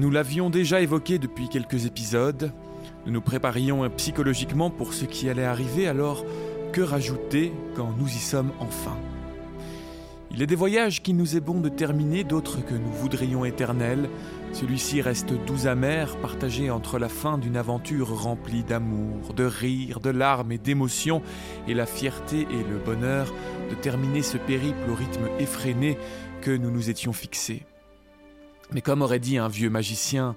Nous l'avions déjà évoqué depuis quelques épisodes. Nous nous préparions psychologiquement pour ce qui allait arriver, alors que rajouter quand nous y sommes enfin? Il est des voyages qui nous est bon de terminer, d'autres que nous voudrions éternels. Celui-ci reste doux amer, partagé entre la fin d'une aventure remplie d'amour, de rire, de larmes et d'émotions, et la fierté et le bonheur de terminer ce périple au rythme effréné que nous nous étions fixés. Mais comme aurait dit un vieux magicien,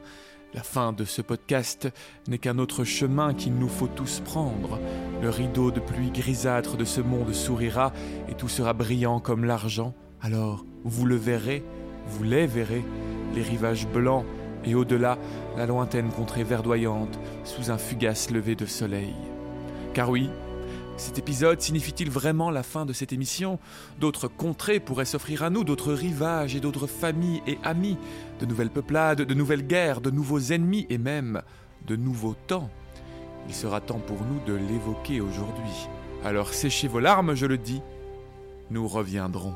la fin de ce podcast n'est qu'un autre chemin qu'il nous faut tous prendre. Le rideau de pluie grisâtre de ce monde sourira et tout sera brillant comme l'argent. Alors, vous le verrez, vous les verrez, les rivages blancs et au-delà, la lointaine contrée verdoyante sous un fugace lever de soleil. Car oui, cet épisode signifie-t-il vraiment la fin de cette émission? D'autres contrées pourraient s'offrir à nous, d'autres rivages et d'autres familles et amis, de nouvelles peuplades, de nouvelles guerres, de nouveaux ennemis et même de nouveaux temps. Il sera temps pour nous de l'évoquer aujourd'hui. Alors séchez vos larmes, je le dis, nous reviendrons.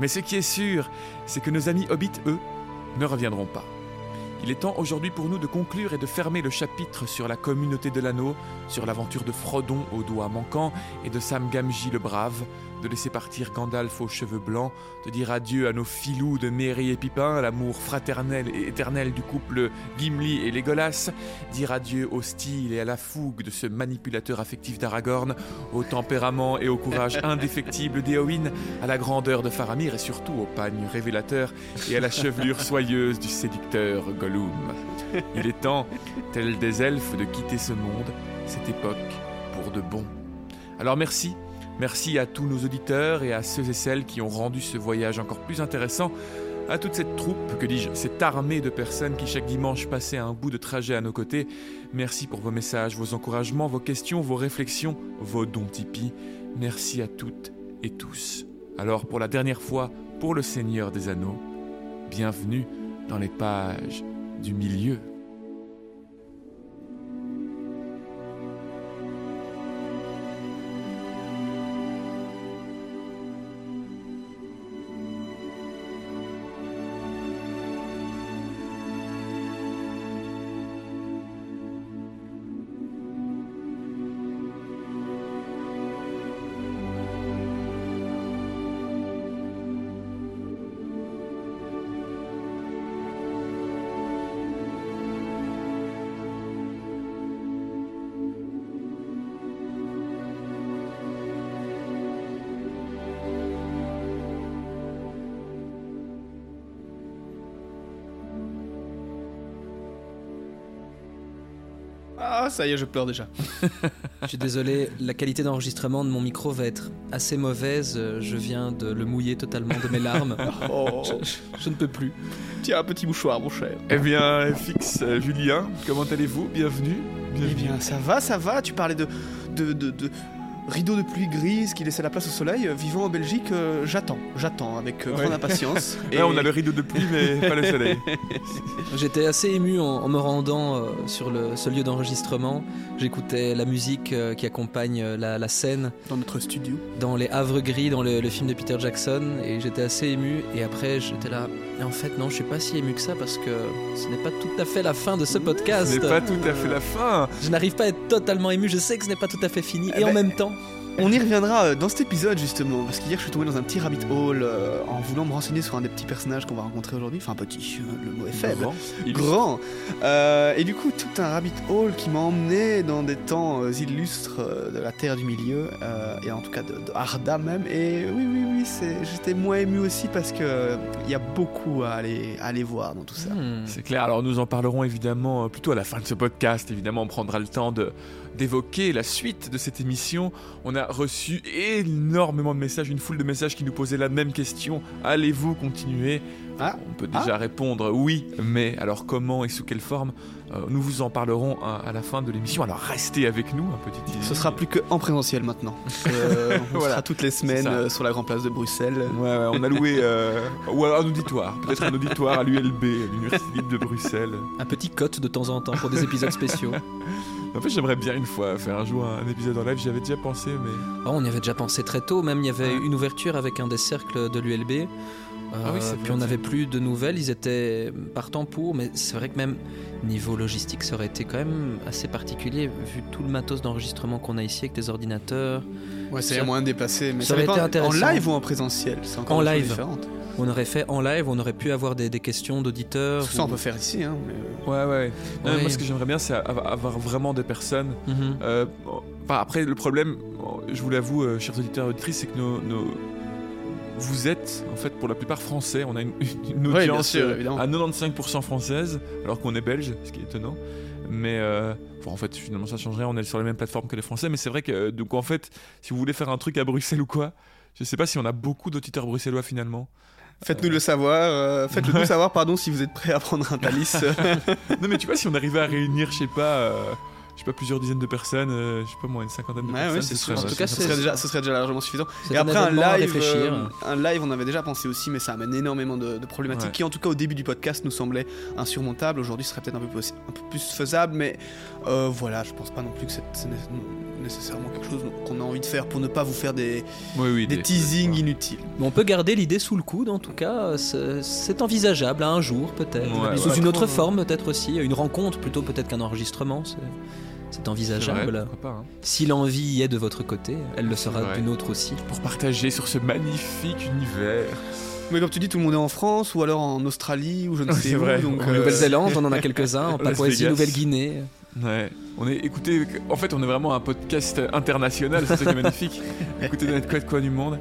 Mais ce qui est sûr, c'est que nos amis hobbits, eux, ne reviendront pas. Il est temps aujourd'hui pour nous de conclure et de fermer le chapitre sur la communauté de l'anneau, sur l'aventure de Frodon aux doigts manquants et de Sam Gamgee le brave, de laisser partir Gandalf aux cheveux blancs, de dire adieu à nos filous de Merry et Pipin, l'amour fraternel et éternel du couple Gimli et Legolas, dire adieu au style et à la fougue de ce manipulateur affectif d'Aragorn, au tempérament et au courage indéfectible d'Éowyn, à la grandeur de Faramir et surtout au pagne révélateur et à la chevelure soyeuse du séducteur Gollum. Il est temps, tel des elfes, de quitter ce monde, cette époque, pour de bon. Alors merci Merci à tous nos auditeurs et à ceux et celles qui ont rendu ce voyage encore plus intéressant, à toute cette troupe, que dis-je, cette armée de personnes qui chaque dimanche passaient un bout de trajet à nos côtés. Merci pour vos messages, vos encouragements, vos questions, vos réflexions, vos dons Tipeee. Merci à toutes et tous. Alors pour la dernière fois, pour le Seigneur des Anneaux, bienvenue dans les pages du milieu. Ah, ça y est, je pleure déjà. Je suis désolé, la qualité d'enregistrement de mon micro va être assez mauvaise. Je viens de le mouiller totalement de mes larmes. Oh, Je, je ne peux plus. tiens, un petit mouchoir, mon cher. Eh bien, fixe euh, Julien, comment allez-vous? Bienvenue. Eh Bienvenue. bien, ça va, ça va. Tu parlais de, de, de, de rideau de pluie grise qui laissait la place au soleil. Vivant en Belgique, euh, j'attends, j'attends avec euh, grande impatience. Là, on a le rideau de pluie, mais pas le soleil. J'étais assez ému en, en me rendant euh, sur le, ce lieu d'enregistrement. J'écoutais la musique euh, qui accompagne euh, la, la scène dans notre studio. dans Les Havres Gris, dans le, le film de Peter Jackson, et j'étais assez ému. Et après, j'étais là. Et en fait, non, je suis pas si ému que ça parce que ce n'est pas tout à fait la fin de ce podcast. Ce n'est pas tout à fait la fin. Je n'arrive pas à être totalement ému. Je sais que ce n'est pas tout à fait fini. Eh Et en ben, même temps, On y reviendra euh, dans cet épisode justement, parce qu'hier je suis tombé dans un petit rabbit hole euh, en voulant me renseigner sur un des petits personnages qu'on va rencontrer aujourd'hui. Enfin, petit, euh, le mot est faible. Grand. grand. Euh, et du coup, tout un rabbit hole qui m'a emmené dans des temps euh, illustres euh, de la Terre du Milieu, euh, et en tout cas de, de Arda même. Et oui, oui, oui, j'étais moins ému aussi parce que euh, il y a beaucoup à aller, à aller voir dans tout ça. hmm, C'est clair, alors nous en parlerons évidemment plutôt à la fin de ce podcast. Évidemment, on prendra le temps de d'évoquer la suite de cette émission. On a reçu énormément de messages, une foule de messages qui nous posaient la même question. Allez-vous continuer? Ah, On peut déjà répondre oui, mais alors comment et sous quelle forme? Euh, nous vous en parlerons à, à la fin de l'émission. Alors restez avec nous, un petit. Ce sera plus que en présentiel maintenant. Euh, on Voilà. sera toutes les semaines euh, sur la grande place de Bruxelles. Ouais, ouais, on a loué euh, ou alors un auditoire, peut-être un auditoire à l'ULB, l'Université libre de Bruxelles. Un petit cote de temps en temps pour des épisodes spéciaux. En fait, j'aimerais bien une fois faire un jour un épisode en live. J'y avais déjà pensé, mais Oh, on y avait déjà pensé très tôt, même il y avait Ouais. une ouverture avec un des cercles de l'ULB. Euh, Ah oui, puis vrai, on n'avait plus de nouvelles, ils étaient partants pour, mais c'est vrai que même niveau logistique, ça aurait été quand même assez particulier vu tout le matos d'enregistrement qu'on a ici avec des ordinateurs. Ouais, c'est de déplacer. Mais ça ça, aurait été intéressant. En live ou en présentiel C'est encore En une chose live. différente. On aurait fait en live, on aurait pu avoir des, des questions d'auditeurs. Tout ça, on peut faire ici. Hein, mais, ouais, ouais. Non, Oui. Moi, ce que j'aimerais bien, c'est avoir vraiment des personnes. Euh, enfin, après, le problème, je vous l'avoue, euh, chers auditeurs et auditrices, c'est que nos, nos- vous êtes, en fait, pour la plupart français. On a une, une Oui, bien audience sûr, euh, évidemment. à 95% française, alors qu'on est belge, ce qui est étonnant. Mais euh, bon, en fait, finalement, ça change rien. On est sur les mêmes plateformes que les Français. Mais c'est vrai que, euh, donc, en fait, si vous voulez faire un truc à Bruxelles ou quoi, je sais pas si on a beaucoup d'auditeurs bruxellois finalement. Faites-nous le savoir. euh, Faites-le nous savoir, pardon, si vous êtes prêt à prendre un Thalys. non, mais tu vois, si on arrivait à réunir, je sais pas. Je sais pas, plusieurs dizaines de personnes, euh, je sais pas moi, une cinquantaine de Ouais, personnes. ouais, ce c'est serait- sûr. En tout cas, ce serait, déjà, ce serait déjà largement suffisant. Et après, un live, euh, un live, on avait déjà pensé aussi, mais ça amène énormément de, de problématiques Ouais. qui, en tout cas, au début du podcast, nous semblaient insurmontables. Aujourd'hui, ce serait peut-être un, peu plus- un peu plus faisable, mais euh, voilà, je pense pas non plus que c'est c'est né- nécessairement quelque chose qu'on a envie de faire pour ne pas vous faire des, Oui, oui, des teasings inutiles. Mais on peut garder l'idée sous le coude, en tout cas, c'est envisageable à un jour peut-être, Ouais, sous ouais. une autre forme peut-être aussi, une rencontre plutôt peut-être qu'un enregistrement, c'est- envisageable. vrai, pas, hein. Si l'envie y est de votre côté, elle le sera d'une autre aussi. Pour partager sur ce magnifique univers. Mais comme tu dis, tout le monde est en France ou alors en Australie ou je ne sais c'est où. vrai. Donc, En euh, Nouvelle-Zélande, on en a quelques-uns, en Papouasie. Nouvelle-Guinée. Ouais. On est, écoutez, en fait, on est vraiment un podcast international, c'est ça qui est magnifique. Écoutez, notre quoi de quoi du monde.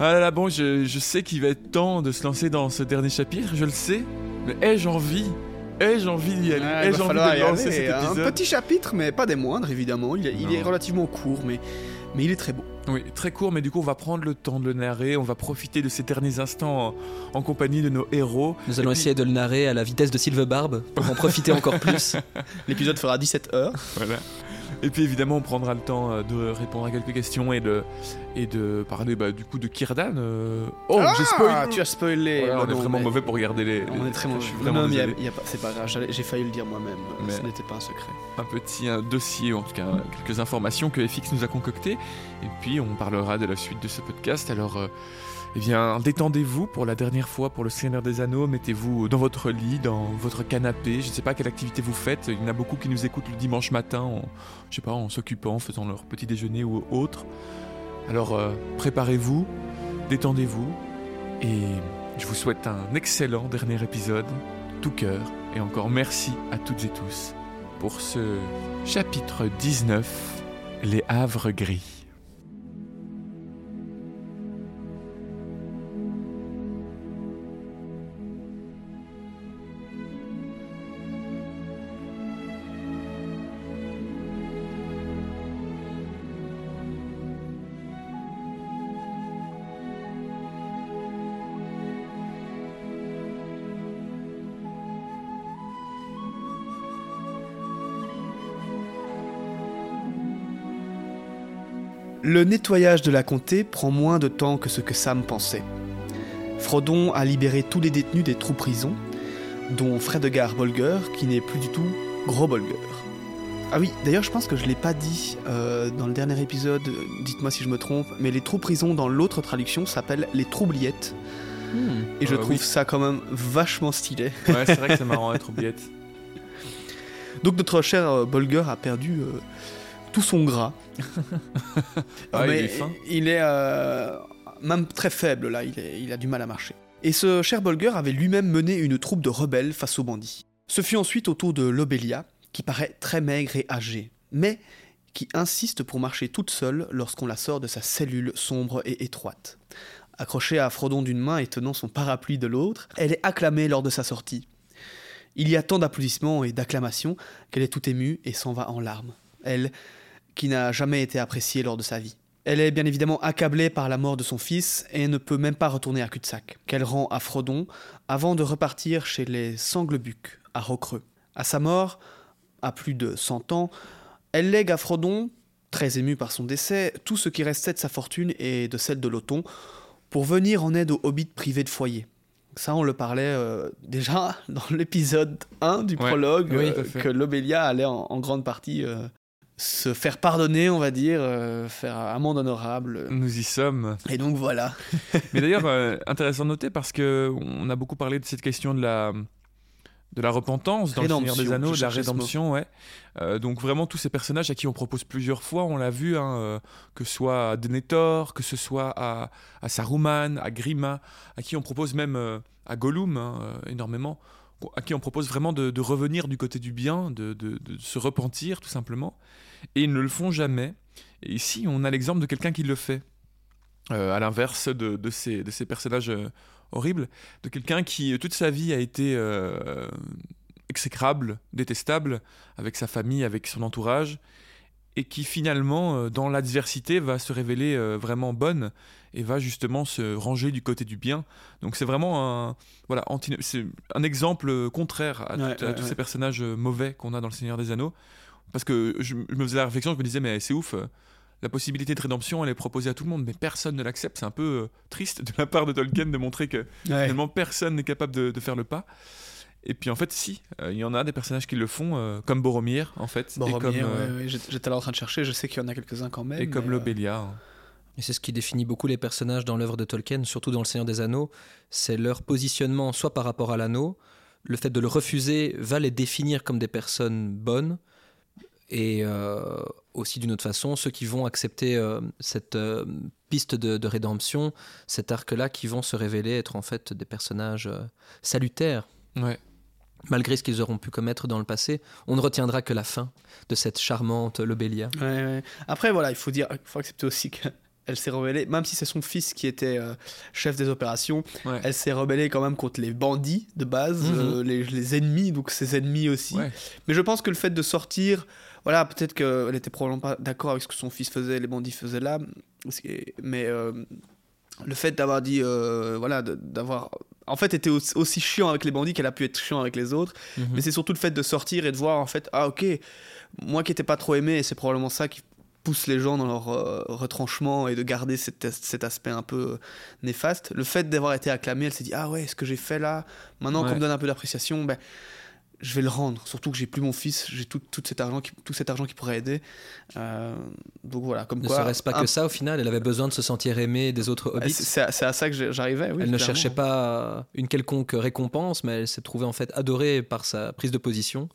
Ah là là, bon, je, je sais qu'il va être temps de se lancer dans ce dernier chapitre, je le sais. Mais ai-je envie Ai-je envie d'y aller il Ai-je va envie falloir de y lancer aller. cet Un petit chapitre, mais pas des moindres, évidemment. Il est, il est Non. relativement court, mais, mais il est très beau. Oui, très court, mais du coup, on va prendre le temps de le narrer. On va profiter de ces derniers instants en, en compagnie de nos héros. Nous allons puis- essayer de le narrer à la vitesse de Barbe pour en profiter encore plus. L'épisode fera 17 heures. Voilà. Et puis évidemment, on prendra le temps euh, de répondre à quelques questions et de, et de parler bah, du coup de Kirdan. euh. Oh, j'ai spoilé Ah, tu as spoilé. Voilà, on est vraiment mais- mauvais pour regarder les. On les- est très mauvais. Je suis Non, vraiment non, mais c'est pas grave. J'ai failli le dire moi-même. euh, Mais- Ce n'était pas un secret. Un petit un dossier, en tout cas quelques informations que FX nous a concoctées. Et puis on parlera de la suite de ce podcast. Alors, euh, eh bien, détendez-vous pour la dernière fois pour le Seigneur des Anneaux. Mettez-vous dans votre lit, dans votre canapé. Je ne sais pas quelle activité vous faites. Il y en a beaucoup qui nous écoutent le dimanche matin, en, je sais pas, en s'occupant, en faisant leur petit déjeuner ou autre. Alors, euh, préparez-vous, détendez-vous. Et je vous souhaite un excellent dernier épisode, tout cœur. Et encore merci à toutes et tous pour ce chapitre 19, Les Havres Gris. Le nettoyage de la comté prend moins de temps que ce que Sam pensait. Frodon a libéré tous les détenus des trous prisons, dont Fredegar Bolger, qui n'est plus du tout Gros Bolger. Ah oui, d'ailleurs, je pense que je l'ai pas dit euh, dans le dernier épisode, dites-moi si je me trompe, mais les trous prisons dans l'autre traduction s'appellent les troubliettes, Hmm. et je Euh, trouve oui. ça quand même vachement stylé. Ouais, c'est vrai que c'est marrant être oubliette. Donc notre cher euh, Bolger a perdu euh, tout son gras. Ah, il Mais est fin. Il est euh, même très faible là, il, est- il a du mal à marcher. Et ce cher Bolger avait lui-même mené une troupe de rebelles face aux bandits. Ce fut ensuite au tour de Lobelia, qui paraît très maigre et âgée, mais qui insiste pour marcher toute seule lorsqu'on la sort de sa cellule sombre et étroite. Accrochée à Frodon d'une main et tenant son parapluie de l'autre, elle est acclamée lors de sa sortie. Il y a tant d'applaudissements et d'acclamations qu'elle est tout émue et s'en va en larmes. Elle, qui n'a jamais été appréciée lors de sa vie. Elle est bien évidemment accablée par la mort de son fils et ne peut même pas retourner à Cul-de-sac, qu'elle rend à Frodon avant de repartir chez les Sanglebucs, à Rocreux. À sa mort, a plus de 100 ans, elle lègue à Frodon, très ému par son décès, tout ce qui restait de sa fortune et de celle de Loton, pour venir en aide aux hobbits privés de foyer. Ça, on le parlait euh, déjà dans l'épisode 1 du Ouais. prologue, Oui, euh, à que Lobelia allait en, en grande partie euh, se faire pardonner, on va dire, euh, faire amende honorable. Nous y sommes. Et donc voilà. Mais d'ailleurs, euh, intéressant de noter parce que on a beaucoup parlé de cette question de la de la repentance dans Rédemption, le Seigneur des Anneaux, de la rédemption, ouais. Euh, donc vraiment tous ces personnages à qui on propose plusieurs fois, on l'a vu, hein, euh, que ce soit à Denethor, que ce soit à, à Saruman, à Grima, à qui on propose même à Gollum hein, énormément, à qui on propose vraiment de, de revenir du côté du bien, de, de- de se repentir tout simplement, et ils ne le font jamais. Et ici, on a l'exemple de quelqu'un qui le fait. Euh, à l'inverse de, de ces, de ces personnages euh, horribles, de quelqu'un qui euh, toute sa vie a été euh, exécrable, détestable, avec sa famille, avec son entourage, et qui finalement, dans l'adversité, va se révéler vraiment bonne et va justement se ranger du côté du bien. Donc c'est vraiment un, voilà, anti- c'est un exemple contraire à, Ouais, tout- à ouais, tous ouais. ces personnages mauvais qu'on a dans Le Seigneur des Anneaux. Parce que je, je me faisais la réflexion, je me disais, mais c'est ouf, euh, la possibilité de rédemption, elle est proposée à tout le monde, mais personne ne l'accepte. C'est un peu euh, triste de la part de Tolkien de montrer que finalement personne n'est capable de, de faire le pas. Et puis en fait, si, euh, il y en a des personnages qui le font, euh, comme Boromir en fait, et Boromir, comme, euh, ouais, ouais, j'étais là en train de chercher, je sais qu'il y en a quelques-uns quand même. et comme euh, Lobelia. hein. Et c'est ce qui définit beaucoup les personnages dans l'œuvre de Tolkien, surtout dans Le Seigneur des Anneaux, c'est leur positionnement soit par rapport à l'anneau, le fait de le refuser va les définir comme des personnes bonnes, et euh, aussi d'une autre façon, ceux qui vont accepter euh, cette euh, piste de, de rédemption, cet arc-là, qui vont se révéler être en fait des personnages salutaires, Ouais. malgré ce qu'ils auront pu commettre dans le passé. On ne retiendra que la fin de cette charmante Lobelia. Ouais, ouais. Après, voilà, il faut dire, il faut accepter aussi qu'elle s'est rebellée, même si c'est son fils qui était euh, chef des opérations, Ouais. elle s'est rebellée quand même contre les bandits de base, Mhm. euh, les, les ennemis, donc ses ennemis aussi. Mais je pense que le fait de sortir, voilà, peut-être qu'elle était probablement pas d'accord avec ce que son fils faisait, les bandits faisaient là, mais euh, le fait d'avoir dit, euh, voilà, d'avoir. En fait, était aussi, chiant avec les bandits qu'elle a pu être chiant avec les autres. Mhm. Mais c'est surtout le fait de sortir et de voir en fait, ah ok, moi qui n'étais pas trop aimé, et c'est probablement ça qui pousse les gens dans leur euh, retranchement et de garder cet, cet aspect un peu euh, néfaste. Le fait d'avoir été acclamé, elle s'est dit, ah ouais, ce que j'ai fait là, maintenant Ouais. qu'on me donne un peu d'appréciation, ben, je vais le rendre. Surtout que j'ai plus mon fils, j'ai tout, tout cet argent qui, tout cet argent qui pourrait aider. Euh, donc voilà, comme Ne quoi. serait-ce pas un- que ça, au final, elle avait besoin de se sentir aimée des autres c'est hobbits. c'est à, ça que j'arrivais. oui, elle ne clairement. cherchait pas une quelconque récompense, mais elle s'est trouvée en fait adorée par sa prise de position.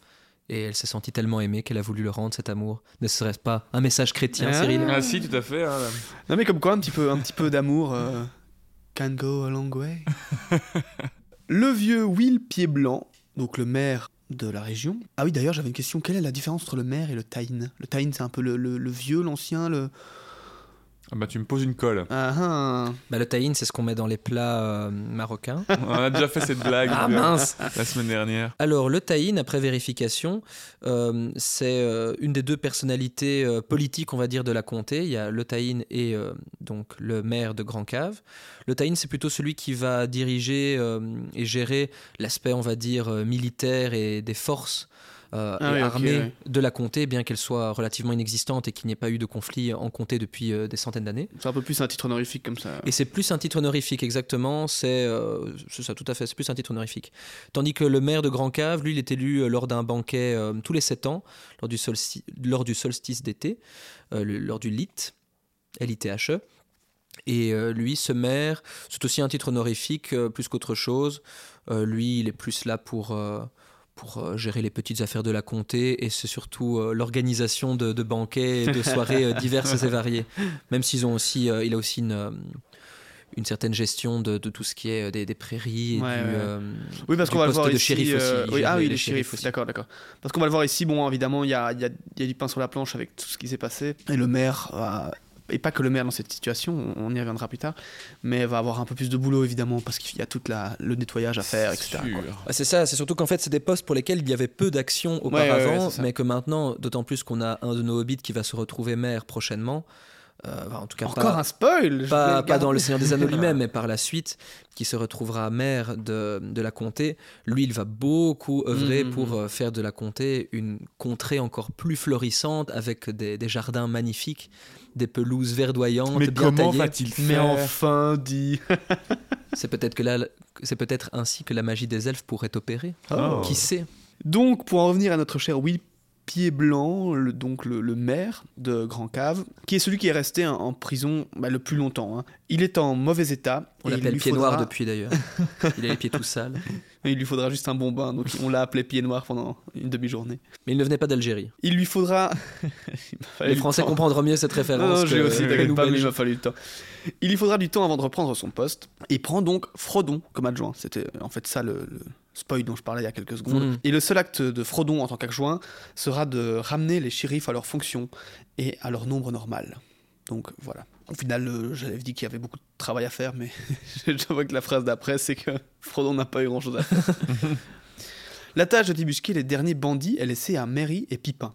Et elle s'est sentie tellement aimée qu'elle a voulu le rendre, cet amour. Ne serait-ce pas un message chrétien, Ah. Cyril? Ah si, tout à fait. hein. Non mais comme quoi, un petit peu, un petit peu d'amour euh, can go a long way. le vieux Will Pied-Blanc, donc le maire de la région. Ah oui, d'ailleurs, j'avais une question. Quelle est la différence entre le maire et le Taïn? Le Taïn, c'est un peu le, vieux, l'ancien, le... Ah bah tu me poses une colle. Ah, ah. bah, Le tahine, c'est ce qu'on met dans les plats euh, marocains. On a déjà fait cette blague ah euh, mince la semaine dernière. Alors, le tahine, après vérification, euh, c'est euh, une des deux personnalités euh, politiques, on va dire, de la comté. Il y a le tahine et euh, donc le maire de Grand Cave. Le tahine, c'est plutôt celui qui va diriger euh, et gérer l'aspect, on va dire, euh, militaire et des forces euh, Ah et oui, ouais. de la comté, bien qu'elle soit relativement inexistante et qu'il n'y ait pas eu de conflit en comté depuis euh, des centaines d'années. C'est un peu plus un titre honorifique comme ça. Et c'est plus un titre honorifique, exactement. C'est euh, c'est ça, tout à fait. C'est plus un titre honorifique. Tandis que le maire de Grand Cave, lui, il est élu euh, lors d'un banquet tous les sept ans, lors du, solsti- lors du solstice d'été, lors du LIT, L-I-T-H-E. Et euh, lui, ce maire, c'est aussi un titre honorifique euh, plus qu'autre chose. Euh, lui, il est plus là pour, pour euh, gérer les petites affaires de la comté et c'est surtout euh, l'organisation de, de banquets et de soirées euh, diverses et variées. Même s'ils ont aussi, euh, il a aussi une, une certaine gestion de, de tout ce qui est des, des prairies et Ouais, du, ouais. euh, Oui, parce du qu'on va le voir de ici. shérif aussi. Il oui, ah les- oui, les les shérifs shérifs, aussi. d'accord, d'accord. Parce qu'on va le voir ici, bon, évidemment, il y a, il y a- il y a du pain sur la planche avec tout ce qui s'est passé. Et le maire, et pas que le maire dans cette situation, on on y reviendra plus tard, mais va avoir un peu plus de boulot, évidemment, parce qu'il y a tout le nettoyage à faire, etc. c'est ça, c'est surtout qu'en fait, c'est des postes pour lesquels il y avait peu d'action Ouais, ouais, auparavant, ouais, mais que maintenant, d'autant plus qu'on a un de nos hobbits qui va se retrouver maire prochainement, euh, en tout cas Encore pas, un spoil pas, dans Le Seigneur des Anneaux lui-même, mais par la suite, qui se retrouvera maire de, de la comté. Lui, il va beaucoup œuvrer Mhm. pour euh, faire de la comté une contrée encore plus florissante, avec des, des jardins magnifiques, des pelouses verdoyantes, Mais bien comment taillées. va-t-il mais faire enfin dit C'est peut-être que là, c'est peut-être ainsi que la magie des elfes pourrait opérer. Oh. Qui sait? Donc, pour en revenir à notre cher Will Pied Blanc, le, donc le, le maire de Grand Cave, qui est celui qui est resté en, en prison bah, le plus longtemps. hein. Il est en mauvais état. On l'appelle pied faudra- noir depuis d'ailleurs. il a les pieds tout sales. Il lui faudra juste un bon bain, donc on l'a appelé Pied Noir pendant une demi-journée. Mais il ne venait pas d'Algérie. Il lui faudra. Il Les le Français comprendront mieux cette référence. Non, j'ai aussi, t'inquiète pas, mais il m'a fallu le temps. Il lui faudra du temps avant de reprendre son poste et prend donc Frodon comme adjoint. C'était en fait ça le, le spoil dont je parlais il y a quelques secondes. Mm. Et le seul acte de Frodon en tant qu'adjoint sera de ramener les shérifs à leur fonction et à leur nombre normal. Donc voilà. Au final, euh, j'avais dit qu'il y avait beaucoup de travail à faire, mais je vois que la phrase d'après, c'est que Frodon n'a pas eu grand-chose à faire. La tâche de débusquer les derniers bandits est laissée à Merry et Pipin.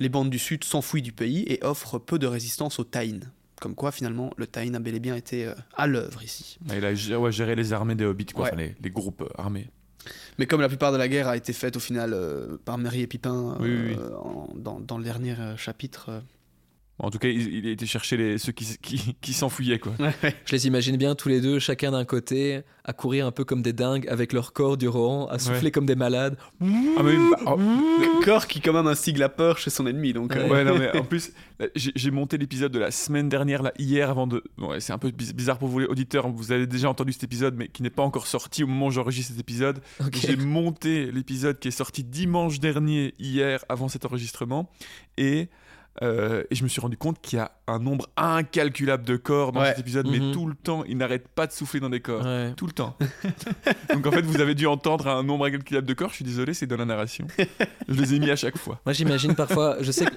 Les bandes du Sud s'enfuient du pays et offrent peu de résistance au Taïn. Comme quoi, finalement, le Taïn a bel et bien été euh, à l'œuvre ici. Il a géré, ouais, géré les armées des hobbits, quoi, Ouais. enfin, les, les groupes euh, armés. Mais comme la plupart de la guerre a été faite au final euh, par Merry et Pipin Oui, oui, oui. euh, en- dans, dans le dernier euh, chapitre. Bon, en tout cas, il, il a été chercher les, ceux qui, qui, qui s'enfuyaient, quoi. Je les imagine bien tous les deux, chacun d'un côté, à courir un peu comme des dingues avec leur corps du Rohan, à souffler Ouais. comme des malades. Ah, mais, bah, oh, Le corps qui quand même instigue la peur chez son ennemi. Donc, euh, Ouais, non, mais en plus, là, j'ai j'ai monté l'épisode de la semaine dernière, là, hier, avant de. bon, ouais, c'est un peu biz- bizarre pour vous, les auditeurs. Vous avez déjà entendu cet épisode, mais qui n'est pas encore sorti au moment où j'enregistre cet épisode. J'ai monté l'épisode qui est sorti dimanche dernier, hier, avant cet enregistrement. Et. Euh, et je me suis rendu compte qu'il y a un nombre incalculable de corps dans Ouais. cet épisode, Mhm. mais tout le temps, il n'arrête pas de souffler dans des corps. Ouais. Tout le temps. Donc en fait, vous avez dû entendre un nombre incalculable de corps. Je suis désolé, c'est dans la narration. Je les ai mis à chaque fois. Moi j'imagine parfois, je sais que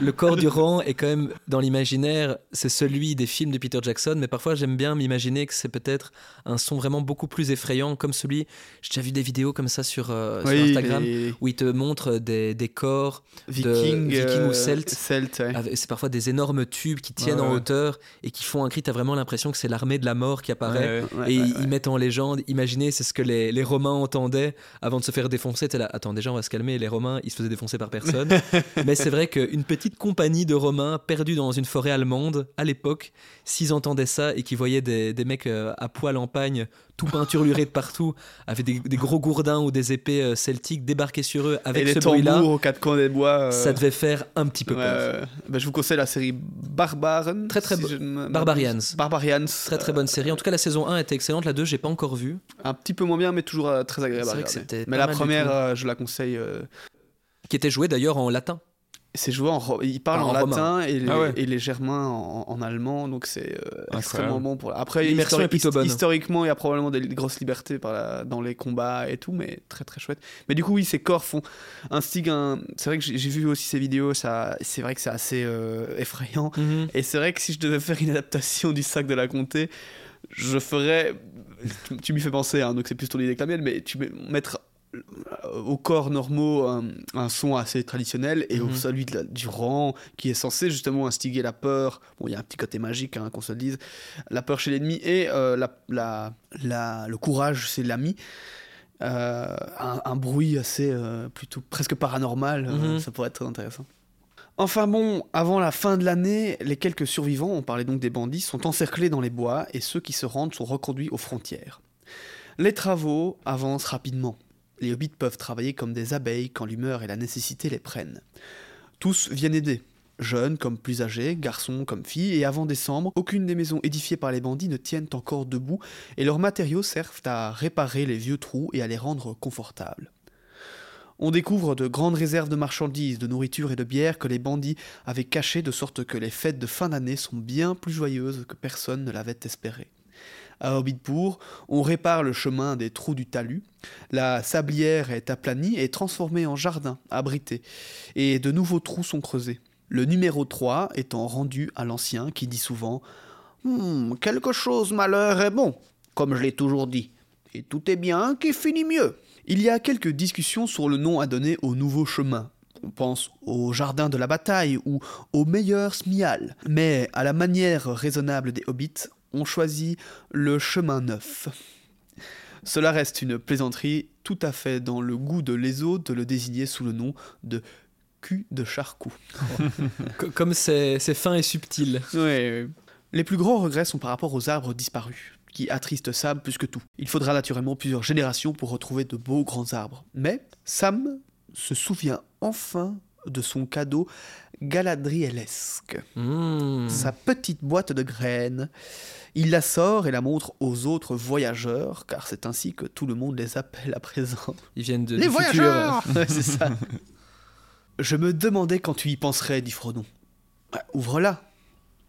le corps du Rohan est quand même dans l'imaginaire, c'est celui des films de Peter Jackson, mais parfois j'aime bien m'imaginer que c'est peut-être un son vraiment beaucoup plus effrayant, comme celui, j'ai déjà vu des vidéos comme ça sur, euh, sur Instagram, les où il te montre des, des corps, Vikings, Vikings euh, ou Celtes. Ouais. c'est parfois des énormes tubes qui tiennent Ouais, en hauteur et qui font un cri, t'as vraiment l'impression que c'est l'armée de la mort qui apparaît. Et ils mettent en légende, imaginez, c'est ce que les, les Romains entendaient avant de se faire défoncer. T'es là, attends, déjà on va se calmer, les Romains, ils se faisaient défoncer par personne. Mais c'est vrai qu'une petite compagnie de Romains perdus dans une forêt allemande, à l'époque, s'ils entendaient ça et qu'ils voyaient des, des mecs euh, à poil en pagne, tout peinturlurés de partout, avec des, des gros gourdins ou des épées euh, celtiques débarqués sur eux, Et avec les ce bruit-là, aux quatre coins des bois. euh, ça devait faire un petit peu peur. Bah, je vous conseille la série Barbaren. Très, très si je. Barbarians. Barbarians. Très très bonne série. En tout cas, la saison 1 était excellente, la 2, j'ai pas encore vu. Euh, un petit peu moins bien, mais toujours euh, très agréable vrai que Mais la première, euh, je la conseille. euh, Qui était jouée d'ailleurs en latin. C'est joué en. ro- Il parle Ah, en, en latin et les, Ah ouais. et les germains en, en allemand, donc c'est euh, extrêmement bon pour. Après, L'immersion histori- est plutôt bonne. historiquement, il y a probablement des grosses libertés par la- dans les combats et tout, mais très très chouette. Mais du coup, oui, ces corps font instiguent un. C'est vrai que j'ai vu aussi ces vidéos, ça, c'est vrai que c'est assez euh, effrayant. Et c'est vrai que si je devais faire une adaptation du sac de la comté, je ferais. Tu, m'y fais penser, hein, donc c'est plus ton idée que la mienne, mais tu euh, aux corps normaux un, un son assez traditionnel et au Mhm. celui de la- du rang qui est censé justement instiguer la peur. Bon, il y a un petit côté magique, hein, qu'on se le dise. La peur chez l'ennemi et euh, la, la- la- le courage chez l'ami. Euh, un, un bruit assez euh, plutôt presque paranormal, euh, Mhm. ça pourrait être très intéressant. Enfin bon, avant la fin de l'année, les quelques survivants, on parlait donc des bandits, sont encerclés dans les bois et ceux qui se rendent sont reconduits aux frontières. Les travaux avancent rapidement. Les hobbits peuvent travailler comme des abeilles quand l'humeur et la nécessité les prennent. Tous viennent aider, jeunes comme plus âgés, garçons comme filles, et avant décembre, aucune des maisons édifiées par les bandits ne tiennent encore debout, et leurs matériaux servent à réparer les vieux trous et à les rendre confortables. On découvre de grandes réserves de marchandises, de nourriture et de bière que les bandits avaient cachées de sorte que les fêtes de fin d'année sont bien plus joyeuses que personne ne l'avait espéré. À Hobbitpour, on répare le chemin des trous du talus, la sablière est aplanie et transformée en jardin, abrité, et de nouveaux trous sont creusés. Le numéro 3 étant rendu à l'ancien qui dit souvent Hmm, Quelque chose malheur est bon, comme je l'ai toujours dit, et tout est bien qui finit mieux. Il y a quelques discussions sur le nom à donner au nouveau chemin. On pense au jardin de la bataille ou au meilleur smial. Mais à la manière raisonnable des hobbits, on choisit le chemin neuf. Cela reste une plaisanterie tout à fait dans le goût de l'Eso de le désigner sous le nom de cul de charcou. Co- Comme c'est c'est fin et subtil. Ouais. Les plus grands regrets sont par rapport aux arbres disparus, qui attristent Sam plus que tout. Il faudra naturellement plusieurs générations pour retrouver de beaux grands arbres. Mais Sam se souvient enfin de son cadeau galadrielesque, Mmh. sa petite boîte de graines. Il la sort et la montre aux autres voyageurs, car c'est ainsi que tout le monde les appelle à présent. Ils viennent de, Les voyageurs Ouais, C'est ça. Je me demandais quand tu y penserais, dit Frodon. Ouvre-la.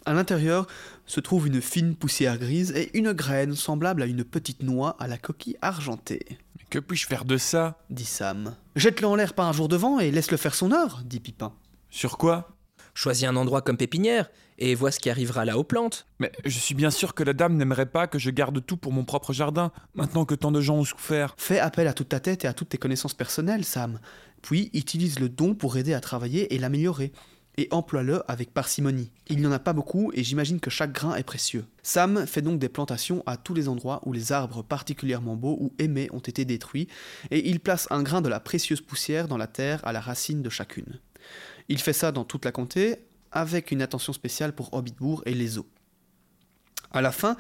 À l'intérieur se trouve une fine poussière grise et une graine semblable à une petite noix à la coquille argentée, Mais que puis-je faire de ça? Dit Sam. Jette-le en l'air par un jour de vent et laisse-le faire son heure, dit Pipin. Sur quoi Choisis un endroit comme pépinière et vois ce qui arrivera là aux plantes. Mais je suis bien sûr que la dame n'aimerait pas que je garde tout pour mon propre jardin, maintenant que tant de gens ont souffert. Fais appel à toute ta tête et à toutes tes connaissances personnelles, Sam. Puis utilise le don pour aider à travailler et l'améliorer. Et emploie-le avec parcimonie. Il n'y en a pas beaucoup et j'imagine que chaque grain est précieux. Sam fait donc des plantations à tous les endroits où les arbres particulièrement beaux ou aimés ont été détruits et il place un grain de la précieuse poussière dans la terre à la racine de chacune. Il fait ça dans toute la comté avec une attention spéciale pour Hobbitbourg et les eaux. À la fin,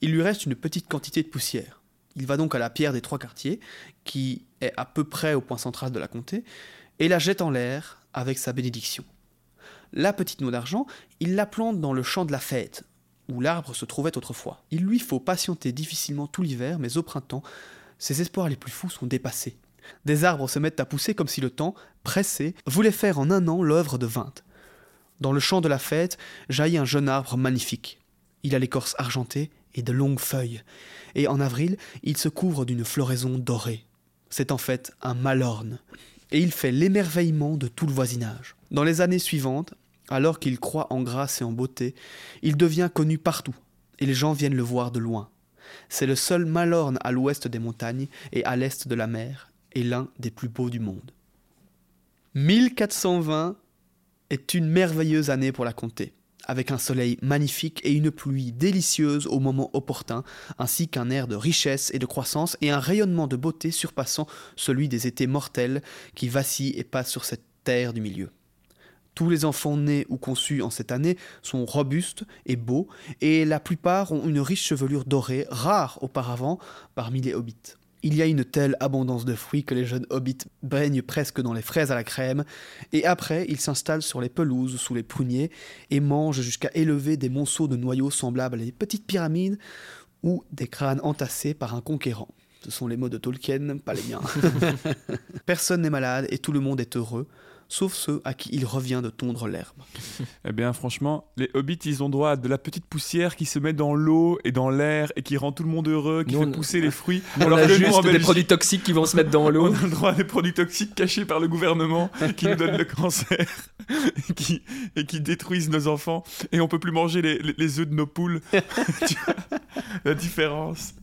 il lui reste une petite quantité de poussière. Il va donc à la pierre des trois quartiers, qui est à peu près au point central de la comté, et la jette en l'air avec sa bénédiction. La petite noix d'argent, il la plante dans le champ de la fête, où l'arbre se trouvait autrefois. Il lui faut patienter difficilement tout l'hiver, mais au printemps, ses espoirs les plus fous sont dépassés. Des arbres se mettent à pousser comme si le temps, pressé, voulait faire en un an l'œuvre de vingt. Dans le champ de la fête jaillit un jeune arbre magnifique. Il a l'écorce argentée et de longues feuilles, et en avril, il se couvre d'une floraison dorée. C'est en fait un malorne, et il fait l'émerveillement de tout le voisinage. Dans les années suivantes, alors qu'il croît en grâce et en beauté, il devient connu partout, et les gens viennent le voir de loin. C'est le seul malorne à l'ouest des montagnes et à l'est de la mer, l'un des plus beaux du monde. 1420 est une merveilleuse année pour la comté, avec un soleil magnifique et une pluie délicieuse au moment opportun, ainsi qu'un air de richesse et de croissance et un rayonnement de beauté surpassant celui des étés mortels qui vacillent et passent sur cette terre du milieu. Tous les enfants nés ou conçus en cette année sont robustes et beaux, et la plupart ont une riche chevelure dorée, rare auparavant parmi les hobbits. Il y a une telle abondance de fruits que les jeunes hobbits baignent presque dans les fraises à la crème, et après ils s'installent sur les pelouses sous les pruniers et mangent jusqu'à élever des monceaux de noyaux semblables à des petites pyramides ou des crânes entassés par un conquérant. Ce sont les mots de Tolkien, pas les miens. Personne n'est malade et tout le monde est heureux, sauf ceux à qui il revient de tondre l'herbe. Eh bien, franchement, les hobbits, ils ont droit à de la petite poussière qui se met dans l'eau et dans l'air et qui rend tout le monde heureux, qui Nous, fait on- pousser les fruits. on alors a que nous, juste en des produits toxiques qui vont se mettre dans l'eau. on a le droit à des produits toxiques cachés par le gouvernement qui nous donnent le cancer et qui, et qui détruisent nos enfants. Et on peut plus manger les, les, les œufs de nos poules. Tu vois la différence.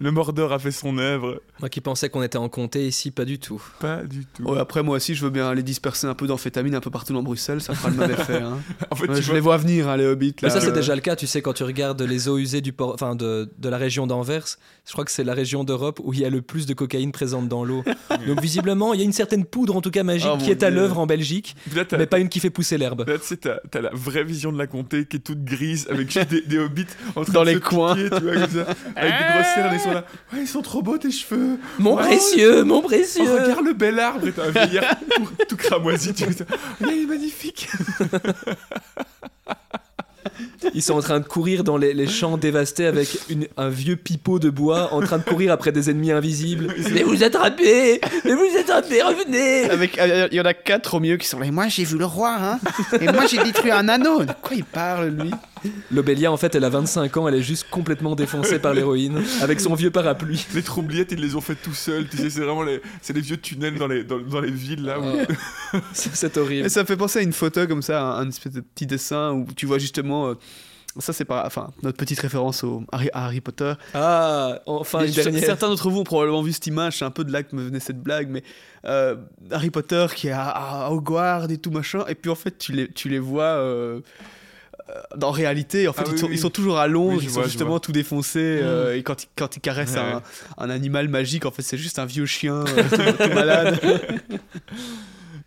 Le Mordor a fait son œuvre. Moi qui pensais qu'on était en comté ici, pas du tout. Pas du tout. Ouais, après, moi aussi, je veux bien aller disperser un peu d'amphétamine un peu partout dans Bruxelles, ça fera le même effet. hein. En fait, Ouais, je vois, les vois venir, hein, les hobbits. Mais ça, c'est Euh, déjà le cas, tu sais, quand tu regardes les eaux usées du port, enfin de, de la région d'Anvers, je crois que c'est la région d'Europe où il y a le plus de cocaïne présente dans l'eau. Donc visiblement, il y a une certaine poudre, en tout cas magique, Oh, qui est à l'œuvre en Belgique, là, mais pas une qui fait pousser l'herbe. Là, tu sais, t'as, t'as la vraie vision de la comté qui est toute grise, avec juste des, des hobbits en train Dans de les se coins. piquer, tu vois, comme ça, avec des grosses cernes, ils sont là. Ouais, ils sont trop beaux tes cheveux. Mon Ouais, précieux, mon Oh, précieux regarde le bel arbre, et t'as un vieillard tout, tout cramoisi, tu il est magnifique. Ils sont en train de courir dans les, les champs dévastés avec une- un vieux pipeau de bois en train de courir après des ennemis invisibles. Mais vous attrapez Mais vous attrapez, revenez Avec, euh, il y en a quatre au milieu qui sont là. Et moi, j'ai vu le roi, hein. Et moi, j'ai détruit un anneau. De quoi il parle, lui? L'Obélia, en fait, elle a 25 ans, elle est juste complètement défoncée par l'héroïne, avec son vieux parapluie. Les troubliettes, ils les ont fait tout seuls, tu sais, c'est vraiment les, c'est les vieux tunnels dans les, dans, dans les villes, là. Ouais. C'est c'est horrible. Et ça me fait penser à une photo comme ça, un, un espèce de petit dessin où tu vois justement euh, ça c'est pas, enfin notre petite référence au Harry, à Harry Potter. Ah, enfin, une dernière. Certains d'entre vous ont probablement vu cette image, c'est un peu de là que me venait cette blague, mais euh, Harry Potter qui est à, à Hogwarts et tout machin, et puis en fait tu les, tu les vois euh, euh, en réalité, en fait Ah ils, oui, sont, oui. ils sont toujours à Londres, Oui, ils vois, sont justement tout défoncés, euh, et quand ils, quand ils caressent Ouais, un, animal magique, en fait c'est juste un vieux chien tout, tout malade.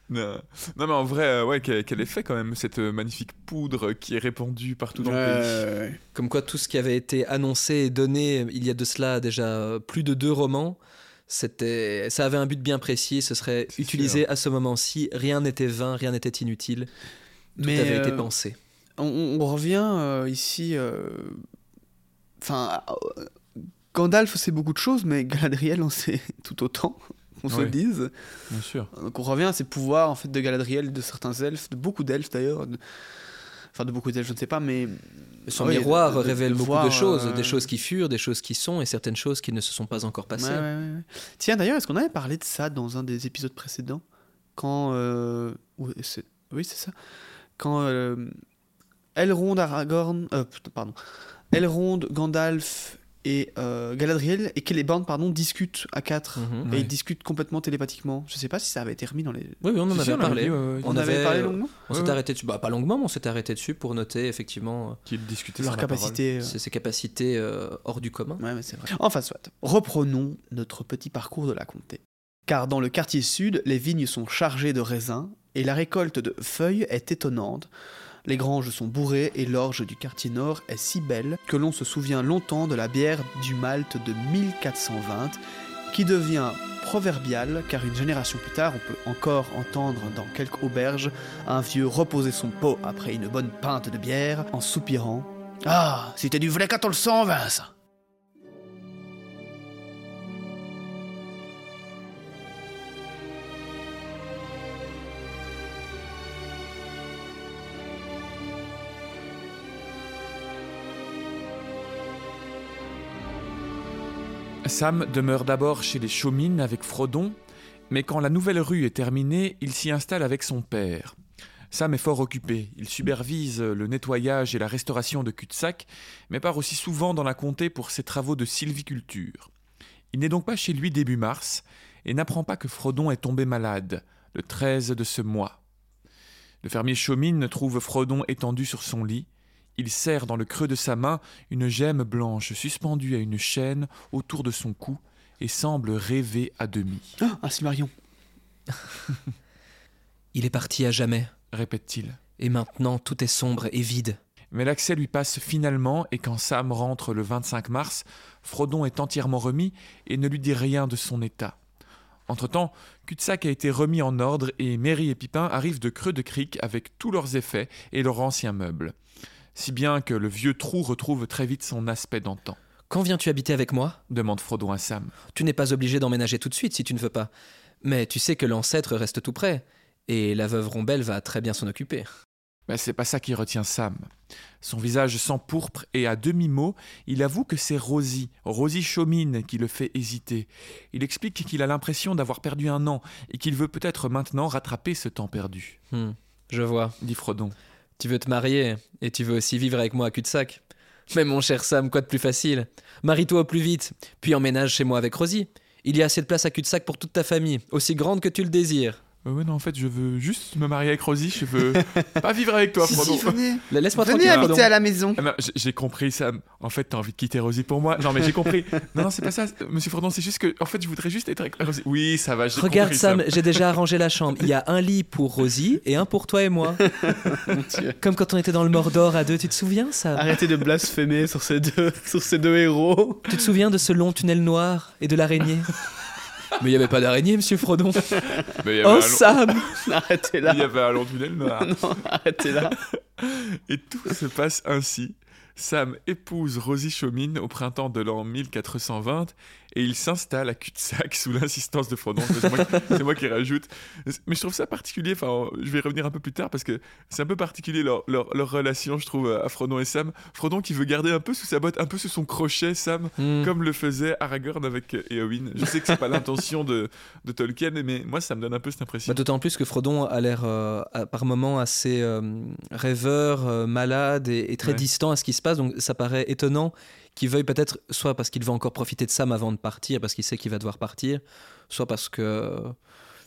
Non. Non, mais en vrai, euh, ouais, quel, quel effet quand même, cette euh, magnifique poudre qui est répandue partout dans le pays. Ouais. Comme quoi, tout ce qui avait été annoncé et donné il y a de cela déjà euh, plus de deux romans, c'était, ça avait un but bien précis. Ce serait utilisé à ce moment-ci. Rien n'était vain, rien n'était inutile. Tout Mais, avait été euh, pensé. on, on revient euh, ici. euh, Enfin, euh, Gandalf sait beaucoup de choses, mais Galadriel en sait tout autant, qu'on se le dise. Bien sûr. Donc on revient à ces pouvoirs en fait de Galadriel, de certains elfes, de beaucoup d'elfes d'ailleurs. de- Enfin, de beaucoup d'elfes, je ne sais pas, mais. Son miroir de- de- révèle de beaucoup voir, de choses, euh, des choses qui furent, des choses qui sont et certaines choses qui ne se sont pas encore passées. Ouais, ouais, ouais, ouais. Tiens, d'ailleurs, est-ce qu'on avait parlé de ça dans un des épisodes précédents? Quand. euh, Oui, c'est ça. Quand euh, Elrond, Aragorn. euh, putain, pardon. Elrond, Gandalf et euh, Galadriel et Celeborn, pardon, discutent à quatre. Mhm. Et Ouais. ils discutent complètement télépathiquement. Je sais pas si ça avait été remis dans les. Oui, oui, on en Si, avait on avait parlé. On, On avait avait, parlé euh, longuement On s'est ouais. arrêté dessus, bah, pas longuement, mais on s'est arrêté dessus pour noter effectivement Qu'il discutait Leur sur la parole. capacité. euh, ses capacités euh, hors du commun. Ouais, mais c'est vrai. Enfin, soit. Reprenons notre petit parcours de la comté. Car dans le quartier sud, les vignes sont chargées de raisins et la récolte de feuilles est étonnante. Les granges sont bourrées et l'orge du quartier nord est si belle que l'on se souvient longtemps de la bière du Malte de 1420 qui devient proverbiale car une génération plus tard, on peut encore entendre dans quelques auberges un vieux reposer son pot après une bonne pinte de bière en soupirant. Ah, c'était du vrai 1420 ça Sam demeure d'abord chez les Chaumines avec Frodon, mais quand la nouvelle rue est terminée, il s'y installe avec son père. Sam est fort occupé, il supervise le nettoyage et la restauration de cul-de-sac, mais part aussi souvent dans la comté pour ses travaux de sylviculture. Il n'est donc pas chez lui début mars, et n'apprend pas que Frodon est tombé malade, le 13 de ce mois. Le fermier Chaumine trouve Frodon étendu sur son lit, il serre dans le creux de sa main une gemme blanche suspendue à une chaîne autour de son cou et semble rêver à demi, Ah, un Silmarion Il est parti à jamais. répète-t-il. Et maintenant, tout est sombre et vide. Mais l'accès lui passe finalement et quand Sam rentre le 25 mars, Frodon est entièrement remis et ne lui dit rien de son état. Entre-temps, Cul-de-sac a été remis en ordre et Mary et Pipin arrivent de Creux de Crique avec tous leurs effets et leurs anciens meubles. Si bien que le vieux trou retrouve très vite son aspect d'antan, Quand viens-tu habiter avec moi? Demande Frodon à Sam. Tu n'es pas obligé d'emménager tout de suite si tu ne veux pas. Mais tu sais que l'ancêtre reste tout près. Et la veuve Rombelle va très bien s'en occuper. Mais c'est pas ça qui retient Sam. Son visage s'empourpre et à demi-mot, il avoue que c'est Rosie, Rosie Chaumine, qui le fait hésiter. Il explique qu'il a l'impression d'avoir perdu un an et qu'il veut peut-être maintenant rattraper ce temps perdu, Hmm, je vois. dit Frodon. Tu veux te marier et tu veux aussi vivre avec moi à cul-de-sac. Mais mon cher Sam, quoi de plus facile? Marie-toi au plus vite, puis emménage chez moi avec Rosie. Il y a assez de place à cul-de-sac pour toute ta famille, aussi grande que tu le désires. Euh, ouais, non, en fait, je veux juste me marier avec Rosie, je veux pas vivre avec toi, Si, Frodon. si, venez, La- Laisse-moi venez habiter Frodon. à la maison Ah non, j'ai- compris, Sam. En fait, t'as envie de quitter Rosie pour moi. Non, mais j'ai compris. Non, non, c'est pas ça, Monsieur Frodon, c'est juste que, en fait, je voudrais juste être avec Rosie. Oui, ça va, j'ai Regarde compris, Sam, j'ai déjà arrangé la chambre. Il y a un lit pour Rosie et un pour toi et moi. Comme quand on était dans le Mordor à deux, tu te souviens ça Arrêtez de blasphémer sur ces deux, sur ces deux héros. Tu te souviens de ce long tunnel noir et de l'araignée? Mais il n'y avait pas d'araignée, monsieur Frodon. Mais il y avait Oh un long- Sam Arrêtez il y là. avait un long tunnel noir. Non, arrêtez là. Et tout se passe ainsi. Sam épouse Rosie Chaumine au printemps de l'an 1420 et il s'installe à cul-de-sac sous l'insistance de Frodon. C'est moi, qui rajoute. Mais je trouve ça particulier, enfin, je vais y revenir un peu plus tard parce que c'est un peu particulier leur, leur, leur relation, je trouve, à Frodon et Sam. Frodon qui veut garder un peu sous sa botte, un peu sous son crochet, Sam, Hmm. comme le faisait Aragorn avec Éowyn. Je sais que c'est pas l'intention de, de Tolkien, mais moi, ça me donne un peu cette impression. Bah, D'autant plus que Frodon a l'air euh, par moments assez euh, rêveur, euh, malade et, et très Ouais. distant à ce qui se passe. Donc ça paraît étonnant qu'il veuille peut-être, soit parce qu'il veut encore profiter de Sam avant de partir, parce qu'il sait qu'il va devoir partir, soit parce que,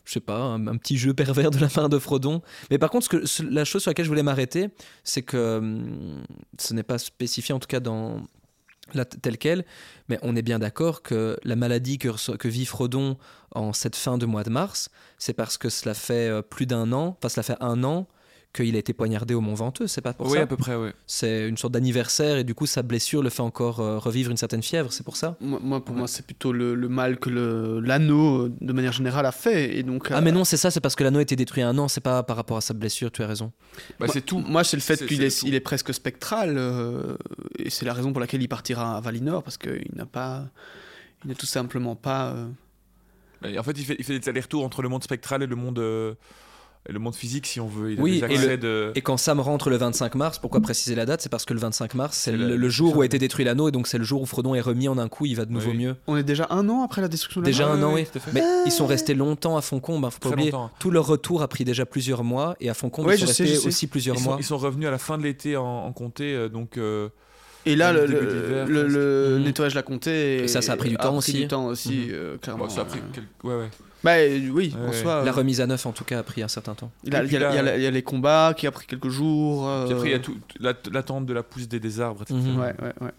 je sais pas, un, petit jeu pervers de la part de Frodon. Mais par contre, ce que, la chose sur laquelle je voulais m'arrêter, c'est que hum, ce n'est pas spécifié en tout cas dans la, tel quel, mais on est bien d'accord que la maladie que, que vit Frodon en cette fin de mois de mars, c'est parce que cela fait euh, plus d'un an, enfin cela fait un an qu'il a été poignardé au Mont Venteux, c'est pas pour oui, ça à peu près, oui. C'est une sorte d'anniversaire et du coup sa blessure le fait encore euh, revivre une certaine fièvre, c'est pour ça Moi, moi, pour moi, c'est plutôt le, le mal que l'anneau, euh, de manière générale, a fait. Et donc, Ah euh, mais non, c'est ça, c'est parce que l'anneau a été détruit un an, c'est pas par rapport à sa blessure, tu as raison. Bah, moi- c'est tout. Moi, c'est le fait qu'il est, tout. il est presque spectral. euh, et c'est la raison pour laquelle il partira à Valinor, parce qu'il n'a pas. Il n'est tout simplement pas. euh, Mais En fait, il fait, il fait des allers-retours entre le monde spectral et le monde, euh, le monde physique, si on veut. Il a Oui, des et accès le- de... Et quand Sam rentre le 25 mars, pourquoi préciser la date? C'est parce que le 25 mars, c'est le, jour où a été détruit l'anneau et donc c'est le jour où Frodon est remis en un coup, il va de nouveau Oui. mieux. On est déjà un an après la destruction de la Déjà un an, oui. Mais ils sont restés longtemps à Foncombe, hein, faut pas Très oublier. longtemps. Tout leur retour a pris déjà plusieurs mois et à Foncombe, Ouais, ils sont sais, restés aussi plusieurs Ils mois. sont, ils sont revenus à la fin de l'été en, en comté, euh, donc euh, Et là, le, Mhm. nettoyage de la comté. Et ça, ça a pris du temps aussi. du temps aussi, euh, clairement. bon, ça a pris euh. quelques- ouais, ouais. Bah euh, oui, en soi. La euh, remise à neuf, en tout cas, a pris un certain temps. Il y, a, Et il y a- puis là, il y a la- il y a les combats qui a pris quelques jours. euh, Puis après, il y a tout, la- l'attente de la pousse des, des arbres, etc. Mhm. Ouais, ouais, ouais.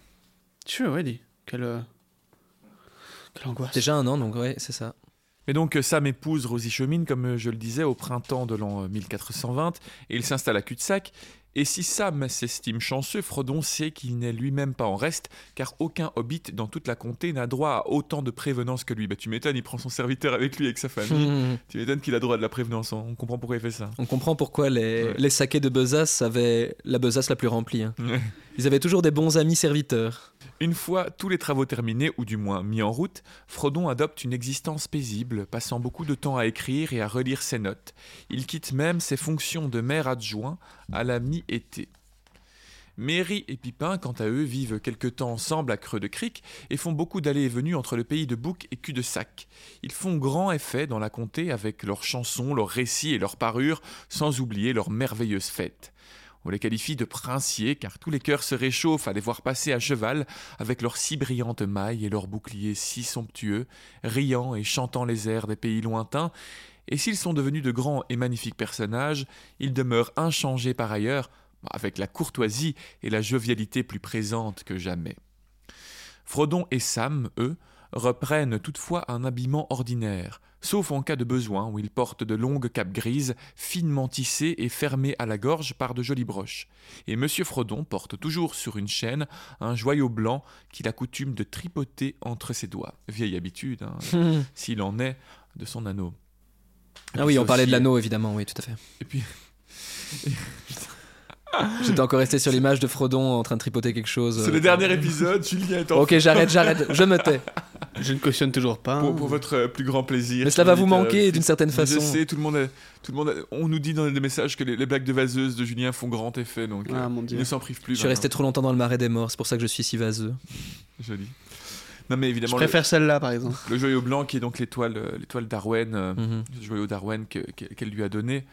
Tu ouais, dis. Quelle, euh, quelle angoisse. Déjà un an, donc ouais, c'est ça. Et donc euh, Sam épouse Rosie Chemine, comme euh, je le disais, au printemps de l'an euh, 1420, et il s'installe à cul-de-sac. Et si Sam s'estime chanceux, Frodon sait qu'il n'est lui-même pas en reste, car aucun hobbit dans toute la comté n'a droit à autant de prévenance que lui. Bah tu m'étonnes, il prend son serviteur avec lui, avec sa famille. Mhm. tu m'étonnes qu'il a droit à de la prévenance, on comprend pourquoi il fait ça. On comprend pourquoi les, Ouais. les saquets de besace avaient la besace la plus remplie. hein. Ouais. Ils avaient toujours des bons amis serviteurs. Une fois tous les travaux terminés, ou du moins mis en route, Frodon adopte une existence paisible, passant beaucoup de temps à écrire et à relire ses notes. Il quitte même ses fonctions de maire adjoint à la mi-été. Merry et Pipin, quant à eux, vivent quelque temps ensemble à Creux de Crique et font beaucoup d'allées et venues entre le pays de Bouc et Cul-de-Sac. Ils font grand effet dans la comté avec leurs chansons, leurs récits et leurs parures, sans oublier leurs merveilleuses fêtes. On les qualifie de princiers car tous les cœurs se réchauffent à les voir passer à cheval avec leurs si brillantes mailles et leurs boucliers si somptueux, riant et chantant les airs des pays lointains. Et s'ils sont devenus de grands et magnifiques personnages, ils demeurent inchangés par ailleurs, avec la courtoisie et la jovialité plus présentes que jamais. Frodon et Sam, eux, reprennent toutefois un habillement ordinaire, sauf en cas de besoin où ils portent de longues capes grises, finement tissées et fermées à la gorge par de jolies broches. Et Monsieur Frodon porte toujours sur une chaîne un joyau blanc qu'il a coutume de tripoter entre ses doigts. Vieille habitude, hein, s'il en est, de son anneau. Ah puis oui, on parlait de l'anneau, évidemment, oui, tout à fait. Et puis, J'étais encore resté sur l'image de Frodon en train de tripoter quelque chose. c'est euh, le dernier épisode, Julien est en Ok, j'arrête, j'arrête, je me tais. Je ne cautionne toujours pas. pour, pour votre euh, plus grand plaisir. Mais cela va vous Dites, euh, manquer d'une certaine Je façon. sais, tout le monde, a- tout le monde a- on nous dit dans les messages que les, les blagues de vaseuse de Julien font grand effet, donc Ah, euh, mon il Dieu. ne s'en prive plus. Je suis resté trop longtemps dans le marais des morts, c'est pour ça que je suis si vaseux. Joli. Non mais Je évidemment, préfère celle-là, par exemple. le, joyau blanc qui est donc l'étoile, euh, l'étoile d'Arwen, euh, Mhm. le joyau d'Arwen que- que- qu'elle lui a donné.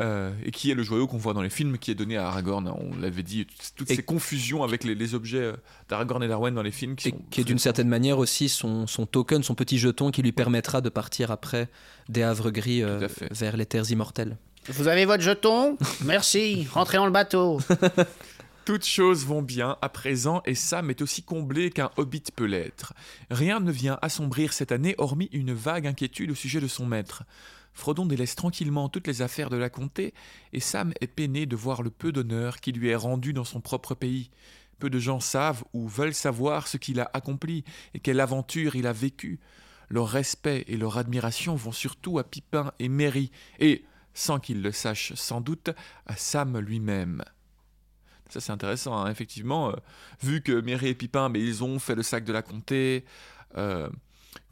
euh, et qui est le joyau qu'on voit dans les films, qui est donné à Aragorn. On l'avait dit, toutes Et- ces confusions avec les, les objets d'Aragorn et d'Arwen dans les films. Qui Et sont qui est d'une certaine manière aussi son, son token, son petit jeton qui lui permettra de partir après des havres gris euh, vers les terres immortelles. Vous avez votre jeton? Merci, rentrez dans le bateau. Toutes choses vont bien à présent et Sam est aussi comblé qu'un hobbit peut l'être. Rien ne vient assombrir cette année hormis une vague inquiétude au sujet de son maître. Frodon délaisse tranquillement toutes les affaires de la comté et Sam est peiné de voir le peu d'honneur qui lui est rendu dans son propre pays. Peu de gens savent ou veulent savoir ce qu'il a accompli et quelle aventure il a vécue. Leur respect et leur admiration vont surtout à Pipin et Merry et, sans qu'ils le sachent sans doute, à Sam lui-même. Ça c'est intéressant, hein. effectivement, euh, vu que Merry et Pipin, mais ils ont fait le sac de la comté, euh,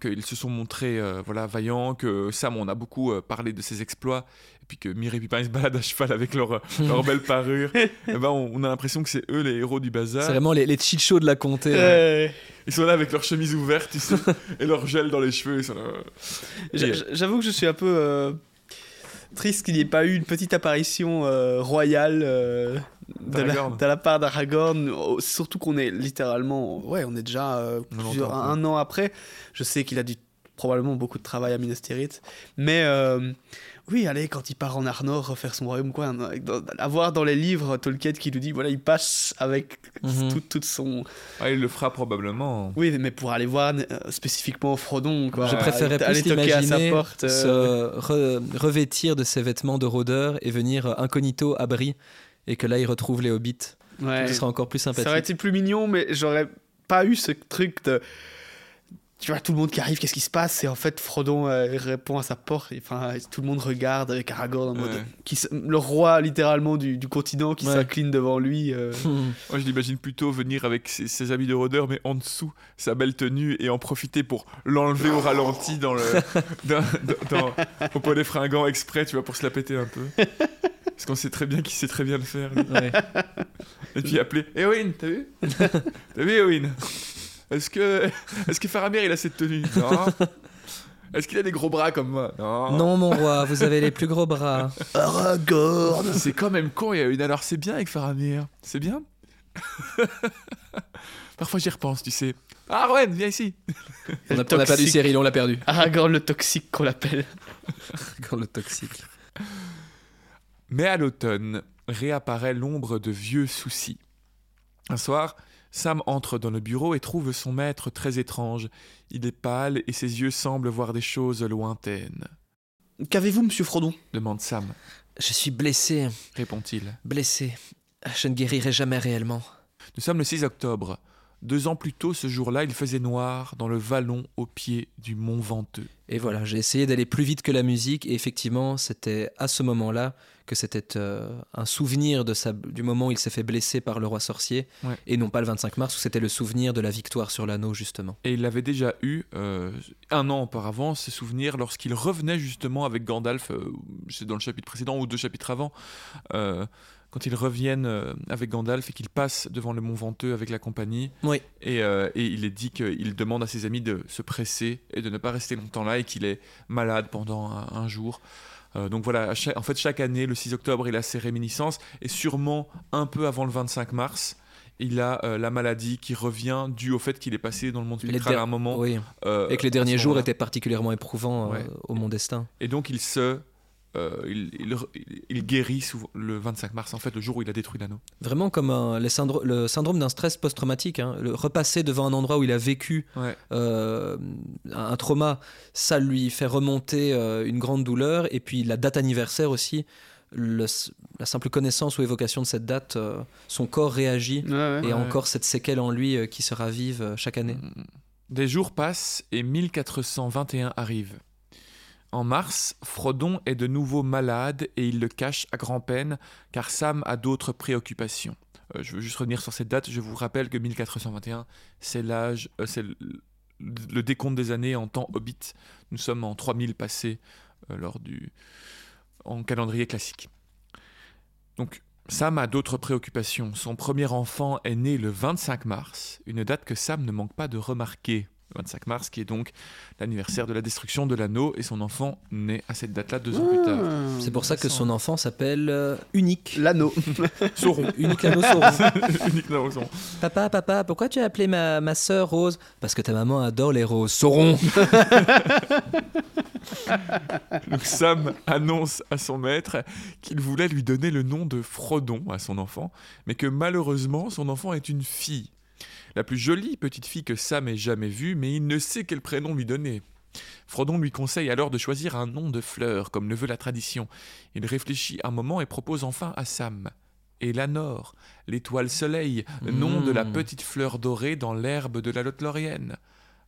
qu'ils se sont montrés euh, voilà, vaillants, que Sam, on a beaucoup euh, parlé de ses exploits, et puis que Mireille et Pipin ils se baladent à cheval avec leur, leur belle parure. Et ben, on, on a l'impression que c'est eux les héros du C'est bazar. vraiment les, les chichos de la comté. ouais. Ils sont là avec leur chemise ouverte tu sais, et leur gel dans les cheveux. Là. Et- J'avoue que je suis un peu euh, triste qu'il n'y ait pas eu une petite apparition euh, royale euh, de, la, D'Aragorn. de la part d'Aragorn. Oh, Surtout qu'on est littéralement, ouais, on est déjà euh, 90 plusieurs- un, an après. Je sais qu'il a dû probablement beaucoup de travail à Minas Tirith, mais euh, oui, allez, quand il part en Arnor refaire son royaume, quoi, dans- avoir dans les livres Tolkien qui nous dit, voilà, il passe avec tout, toute son Ah, il le fera probablement. Oui, mais pour aller voir euh, spécifiquement Frodon, quoi. Je préférais aller plus toquer à sa l'imaginer porte. euh, se re- revêtir de ses vêtements de rôdeur et venir euh, incognito à Brie et que là il retrouve les hobbits. ouais. Ce sera encore plus Ça sympathique. aurait été plus mignon, mais j'aurais pas eu ce truc de. Tu vois, tout le monde qui arrive, qu'est-ce qui se passe? Et en fait, Frodon euh, répond à sa porte. et, Enfin, tout le monde regarde avec Aragorn en mode. Ouais. Qui, s- le roi, littéralement, du, du continent qui Ouais. s'incline devant lui. euh. Moi, je l'imagine plutôt venir avec ses, ses habits de rôdeur, mais en dessous, sa belle tenue, et en profiter pour l'enlever au ralenti dans le, dans, dans- dans- au pot des fringants exprès, tu vois, pour se la péter un peu. Parce qu'on sait très bien qu'il sait très bien le faire. Ouais. Et puis appeler Eowyn, t'as vu? T'as vu Eowyn? Est-ce que, est-ce que Faramir il a cette tenue? Non. Est-ce qu'il a des gros bras comme moi? Non. Non mon roi, vous avez les plus gros bras. Aragorn C'est quand même con, Eowyn. Alors c'est bien avec Faramir. C'est bien? Parfois j'y repense, tu sais. Ah Rowan, viens ici. On a, Le on a perdu. Cyril, on l'a perdu. Aragorn le toxique qu'on l'appelle. Quand le toxique. Mais à l'automne, réapparaît l'ombre de vieux soucis. Un soir, Sam entre dans le bureau et trouve son maître très étrange. Il est pâle et ses yeux semblent voir des choses lointaines. Qu'avez-vous, monsieur Frodon? Demande Sam, Je suis blessé, répond-il. blessé. Je ne guérirai jamais réellement. Nous sommes le 6 octobre. Deux ans plus tôt, ce jour-là, il faisait noir dans le vallon au pied du mont Venteux. Et voilà, j'ai essayé d'aller plus vite que la musique et effectivement, c'était à ce moment-là que c'était euh, un souvenir de sa, du moment où il s'est fait blesser par le roi sorcier Ouais. et non pas le 25 mars où c'était le souvenir de la victoire sur l'anneau justement. Et il avait déjà eu, euh, un an auparavant, ce souvenir lorsqu'il revenait justement avec Gandalf, euh, c'est dans le chapitre précédent ou deux chapitres avant, quand ils reviennent euh, avec Gandalf et qu'ils passent devant le mont Venteux avec la compagnie. Oui. Et, euh, et il est dit qu'il demande à ses amis de se presser et de ne pas rester longtemps là et qu'il est malade pendant un, un jour. Euh, donc voilà, chaque- en fait, chaque année, le 6 octobre, il a ses réminiscences et sûrement un peu avant le 25 mars. Il a euh, la maladie qui revient dû au fait qu'il est passé dans le monde spectral à un moment. Oui. euh, Et que les derniers jours étaient particulièrement éprouvants euh, Ouais. au Mont Destin. Et donc il se. Euh, il, il- il- il guérit souvent le 25 mars, en fait, le jour où il a détruit l'anneau. Vraiment comme un- les syndro- le syndrome d'un stress post-traumatique. hein. Le repasser devant un endroit où il a vécu Ouais. euh, un trauma, ça lui fait remonter euh, une grande douleur. Et puis la date anniversaire aussi, le- la simple connaissance ou évocation de cette date, euh, son corps réagit. Ouais, ouais. Et Ouais. encore cette séquelle en lui euh, qui se ravive euh, chaque année. Des jours passent et 1421 arrive. En mars, Frodon est de nouveau malade et il le cache à grand-peine car Sam a d'autres préoccupations. Euh, je veux juste revenir sur cette date. Je vous rappelle que 1421, c'est l'âge, euh, c'est le, décompte des années en temps Hobbit. Nous sommes en 3000 passés euh, lors du en calendrier classique. Donc Sam a d'autres préoccupations. Son premier enfant est né le 25 mars, une date que Sam ne manque pas de remarquer. Le 25 mars, qui est donc l'anniversaire de la destruction de l'anneau, et son enfant naît à cette date-là deux ans plus tard. Ah. C'est pour ça que son enfant s'appelle euh, Unique. L'anneau. Sauron. Unique anneau Sauron. Unique non, Sauron. Papa, papa, pourquoi tu as appelé ma, ma sœur Rose? Parce que ta maman adore les roses. Sauron Donc Sam annonce à son maître qu'il voulait lui donner le nom de Frodon à son enfant, mais que malheureusement son enfant est une fille. La plus jolie petite fille que Sam ait jamais vue, mais il ne sait quel prénom lui donner. Frodon lui conseille alors de choisir un nom de fleur, comme le veut la tradition. Il réfléchit un moment et propose enfin à Sam. Elanor, l'étoile soleil, nom de la Mmh. petite fleur dorée dans l'herbe de la Lothlorienne.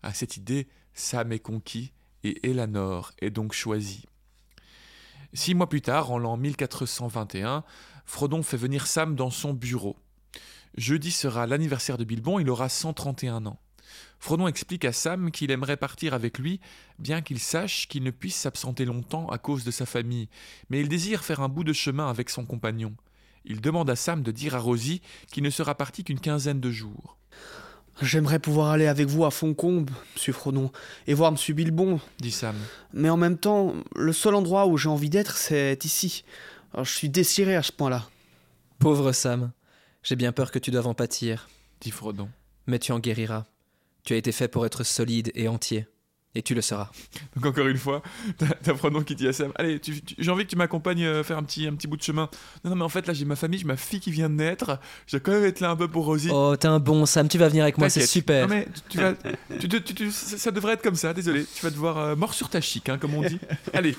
À cette idée, Sam est conquis et Elanor est donc choisi. Six mois plus tard, en l'an 1421, Frodon fait venir Sam dans son bureau. Jeudi sera l'anniversaire de Bilbon, il aura 131 ans. Frodon explique à Sam qu'il aimerait partir avec lui, bien qu'il sache qu'il ne puisse s'absenter longtemps à cause de sa famille, mais il désire faire un bout de chemin avec son compagnon. Il demande à Sam de dire à Rosie qu'il ne sera parti qu'une quinzaine de jours. J'aimerais pouvoir aller avec vous à Foncombe, monsieur Frodon, et voir monsieur Bilbon, dit Sam. mais en même temps, le seul endroit où j'ai envie d'être, c'est ici. Alors, je suis désiré à ce point-là. Pauvre Sam, j'ai bien peur que tu doives en pâtir, dit Frodon. mais tu en guériras. Tu as été fait pour être solide et entier, et tu le seras. Donc encore une fois, t'as Frodon qui dit à Sam Allez, j'ai envie que tu m'accompagnes euh, faire un petit, un petit bout de chemin. Non, non, mais en fait, là, j'ai ma famille, j'ai ma fille qui vient de naître. Je dois quand même être là un peu pour Rosie. Oh, t'es un bon Sam, tu vas venir avec moi, c'est super. Non, mais tu, vas, tu- tu- tu- tu- ça devrait être comme ça, désolé. Tu vas te voir euh, mort sur ta chic, hein, comme on dit. Allez.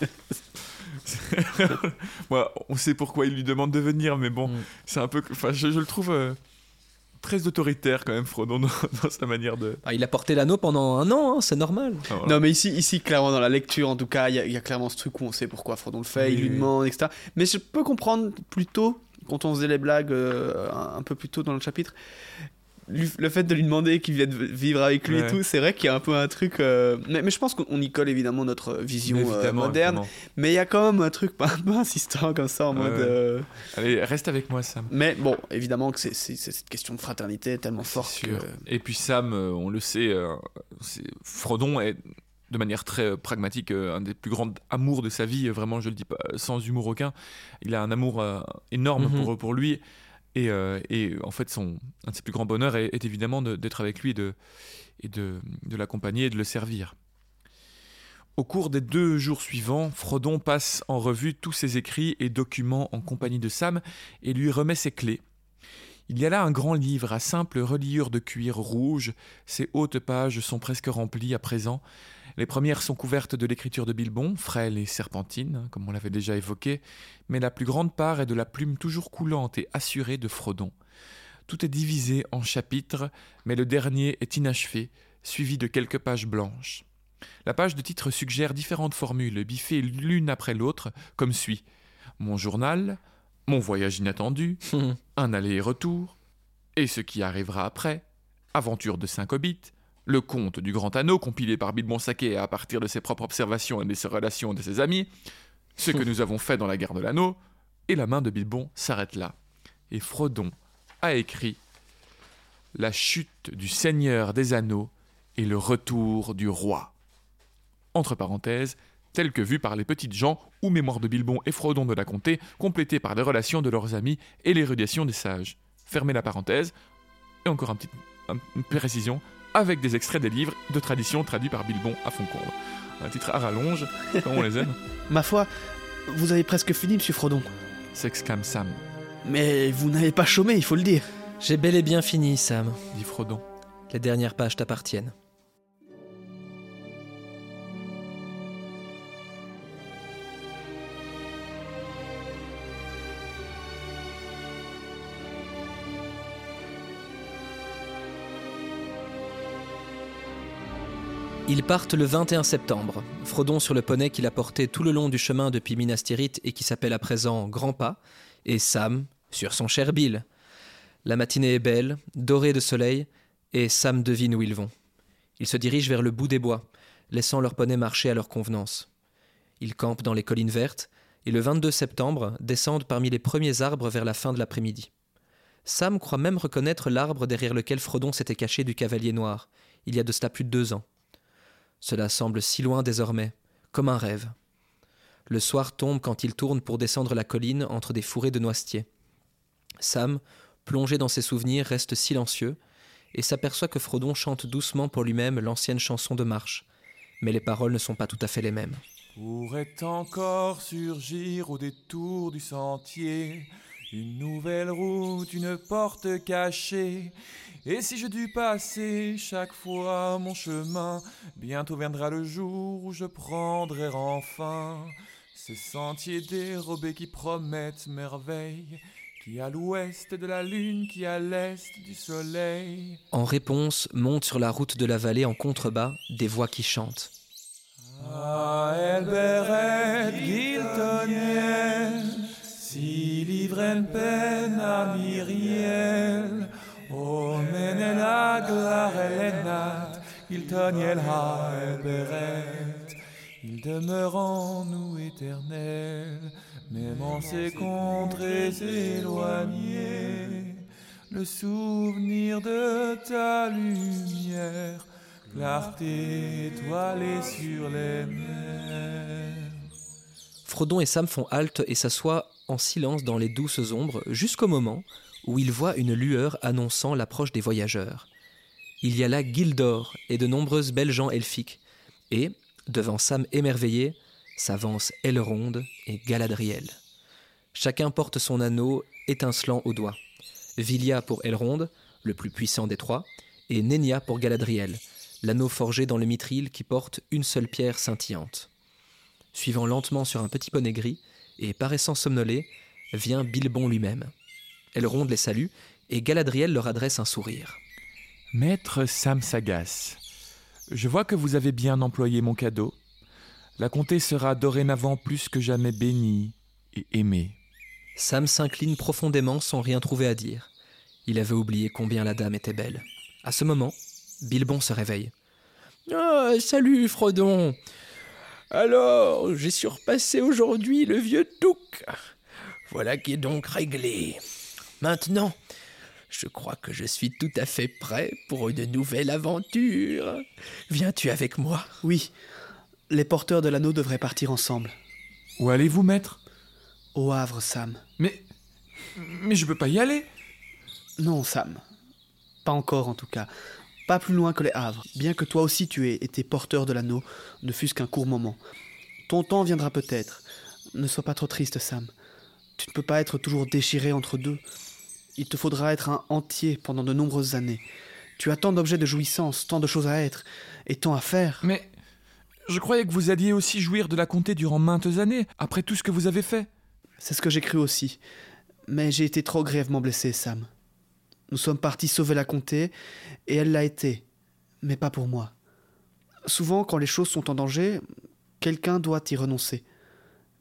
Moi, on sait pourquoi il lui demande de venir, mais bon, Mm. c'est un peu. Enfin, je, je le trouve euh, très autoritaire quand même, Frodon, dans, dans sa manière de. Ah, il a porté l'anneau pendant un an, hein, c'est normal. Voilà. Non, mais ici, ici, clairement, dans la lecture, en tout cas, il y, a- il y a clairement ce truc où on sait pourquoi Frodon le fait, Oui, il lui demande, etc. Mais je peux comprendre plutôt, quand on faisait les blagues euh, un, un peu plus tôt dans le chapitre, lui- le fait de lui demander qu'il vienne vivre avec lui Ouais. et tout, c'est vrai qu'il y a un peu un truc. euh, Mais, mais je pense qu'on y colle évidemment notre vision euh, moderne. évidemment. Mais il y a quand même un truc un peu insistant comme ça en mode. euh, Allez, reste avec moi, Sam. Mais bon, évidemment que c'est cette question de fraternité tellement forte que. Et puis Sam, on le sait, Frodon est de manière très pragmatique un des plus grands amours de sa vie. Vraiment, je le dis pas sans humour aucun. Il a un amour énorme Mhm. pour, pour lui. Et, euh, et en fait, son, un de ses plus grands bonheurs est, évidemment de- d'être avec lui et de, et de, de l'accompagner et de le servir. Au cours des deux jours suivants, Frodon passe en revue tous ses écrits et documents en compagnie de Sam et lui remet ses clés. Il y a là un grand livre à simple reliure de cuir rouge. Ses hautes pages sont presque remplies à présent. Les premières sont couvertes de l'écriture de Bilbon, frêle et serpentine, comme on l'avait déjà évoqué, mais la plus grande part est de la plume toujours coulante et assurée de Frodon. Tout est divisé en chapitres, mais le dernier est inachevé, suivi de quelques pages blanches. La page de titre suggère différentes formules, biffées l'une après l'autre, comme suit Mon journal, mon voyage inattendu, un aller et retour, et ce qui arrivera après, Aventure de cinq hobbits, le conte du grand anneau compilé par Bilbon Saquet à partir de ses propres observations et de ses relations de ses amis, ce que nous avons fait dans la guerre de l'anneau, et la main de Bilbon s'arrête là. Et Frodon a écrit La chute du seigneur des anneaux et le retour du roi. Entre parenthèses, tel que vu par les petites gens ou mémoire de Bilbon et Frodon de la Comté, complété par les relations de leurs amis et l'érudition des sages. Fermez la parenthèse, et encore un petit, un- une précision, avec des extraits des livres de tradition traduits par Bilbon à Foncombe. Un titre à rallonge, comme on les aime, Ma foi, vous avez presque fini, monsieur Frodon. s'exclame Sam, Mais vous n'avez pas chômé, il faut le dire. J'ai bel et bien fini, Sam. dit Frodon. Les dernières pages t'appartiennent. Ils partent le 21 septembre. Frodon sur le poney qu'il a porté tout le long du chemin depuis Minas Tirith et qui s'appelle à présent Grand Pas, et Sam sur son cher Bill. La matinée est belle, dorée de soleil, et Sam devine où ils vont. Ils se dirigent vers le bout des bois, laissant leur poney marcher à leur convenance. Ils campent dans les collines vertes, et le 22 septembre descendent parmi les premiers arbres vers la fin de l'après-midi. Sam croit même reconnaître l'arbre derrière lequel Frodon s'était caché du cavalier noir, il y a de cela plus de deux ans. Cela semble si loin désormais, comme un rêve. Le soir tombe quand ils tournent pour descendre la colline entre des fourrés de noisetiers. Sam, plongé dans ses souvenirs, reste silencieux et s'aperçoit que Frodon chante doucement pour lui-même l'ancienne chanson de marche. Mais les paroles ne sont pas tout à fait les mêmes. Pourrait encore surgir au détour du sentier une nouvelle route, une porte cachée. Et si je dus passer chaque fois mon chemin, bientôt viendra le jour où je prendrai enfin ces sentiers dérobés qui promettent merveille, qui à l'ouest de la lune, qui à l'est du soleil. En réponse, montent sur la route de la vallée en contrebas des voix qui chantent. Ah, Elberet si pen a Miriel, o menel aglar elenat, il tonielha beret, il demeure en nous éternel, même en ces contrées éloignées. Le souvenir de ta lumière, clarté étoilée sur les mers. Frodon et Sam font halte et s'assoient en silence dans les douces ombres jusqu'au moment où ils voient une lueur annonçant l'approche des voyageurs. Il y a là Gildor et de nombreuses belles gens elfiques, et, devant Sam émerveillé, s'avancent Elronde et Galadriel. Chacun porte son anneau étincelant au doigt. Vilia pour Elronde, le plus puissant des trois, et Nenia pour Galadriel, l'anneau forgé dans le mithril qui porte une seule pierre scintillante. Suivant lentement sur un petit poney gris et paraissant somnolé, vient Bilbon lui-même. Elronde les salue et Galadriel leur adresse un sourire. Maître Sam Sagas, je vois que vous avez bien employé mon cadeau. La comté sera dorénavant plus que jamais bénie et aimée. Sam s'incline profondément sans rien trouver à dire. Il avait oublié combien la dame était belle. À ce moment, Bilbon se réveille. Ah, salut, Frodon. Alors, j'ai surpassé aujourd'hui le vieux Touk. Voilà qui est donc réglé. Maintenant, je crois que je suis tout à fait prêt pour une nouvelle aventure. Viens-tu avec moi? Oui, les porteurs de l'anneau devraient partir ensemble. Où allez-vous, maître? Au Havre, Sam. Mais. Mais je peux pas y aller Non, Sam. Pas encore, en tout cas. Pas plus loin que les Havres, bien que toi aussi tu aies été porteur de l'anneau, ne fût-ce qu'un court moment. Ton temps viendra peut-être. Ne sois pas trop triste, Sam. Tu ne peux pas être toujours déchiré entre deux. Il te faudra être un entier pendant de nombreuses années. Tu as tant d'objets de jouissance, tant de choses à être, et tant à faire. Mais. Je croyais que vous alliez aussi jouir de la comté durant maintes années, après tout ce que vous avez fait. C'est ce que j'ai cru aussi. Mais j'ai été trop grièvement blessé, Sam. Nous sommes partis sauver la comté, et elle l'a été. Mais pas pour moi. Souvent, quand les choses sont en danger, quelqu'un doit y renoncer.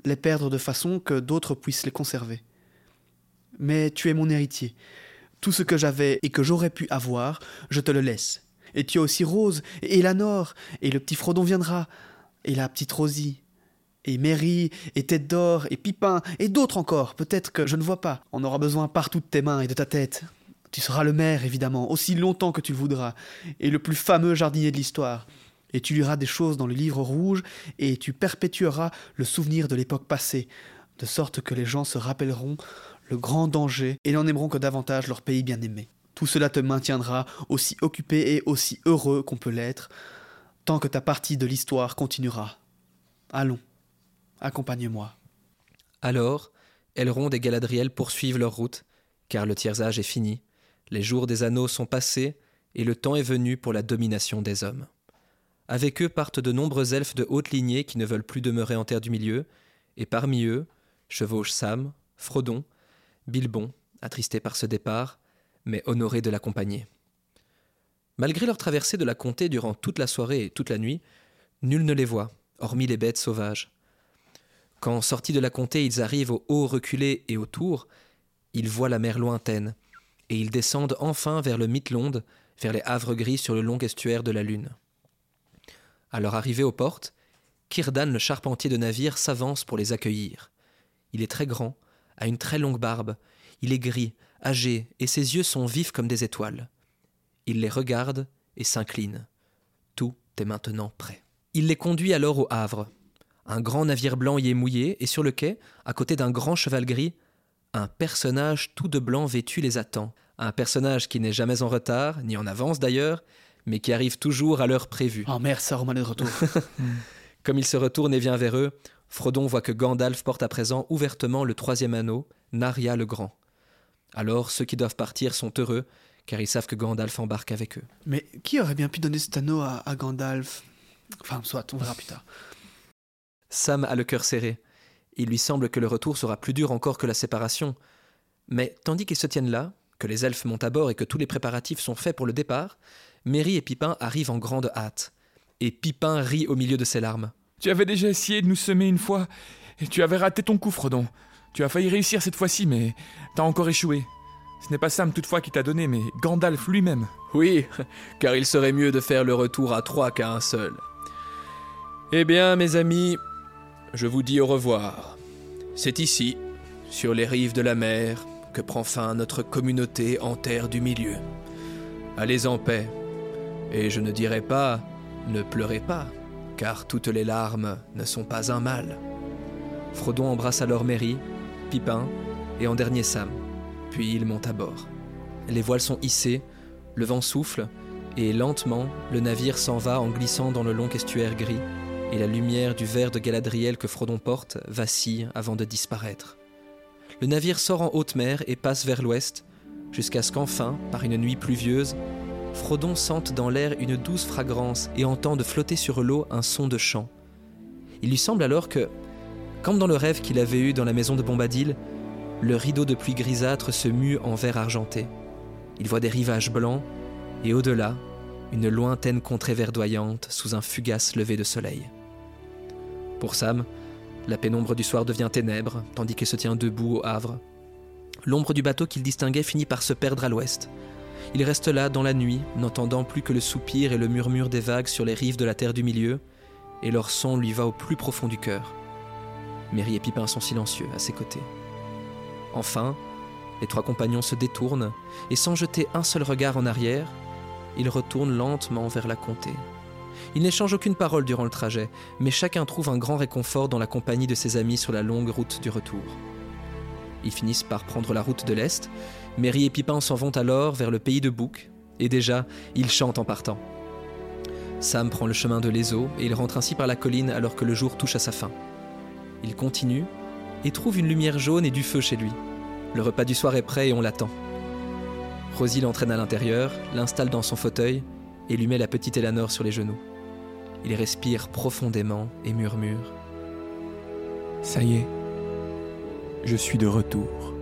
Les perdre de façon que d'autres puissent les conserver. Mais tu es mon héritier. Tout ce que j'avais et que j'aurais pu avoir, je te le laisse. Et tu as aussi Rose, et Elanor, et le petit Frodon viendra, et la petite Rosie, et Mary, et Tête d'Or, et Pipin, et d'autres encore, peut-être que je ne vois pas. On aura besoin partout de tes mains et de ta tête. Tu seras le maire, évidemment, aussi longtemps que tu le voudras, et le plus fameux jardinier de l'histoire. Et tu liras des choses dans le livre rouge, et tu perpétueras le souvenir de l'époque passée, de sorte que les gens se rappelleront le grand danger et n'en aimeront que davantage leur pays bien-aimé. Tout cela te maintiendra aussi occupé et aussi heureux qu'on peut l'être, tant que ta partie de l'histoire continuera. Allons, accompagne-moi. Alors, Elrond et Galadriel poursuivent leur route, car le tiers-âge est fini, les jours des anneaux sont passés, et le temps est venu pour la domination des hommes. Avec eux partent de nombreux elfes de haute lignée qui ne veulent plus demeurer en terre du milieu, et parmi eux chevauchent Sam, Frodon, Bilbon, attristé par ce départ, mais honoré de l'accompagner. Malgré leur traversée de la comté durant toute la soirée et toute la nuit, nul ne les voit, hormis les bêtes sauvages. Quand, sortis de la comté, ils arrivent au haut reculé et au tour, ils voient la mer lointaine, et ils descendent enfin vers le Midlond, vers les havres gris sur le long estuaire de la Lune. À leur arrivée aux portes, Kirdan, le charpentier de navire, s'avance pour les accueillir. Il est très grand, a une très longue barbe, il est gris, âgé, et ses yeux sont vifs comme des étoiles. Il les regarde et s'incline. Tout est maintenant prêt. Il les conduit alors au Havre. Un grand navire blanc y est mouillé, et sur le quai, à côté d'un grand cheval gris, un personnage tout de blanc vêtu les attend. Un personnage qui n'est jamais en retard, ni en avance d'ailleurs, mais qui arrive toujours à l'heure prévue. Oh merde, ça remet de retour. Comme il se retourne et vient vers eux, Frodon voit que Gandalf porte à présent ouvertement le troisième anneau, Naria le Grand. Alors ceux qui doivent partir sont heureux, car ils savent que Gandalf embarque avec eux. Mais qui aurait bien pu donner cet anneau à, à Gandalf? Enfin, soit, on verra plus tard. Sam a le cœur serré. Il lui semble que le retour sera plus dur encore que la séparation. Mais tandis qu'ils se tiennent là, que les elfes montent à bord et que tous les préparatifs sont faits pour le départ, Merry et Pipin arrivent en grande hâte. Et Pipin rit au milieu de ses larmes. Tu avais déjà essayé de nous semer une fois, et tu avais raté ton coup, Frodon. Tu as failli réussir cette fois-ci, mais t'as encore échoué. Ce n'est pas Sam toutefois qui t'a donné, mais Gandalf lui-même. Oui, car il serait mieux de faire le retour à trois qu'à un seul. Eh bien, mes amis, je vous dis au revoir. C'est ici, sur les rives de la mer, que prend fin notre communauté en terre du milieu. Allez en paix, et je ne dirai pas ne pleurez pas, car toutes les larmes ne sont pas un mal. Frodon embrasse alors Merry, Pipin et en dernier Sam, puis il monte à bord. Les voiles sont hissées, le vent souffle, et lentement, le navire s'en va en glissant dans le long estuaire gris, et la lumière du verre de Galadriel que Frodon porte vacille avant de disparaître. Le navire sort en haute mer et passe vers l'ouest, jusqu'à ce qu'enfin, par une nuit pluvieuse, Frodon sente dans l'air une douce fragrance et entende flotter sur l'eau un son de chant. Il lui semble alors que, comme dans le rêve qu'il avait eu dans la maison de Bombadil, le rideau de pluie grisâtre se mue en verre argenté. Il voit des rivages blancs et au-delà, une lointaine contrée verdoyante sous un fugace lever de soleil. Pour Sam, la pénombre du soir devient ténèbres, tandis qu'il se tient debout au havre. L'ombre du bateau qu'il distinguait finit par se perdre à l'ouest. Il reste là dans la nuit, n'entendant plus que le soupir et le murmure des vagues sur les rives de la terre du milieu, et leur son lui va au plus profond du cœur. Mary et Pipin sont silencieux à ses côtés. Enfin, les trois compagnons se détournent, et sans jeter un seul regard en arrière, ils retournent lentement vers la comté. Ils n'échangent aucune parole durant le trajet, mais chacun trouve un grand réconfort dans la compagnie de ses amis sur la longue route du retour. Ils finissent par prendre la route de l'Est. Mary et Pipin s'en vont alors vers le pays de Bouc, et déjà, ils chantent en partant. Sam prend le chemin de l'Ezo et il rentre ainsi par la colline alors que le jour touche à sa fin. Il continue et trouve une lumière jaune et du feu chez lui. Le repas du soir est prêt et on l'attend. Rosie l'entraîne à l'intérieur, l'installe dans son fauteuil et lui met la petite Eleanor sur les genoux. Il respire profondément et murmure Ça y est, je suis de retour.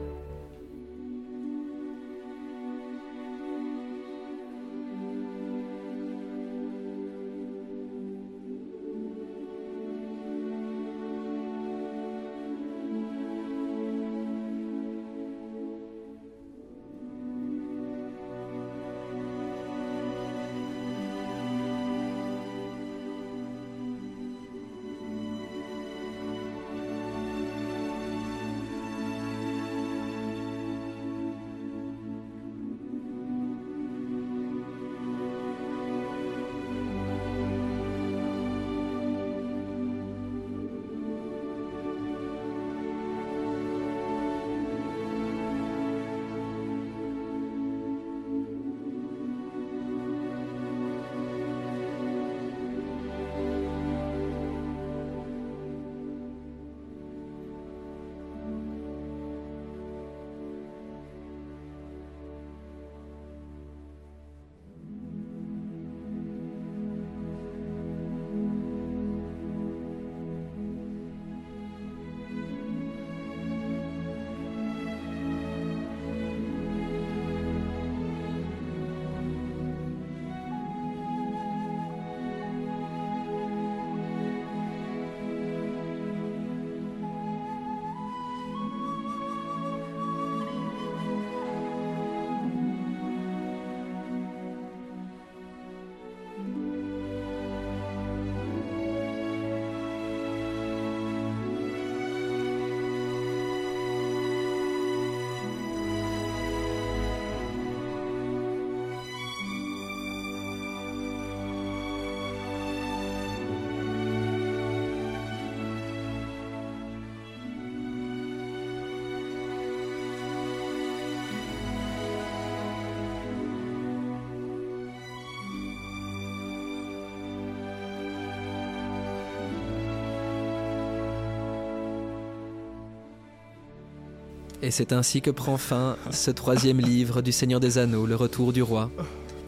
Et c'est ainsi que prend fin ce troisième livre du Seigneur des Anneaux, Le Retour du Roi,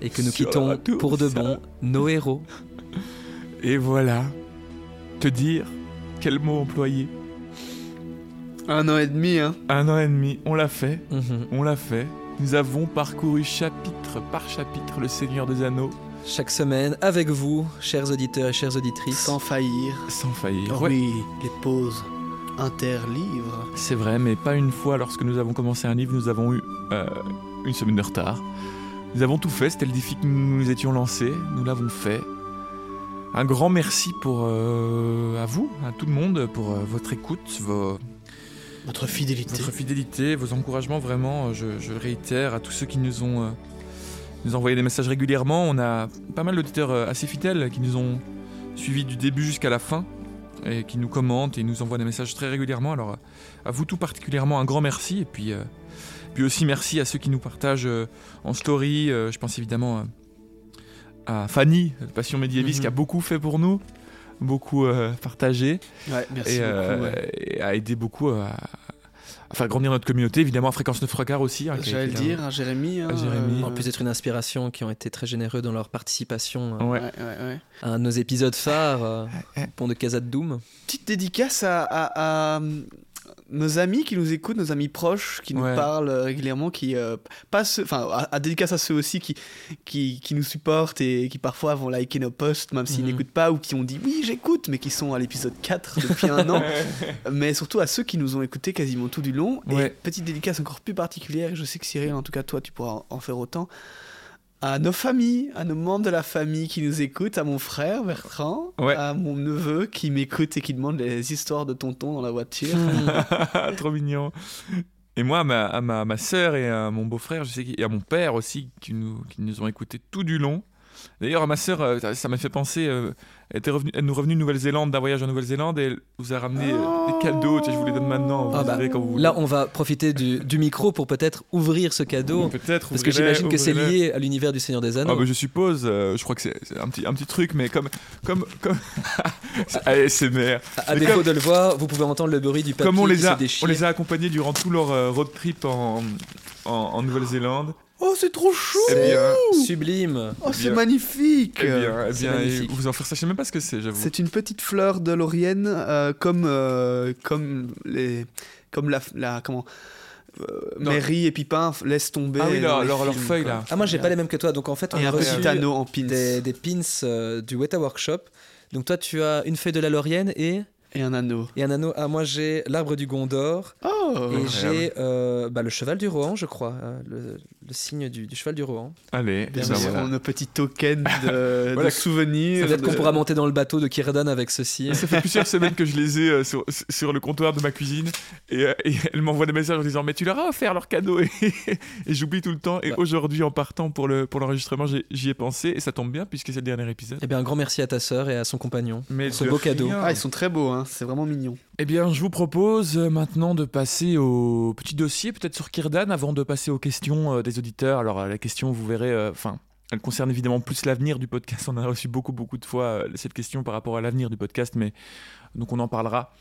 et que nous Sur quittons pour de ça. bon nos héros. Et voilà. Te dire quel mot employer? Un an et demi, hein. Un an et demi, on l'a fait. Mhm. On l'a fait. Nous avons parcouru chapitre par chapitre le Seigneur des Anneaux Chaque semaine, avec vous, chers auditeurs et chères auditrices. Sans faillir. sans faillir. Oh Ouais. Oui, les pauses. Interlivre. C'est vrai, mais pas une fois lorsque nous avons commencé un livre, nous avons eu euh, une semaine de retard. Nous avons tout fait, c'était le défi que nous nous étions lancés, nous l'avons fait. Un grand merci pour euh, à vous, à tout le monde, pour euh, votre écoute, vos, Notre fidélité. votre fidélité, vos encouragements, vraiment, je, je le réitère à tous ceux qui nous ont, euh, nous envoyé des messages régulièrement. On a pas mal d'auditeurs euh, assez fidèles qui nous ont suivis du début jusqu'à la fin et qui nous commentent et nous envoient des messages très régulièrement. Alors, à vous tout particulièrement, un grand merci. Et puis, euh, puis aussi merci à ceux qui nous partagent euh, en story. Euh, je pense évidemment à Fanny, Passion médiéviste, Mhm. qui a beaucoup fait pour nous, beaucoup partagé Ouais, merci et, beaucoup. ouais. et a aidé beaucoup à, à faire grandir notre communauté. Évidemment, à Fréquence 9 Regards aussi. hein, J'allais le dire à Jérémy. hein, À Jérémy. euh, En plus d'être une inspiration, qui ont été très généreux dans leur participation euh, Ouais. ouais, ouais, ouais. à nos épisodes phares, euh, pont de Casa de Doom. Petite dédicace à, à- à, nos amis qui nous écoutent, nos amis proches qui nous Ouais. parlent euh, régulièrement, qui euh, pas ceux- enfin à, à dédicace à ceux aussi qui, qui, qui nous supportent et qui parfois vont liker nos posts même s'ils Mhm. n'écoutent pas ou qui ont dit oui j'écoute mais qui sont à l'épisode 4 depuis un an. mais surtout à ceux qui nous ont écoutés quasiment tout du long. Et petite dédicace encore plus particulière, et je sais que Cyril, en tout cas toi, tu pourras en faire autant, à nos familles, à nos membres de la famille qui nous écoutent, à mon frère Bertrand, Ouais. à mon neveu qui m'écoute et qui demande les histoires de tonton dans la voiture. Trop mignon. Et moi, à ma, à ma, ma sœur et à mon beau-frère, je sais, qu'il- et à mon père aussi, qui nous, qui nous ont écoutés tout du long. D'ailleurs, à ma sœur, euh, ça- m'a fait penser, euh, elle, était revenue, elle nous est revenue de Nouvelle-Zélande, d'un voyage en Nouvelle-Zélande, et elle vous a ramené euh, des cadeaux. Tu sais, je vous les donne maintenant, vous Ah bah, quand vous. Là, on va profiter du, du micro pour peut-être ouvrir ce cadeau. Peut-être. Parce que j'imagine que c'est lié à l'univers du Seigneur des Ah Anneaux. bah, je suppose, euh, je crois que c'est un petit, un petit truc, mais comme... comme, comme... c'est ASMR. à à défaut comme- de le voir, vous pouvez entendre le bruit du papier Comme on les, se a, on les a accompagnés durant tout leur road trip en, en, en Nouvelle-Zélande. Oh, c'est trop chou Eh bien, Sublime. Oh, c'est bien. magnifique eh bien, eh c'est bien, et magnifique. vous en faire ça, je sais même pas ce que c'est, j'avoue. C'est une petite fleur de Laurienne, euh, comme, euh, comme, les, comme la, la comment, euh. Mary et Pipin laissent tomber. Ah oui, leur, leur, feuille là. Ah, moi, j'ai pas les mêmes que toi. Donc, en fait, on Et a un reçu petit anneau en pins. des, des pins euh, du Weta Workshop. Donc, toi, tu as une feuille de la Laurienne et, Et un anneau. et un anneau. Ah, moi, j'ai l'arbre du Gondor. Oh et j'ai euh, bah, le cheval du Rohan, je crois. euh, le, le signe du, du cheval du Rohan. Allez, Bien eh ben sûr, voilà. nos petits tokens de, Voilà. de souvenirs. Peut-être qu'on de- pourra monter dans le bateau de Kirdan avec ceci. Ça fait plusieurs semaines que je les ai euh, sur, sur le comptoir de ma cuisine et, euh, et elle m'envoie des messages en disant mais tu leur as offert leur cadeau et, et j'oublie tout le temps et Bah. aujourd'hui en partant pour le pour l'enregistrement j'y ai pensé et ça tombe bien puisque c'est le dernier épisode. Eh bien, un grand merci à ta sœur et à son compagnon. Mais ce de beau cadeau. Ah, ils sont très beaux, hein. c'est vraiment mignon. Eh bien, je vous propose euh, maintenant de passer au petit dossier, peut-être sur Kirdan, avant de passer aux questions euh, des auditeurs. Alors, euh, la question, vous verrez, enfin, elle concerne évidemment plus l'avenir du podcast. On a reçu beaucoup, beaucoup de fois cette question par rapport à l'avenir du podcast, mais donc on en parlera.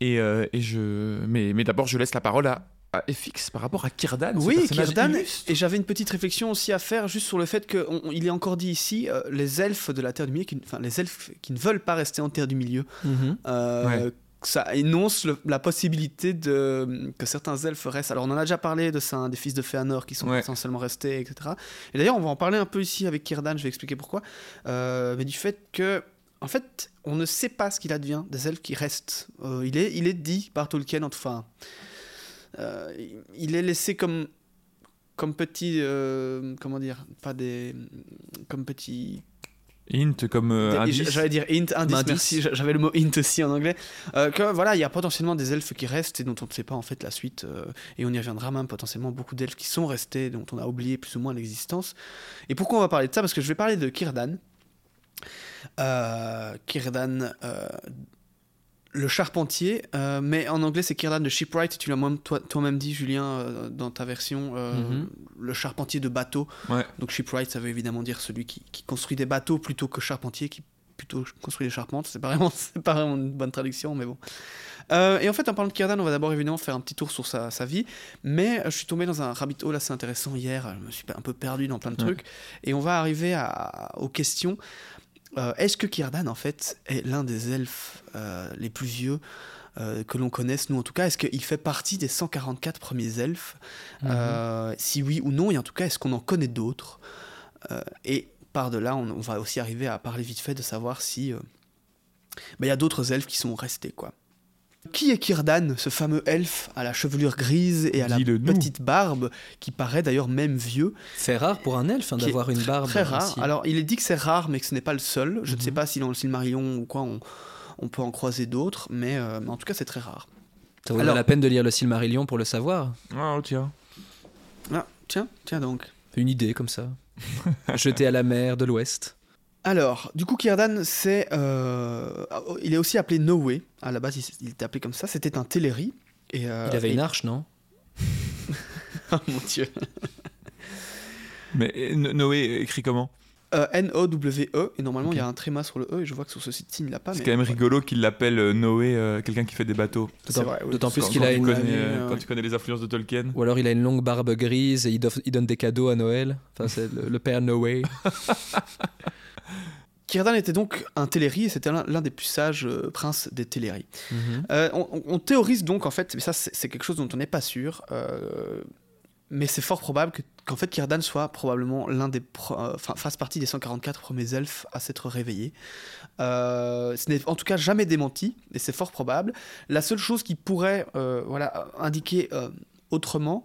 Et, euh, et je, mais, mais d'abord, je laisse la parole à, à FX par rapport à Kirdan. Oui, Kirdan. Et j'avais une petite réflexion aussi à faire juste sur le fait qu'il est encore dit ici, euh, les elfes de la Terre du Milieu, qui, enfin les elfes qui ne veulent pas rester en Terre du Milieu, Mhm. euh, Ouais. Ça énonce le- la possibilité de, que certains elfes restent. Alors on en a déjà parlé de ça, hein, des fils de Fëanor qui sont Ouais. essentiellement restés, etc. Et d'ailleurs on va en parler un peu ici avec Kirdan, je vais expliquer pourquoi. Euh, mais du fait que, en fait, on ne sait pas ce qu'il advient des elfes qui restent. Euh, il, est, il est dit par Tolkien, enfin, euh, il est laissé comme comme petit, comment dire, pas des, comme petit Hint comme euh, indice. J'allais dire int, indice, Indice. merci. J'a- J'avais le mot int aussi en anglais. Euh, que voilà, il y a potentiellement des elfes qui restent et dont on ne sait pas en fait la suite. euh, et on y reviendra même potentiellement beaucoup d'elfes qui sont restés, dont on a oublié plus ou moins l'existence. Et pourquoi on va parler de ça? Parce que je vais parler de Kirdan. Euh, Kirdan, euh, le charpentier, euh, mais en anglais c'est Kirdan de Shipwright. Tu l'as toi- toi-même dit, Julien, euh, dans ta version, euh, Mhm. le charpentier de bateau. Ouais. Donc shipwright, ça veut évidemment dire celui qui, qui construit des bateaux plutôt que charpentier qui plutôt construit des charpentes. C'est pas vraiment, pas vraiment une bonne traduction, mais bon. Et en fait, en parlant de Kirdan, on va d'abord évidemment faire un petit tour sur sa, sa vie. Mais je suis tombé dans un rabbit hole assez intéressant hier. Je me suis un peu perdu dans plein de Ouais. trucs. Et on va arriver à- aux questions. Euh, Est-ce que Kirdan, en fait, est l'un des elfes euh, les plus vieux euh, que l'on connaisse, nous en tout cas? Est-ce qu'il fait partie des 144 premiers elfes? Euh, Si oui ou non, et en tout cas, est-ce qu'on en connaît d'autres? Et par-delà, on, on va aussi arriver à parler vite fait de savoir si bah, il y a d'autres elfes qui sont restés, quoi. Qui est Kirdan, ce fameux elfe à la chevelure grise et à la petite barbe, qui paraît d'ailleurs même vieux? C'est rare pour un elfe hein, d'avoir une barbe. Très rare. ainsi. Alors, il est dit que c'est rare, mais que ce n'est pas le seul. Je ne sais Mhm. pas si dans le Silmarillion ou quoi, on, on peut en croiser d'autres, mais, euh, mais en tout cas, c'est très rare. Ça alors- la peine de lire le Silmarillion pour le savoir. Ah, tiens. Ah, tiens, tiens donc. Une idée comme ça. Jeté à la mer de l'Ouest. Alors, du coup, Kirdan, c'est, euh, il est aussi appelé Noé. À la base, il, il était appelé comme ça. C'était un Téléri. Et, euh, Il avait et- une arche, non? Oh mon dieu. Mais euh, No- Noé écrit comment? Euh, N-O-W-E. Et normalement, il y a un tréma sur le E. Et je vois que sur ce site-ci, il ne l'a pas. C'est mais- quand même rigolo qu'il l'appelle Noé, euh, quelqu'un qui fait des bateaux. C'est D'autant vrai, oui. d'autant plus Quand- qu'il a tu une. connais, euh, quand tu connais les influences de Tolkien. Ou alors il a une longue barbe grise et il, dof- il donne des cadeaux à Noël. Enfin, c'est le, le père Noé. Kirdan était donc un Téléri et c'était l'un des plus sages euh, princes des Téléri. Mhm. Euh, on, théorise donc en fait, mais ça c'est quelque chose dont on n'est pas sûr, euh, mais c'est fort probable que- qu'en fait Kirdan soit probablement l'un des, fasse partie des 144 premiers elfes à s'être réveillés. Ce n'est en tout cas jamais démenti et c'est fort probable. La seule chose qui pourrait, voilà, indiquer autrement,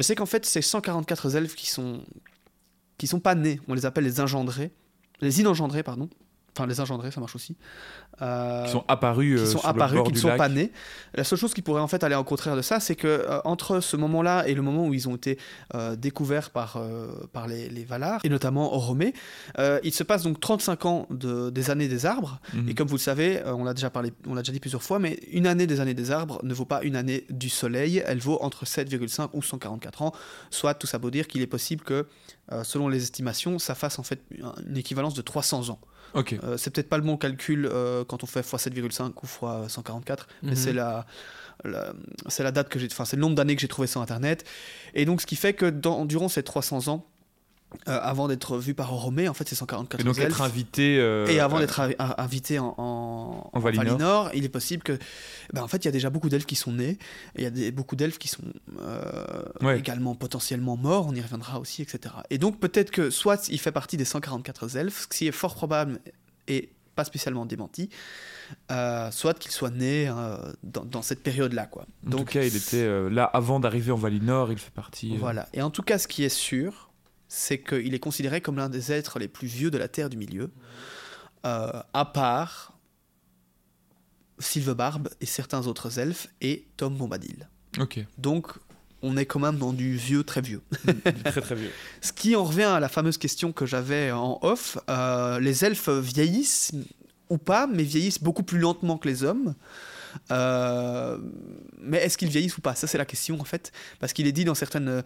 c'est qu'en fait ces 144 elfes qui sont qui sont pas nés, on les appelle les engendrés, les inengendrés pardon. Enfin, les engendrés, ça marche aussi. Euh, Qui sont apparus, qui euh, sont sur le apparus, bord qui ne sont lac. pas nés. La seule chose qui pourrait en fait aller au contraire de ça, c'est que euh, entre ce moment-là et le moment où ils ont été euh, découverts par, par les, les Valar, et notamment Oromé, il se passe donc 35 ans de, des années des arbres. Mhm. Et comme vous le savez, on l'a déjà parlé, on l'a déjà dit plusieurs fois, mais une année des années des arbres ne vaut pas une année du soleil. Elle vaut entre 7,5 ou 144 ans. Soit tout ça veut dire qu'il est possible que, euh, selon les estimations, ça fasse en fait une équivalence de 300 ans. Ok. Euh, c'est peut-être pas le bon calcul euh, quand on fait x7,5 ou x 144, mais Mhm. c'est la, la- c'est la date que j'ai, enfin c'est le nombre d'années que j'ai trouvé sur internet. Et donc ce qui fait que dans, durant ces 300 ans, euh, avant d'être vu par Oromé, en fait c'est 144 Et donc elfes. être invité. euh, Et avant euh, d'être invité en, en, En Valinor. il est possible que, ben, en fait, il y a déjà beaucoup d'elfes qui sont nés, il y a des, beaucoup d'elfes qui sont Ouais. également potentiellement morts. On y reviendra aussi, etc. Et donc peut-être que soit il fait partie des 144 elfes, ce qui est fort probable et pas spécialement démenti, soit qu'il soit né dans, dans cette période-là, quoi. En tout cas, il était là avant d'arriver en Valinor. Il fait partie. Voilà. Et en tout cas, ce qui est sûr, c'est qu'il est considéré comme l'un des êtres les plus vieux de la Terre du Milieu, euh, à part Sylvebarbe et certains autres elfes et Tom Bombadil. Ok. Donc, on est quand même dans du vieux très vieux. très très vieux. Ce qui en revient à la fameuse question que j'avais en off. euh, les elfes vieillissent ou pas, mais vieillissent beaucoup plus lentement que les hommes. Euh, mais est-ce qu'ils vieillissent ou pas? Ça, c'est la question en fait. Parce qu'il est dit dans certaines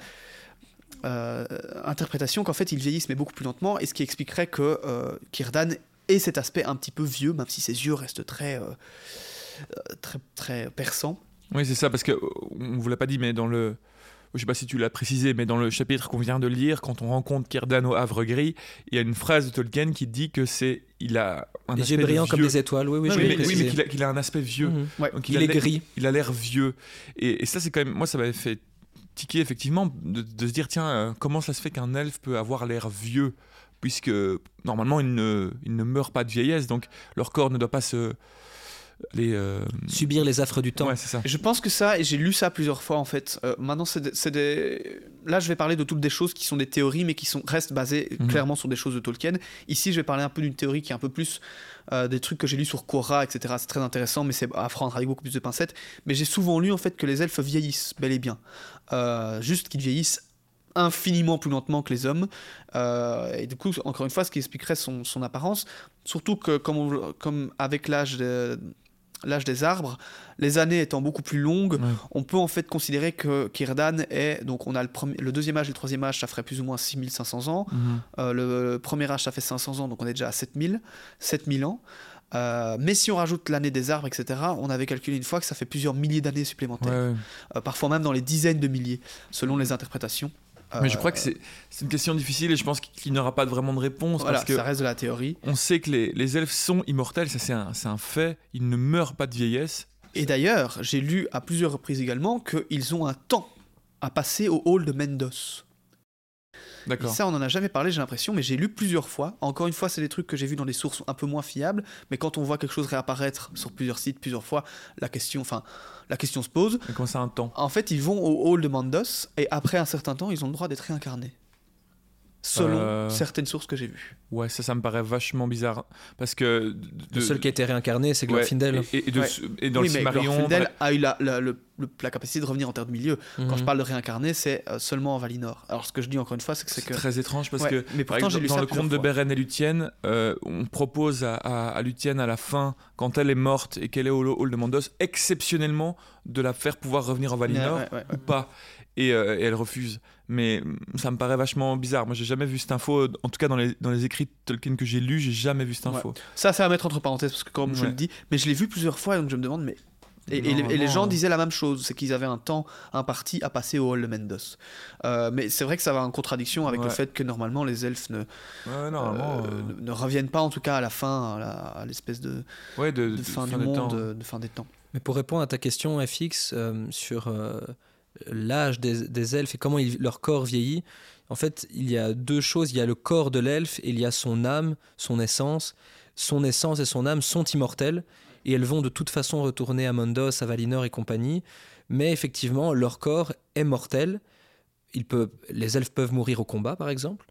euh, interprétations qu'en fait ils vieillissent, mais beaucoup plus lentement. Et ce qui expliquerait que euh, Kirdan ait cet aspect un petit peu vieux, même si ses yeux restent très, euh, très, très perçants. Oui, c'est ça, parce que on vous l'a pas dit, mais dans le. Je sais pas si tu l'as précisé, mais dans le chapitre qu'on vient de lire, quand on rencontre Kirdan au Havre Gris, il y a une phrase de Tolkien qui dit que c'est. Il a un Les aspect yeux de brillants comme vieux. des étoiles. Oui, oui, Oui, je mais, oui, qu'il a, un aspect vieux. Mhm. Ouais. Donc, Il a est gris. Il a l'air vieux. Et, et ça, c'est quand même. Moi, ça m'avait fait tiquer, effectivement, de, de se dire tiens, euh, comment ça se fait qu'un elfe peut avoir l'air vieux Puisque normalement, ils ne, ils ne meurent pas de vieillesse, donc leur corps ne doit pas se. Les, euh, Subir les affres du temps. Ouais, c'est ça. Je pense que ça, et j'ai lu ça plusieurs fois en fait. Euh, maintenant, c'est des, Là, je vais parler de toutes des choses qui sont des théories, mais qui sont, restent basées Mhm. clairement sur des choses de Tolkien. Ici, je vais parler un peu d'une théorie qui est un peu plus euh, des trucs que j'ai lus sur Korra, etc. C'est très intéressant, mais c'est à prendre avec beaucoup plus de pincettes. Mais j'ai souvent lu en fait que les elfes vieillissent bel et bien. Euh, juste qu'ils vieillissent infiniment plus lentement que les hommes. Euh, et du coup, encore une fois, ce qui expliquerait son, son apparence. Surtout que, comme, on- comme avec l'âge de- l'âge des arbres, les années étant beaucoup plus longues, Ouais. on peut en fait considérer que Kirdan est. Donc, on a le, premier, le deuxième âge et le troisième âge, ça ferait plus ou moins 6500 ans. Mhm. Euh, le premier âge, ça fait 500 ans, donc on est déjà à 7000, 7000 ans. Euh, mais si on rajoute l'année des arbres, etc., on avait calculé une fois que ça fait plusieurs milliers d'années supplémentaires. Ouais, ouais. Euh, parfois même dans les dizaines de milliers, selon les interprétations. Mais je Euh, crois que c'est une question difficile et je pense qu'il n'y aura pas vraiment de réponse Voilà, parce que ça reste de la théorie. on sait que les, les elfes sont immortels, ça c'est un, un fait, ils ne meurent pas de vieillesse. Et d'ailleurs, j'ai lu à plusieurs reprises également qu'ils ont un temps à passer au hall de Mendos. Et ça, on en a jamais parlé, j'ai l'impression, mais j'ai lu plusieurs fois. Encore une fois, c'est des trucs que j'ai vus dans des sources un peu moins fiables, mais quand on voit quelque chose réapparaître sur plusieurs sites plusieurs fois, la question, enfin, la question se pose. Mais comment ça un temps? En fait, ils vont au hall de Mandos et après un certain temps, ils ont le droit d'être réincarnés. Selon Euh. certaines sources que j'ai vues. Ouais, ça, ça me paraît vachement bizarre. Parce que. de- Le seul qui a été réincarné, c'est ouais, Glorfindel. Et, et de- Ouais. et dans oui, le mais Silmarillion. Glorfindel a eu la, la- le- la capacité de revenir en terre de milieu. Quand Mhm. je parle de réincarner, c'est euh, seulement en Valinor. Alors, ce que je dis encore une fois, c'est que c'est que. très étrange parce Ouais, que mais pourtant, j'ai exemple, lu dans ça le conte de. Beren et Luthien, euh, on propose à, à, à Luthien à la fin, quand elle est morte et qu'elle est au hall de Mandos, exceptionnellement de la faire pouvoir revenir en Valinor Ouais, ouais, ouais, ou pas. Et, euh, et elle refuse. Mais ça me paraît vachement bizarre. Moi, j'ai jamais vu cette info. En tout cas, dans les, dans les écrits de Tolkien que j'ai lus, j'ai jamais vu cette info. Ça, c'est à mettre entre parenthèses parce que, comme je Ouais. le dis, mais je l'ai vu plusieurs fois donc je me demande, mais. Et, et les, et les Normalement, gens disaient la même chose, c'est qu'ils avaient un temps imparti à passer au hall de Mendos. Euh, mais c'est vrai que ça va en contradiction avec le fait que normalement les elfes ne, Ouais, normalement. euh, euh, ne, ne reviennent pas, en tout cas à la fin, à l'espèce de, ouais, de, de de- fin, fin du des temps. monde, de, de fin des temps. Mais pour répondre à ta question, FX, euh, sur euh, l'âge des, elfes et comment leur corps vieillit, en fait, il y a deux choses. Il y a le corps de l'elfe et il y a son âme, son essence. Son essence et son âme sont immortelles et elles vont de toute façon retourner à Mondos, à Valinor et compagnie. Mais effectivement, leur corps est mortel. Les elfes peuvent mourir au combat, par exemple,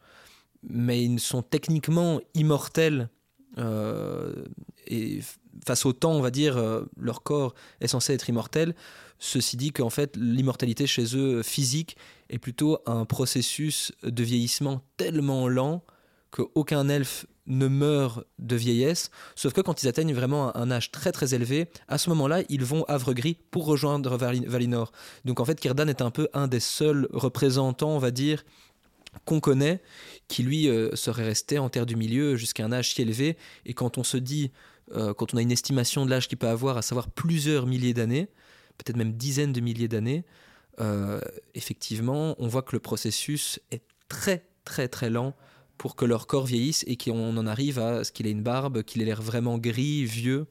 mais ils sont techniquement immortels euh, et face au temps, on va dire, euh, leur corps est censé être immortel. Ceci dit qu'en fait, l'immortalité chez eux physique est plutôt un processus de vieillissement tellement lent qu'aucun elfe ne meurt de vieillesse, sauf que quand ils atteignent vraiment un, âge très très élevé, à ce moment-là, ils vont havre gris pour rejoindre Vali- Valinor. Donc en fait, Círdan est un peu un des seuls représentants, on va dire, qu'on connaît, qui lui euh, serait resté en terre du milieu jusqu'à un âge si élevé. Et quand on se dit, euh, quand on a une estimation de l'âge qu'il peut avoir, à savoir plusieurs milliers d'années, peut-être même dizaines de milliers d'années, euh, effectivement, on voit que le processus est très très très lent pour que leur corps vieillisse et qu'on en arrive à ce qu'il ait une barbe, qu'il ait l'air vraiment gris, vieux.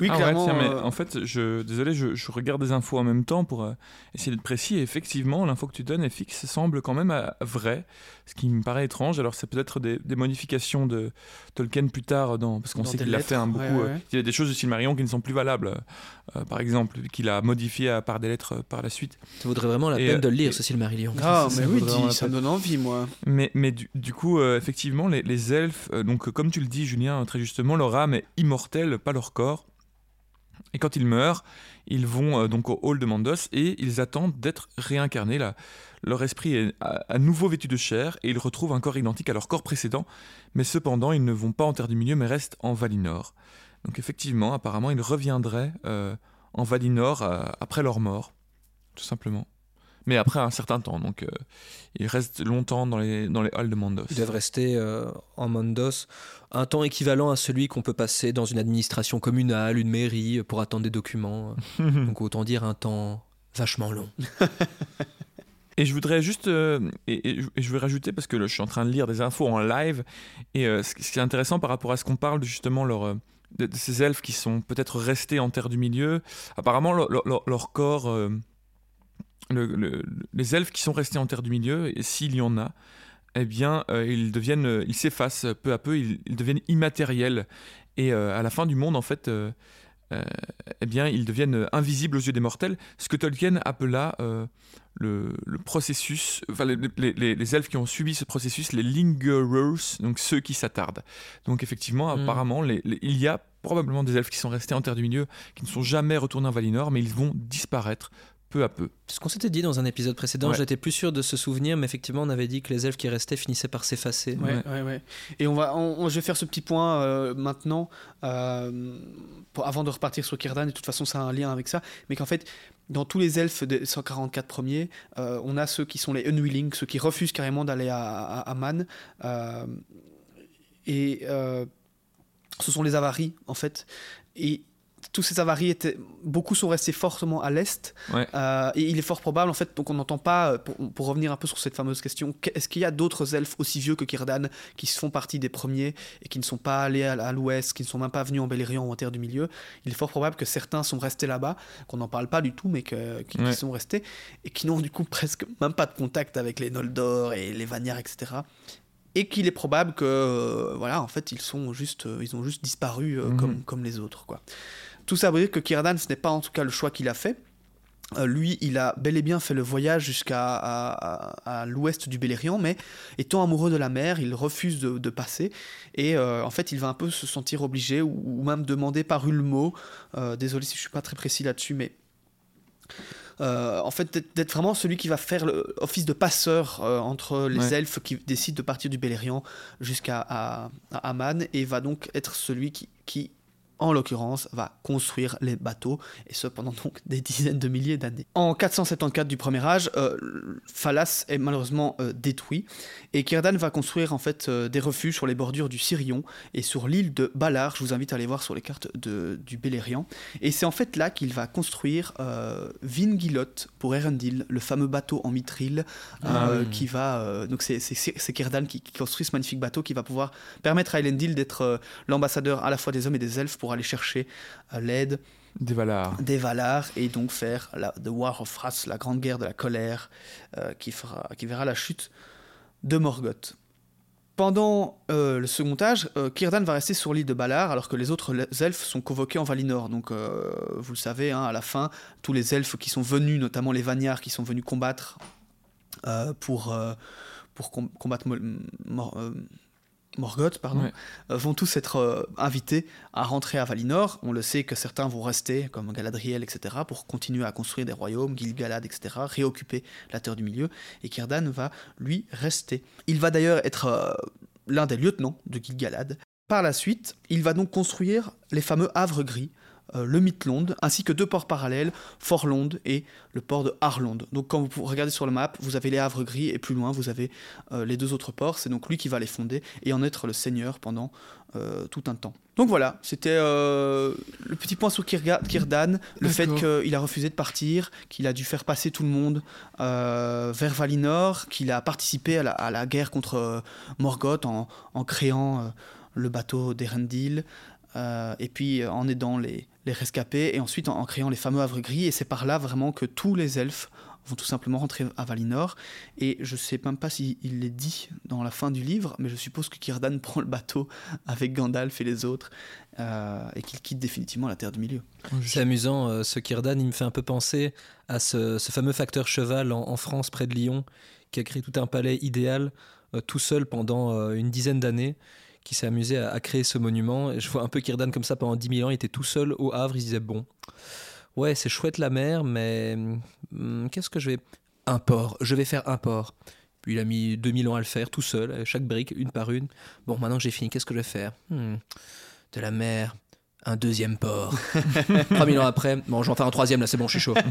Oui, ah ouais, clairement. tiens, mais euh, en fait, je, désolé, je, je regarde des infos en même temps pour euh, essayer d'être précis. Et effectivement, l'info que tu donnes, FX, semble quand même euh, vrai, ce qui me paraît étrange. Alors, c'est peut-être des, des modifications de Tolkien plus tard, dans, parce qu'on Dans sait qu'il a fait un lettres, beaucoup. ouais, ouais, euh, ouais. il y a des choses du Silmarillion qui ne sont plus valables, euh, par exemple, qu'il a modifié à- par des lettres euh, par la suite. Ça vaudrait vraiment la Et, peine euh, de le lire, et- ce Silmarillion. Ah, ça mais oui, dis, ça me donne envie, moi. Mais, mais du, du coup, euh, effectivement, les, les elfes, euh, donc comme tu le dis, Julien, très justement, leur âme est immortelle, pas leur corps. Et quand ils meurent, ils vont euh, donc au hall de Mandos et ils attendent d'être réincarnés. Là. Leur esprit est à, nouveau vêtu de chair et ils retrouvent un corps identique à leur corps précédent. Mais cependant, ils ne vont pas en Terre du Milieu, mais restent en Valinor. Donc effectivement, apparemment, ils reviendraient euh, en Valinor euh, après leur mort, tout simplement. Mais après un certain temps, donc euh, ils restent longtemps dans les, dans les halls de Mandos. Ils doivent rester euh, en Mondos un temps équivalent à celui qu'on peut passer dans une administration communale, une mairie, euh, pour attendre des documents. Donc autant dire un temps vachement long. Et je voudrais juste, euh, et, et je- et je vais rajouter parce que là, je suis en train de lire des infos en live, et euh, ce, qui est intéressant par rapport à ce qu'on parle de justement leur, euh, de, de ces elfes qui sont peut-être restés en terre du milieu, apparemment leur, leur- leur- leur corps, euh, le- le- les elfes qui sont restés en terre du milieu, s'il y en a, eh bien, euh, ils deviennent, euh, ils s'effacent peu à peu, ils, ils deviennent immatériels, et euh, à la fin du monde, en fait. eh bien, ils deviennent invisibles aux yeux des mortels, ce que Tolkien appela le, le processus, enfin les, les- les- les elfes qui ont subi ce processus, les lingerers, donc ceux qui s'attardent. Donc effectivement, Mm. apparemment, les- il y a probablement des elfes qui sont restés en Terre du Milieu, qui ne sont jamais retournés en Valinor, mais ils vont disparaître peu à peu. Ce qu'on s'était dit dans un épisode précédent, Ouais. j'étais plus sûr de se souvenir, mais effectivement, on avait dit que les elfes qui restaient finissaient par s'effacer. Ouais, Ouais. ouais, ouais. Et on va, on, on- je vais faire ce petit point euh, maintenant, euh, pour- avant de repartir sur Kirdan. Et de toute façon, ça a un lien avec ça. Mais qu'en fait, dans tous les elfes des 144 premiers, euh, on a ceux qui sont les unwilling, ceux qui refusent carrément d'aller à, à, à Man. Euh, et euh, ce sont les avaries, en fait. Et tous ces avaries étaient, beaucoup sont restés fortement à l'est. Ouais. Euh, et il est fort probable, en fait, donc on n'entend pas, euh, pour, pour revenir un peu sur cette fameuse question, qu- est-ce qu'il y a d'autres elfes aussi vieux que Círdan qui font partie des premiers et qui ne sont pas allés à, à l'ouest, qui ne sont même pas venus en Beleriand ou en Terre du Milieu? Il est fort probable que certains sont restés là-bas, qu'on n'en parle pas du tout, mais que, qui, Ouais. sont restés et qui n'ont du coup presque même pas de contact avec les Noldor et les Vanyar, etc. Et qu'il est probable que, euh, voilà, en fait, ils sont juste, euh, ils ont juste disparu euh, Mhm. comme, comme les autres, quoi. Tout ça veut dire que Círdan, ce n'est pas en tout cas le choix qu'il a fait. Euh, lui, il a bel et bien fait le voyage jusqu'à à, à- à l'ouest du Beleriand, mais étant amoureux de la mer, il refuse de, de passer. Et euh, en fait, il va un peu se sentir obligé, ou, ou même demander par Ulmo, euh, désolé si je suis pas très précis là-dessus, mais en fait, d'être- vraiment celui qui va faire le office de passeur entre les Ouais. elfes qui décident de partir du Beleriand jusqu'à à, Aman, et va donc être celui qui, qui, en l'occurrence, va construire les bateaux, et ce pendant donc des dizaines de milliers d'années. En 474 du Premier Âge, euh, Phalas est malheureusement euh, détruit, et Círdan va construire en fait euh, des refuges sur les bordures du Sirion et sur l'île de Balar. Je vous invite à aller voir sur les cartes de, du Beleriand. Et c'est en fait là qu'il va construire euh, Vingilot pour Erendil, le fameux bateau en mithril Ah euh, oui. qui va. donc c'est Círdan qui, qui construit ce magnifique bateau qui va pouvoir permettre à Elendil d'être l'ambassadeur à la fois des hommes et des elfes pour aller chercher euh, l'aide Des Valar. des Valar et donc faire la The War of Wrath, la grande guerre de la colère euh, qui, fera, qui verra la chute de Morgoth. Pendant euh, le second âge, euh, Círdan va rester sur l'île de Balar alors que les autres elfes sont convoqués en Valinor. Donc, euh, vous le savez, hein, à la fin, tous les elfes qui sont venus, notamment les Vanyar qui sont venus combattre pour, pour com- combattre Mor- Morgoth, pardon, Ouais. euh, vont tous être euh, invités à rentrer à Valinor. On le sait que certains vont rester, comme Galadriel, etc., pour continuer à construire des royaumes, Gil-galad, etc., réoccuper la Terre du Milieu. Et Círdan va, lui, rester. Il va d'ailleurs être euh, l'un des lieutenants de Gil-galad. Par la suite, il va donc construire les fameux havres gris, euh, le Midlond, ainsi que deux ports parallèles, Forlond et le port de Harlond. Donc quand vous regardez sur le map, vous avez les havres gris et plus loin, vous avez euh, les deux autres ports. C'est donc lui qui va les fonder et en être le seigneur pendant euh, tout un temps. Donc voilà, c'était euh, le petit point sur Kirga- Círdan, le fait qu'il a refusé de partir, qu'il a dû faire passer tout le monde euh, vers Valinor, qu'il a participé à la, à la guerre contre Morgoth en, en créant le bateau d'Erendil, euh, et puis euh, en aidant les, les rescapés, et ensuite en, créant les fameux havres gris, et c'est par là vraiment que tous les elfes vont tout simplement rentrer à Valinor, et je sais même pas s'il l'est dit dans la fin du livre, mais je suppose que Círdan prend le bateau avec Gandalf et les autres, euh, et qu'il quitte définitivement la Terre du Milieu. C'est amusant, ce Círdan, il me fait un peu penser à ce, fameux facteur cheval en, France, près de Lyon, qui a créé tout un palais idéal, tout seul pendant une dizaine d'années, qui s'est amusé à, créer ce monument. Et je vois un peu Círdan comme ça pendant 10 000 ans, il était tout seul au Havre, il disait, bon, ouais, c'est chouette la mer, mais hum, qu'est-ce que je vais... Un port, je vais faire un port. Puis il a mis 2000 ans à le faire tout seul, chaque brique, une par une. Bon, maintenant j'ai fini, qu'est-ce que je vais faire? Hmm, De la mer, un deuxième port. 3000 ans après, bon, j'en fais un troisième là, c'est bon, je suis chaud.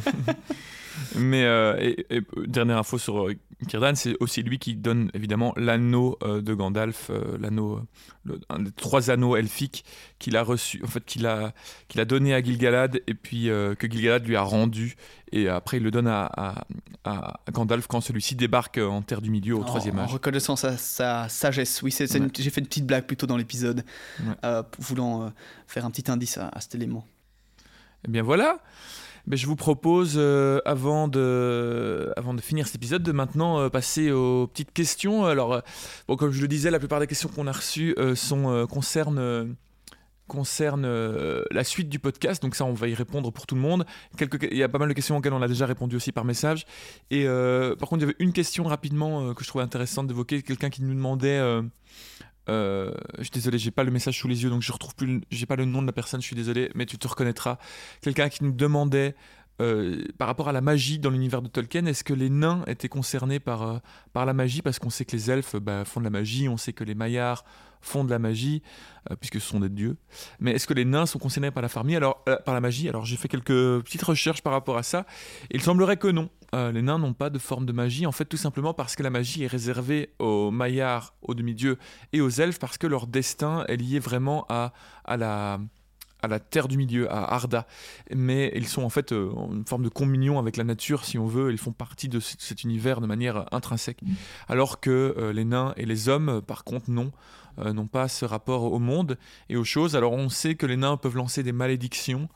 Mais euh, euh, dernière info sur euh, Círdan, c'est aussi lui qui donne évidemment l'anneau de Gandalf, l'anneau, un des trois anneaux elfiques qu'il a reçu, en fait qu'il a qu'il a donné à Gilgalad et puis que Gilgalad lui a rendu et après il le donne à, à- à Gandalf quand celui-ci débarque en Terre du Milieu au En- troisième en, âge. reconnaissant sa, sa sagesse. Oui, Ouais. j'ai fait une petite blague plutôt dans l'épisode, Ouais. euh, voulant euh, faire un petit indice à, à cet élément. Eh bien voilà. Ben, je vous propose, euh, avant, de, avant de finir cet épisode, de maintenant euh, passer aux petites questions. Alors, euh, bon, comme je le disais, la plupart des questions qu'on a reçues sont, concernent, concernent euh, la suite du podcast. Donc ça, on va y répondre pour tout le monde. Il y a pas mal de questions auxquelles on a déjà répondu aussi par message. Et euh, par contre, il y avait une question rapidement euh, que je trouvais intéressante d'évoquer. Quelqu'un qui nous demandait... je suis désolé, j'ai pas le message sous les yeux, donc je retrouve plus, j'ai pas le nom de la personne. Je suis désolé, mais tu te reconnaîtras. Quelqu'un qui nous demandait euh, par rapport à la magie dans l'univers de Tolkien, est-ce que les nains étaient concernés par euh, par la magie? Parce qu'on sait que les elfes bah, font de la magie, on sait que les maillards font de la magie euh, puisque ce sont des dieux. Mais est-ce que les nains sont concernés par la alors par la magie? Alors j'ai fait quelques petites recherches par rapport à ça. Il semblerait que non. Les nains n'ont pas de forme de magie, en fait tout simplement parce que la magie est réservée aux maillards, aux demi-dieux et aux elfes parce que leur destin est lié vraiment à, à, la, à la Terre du Milieu, à Arda. Mais ils sont en fait euh, en une forme de communion avec la nature, si on veut. Ils font partie de cet univers de manière intrinsèque. Alors que euh, les nains et les hommes, par contre, non, euh, n'ont pas ce rapport au monde et aux choses. Alors on sait que les nains peuvent lancer des malédictions.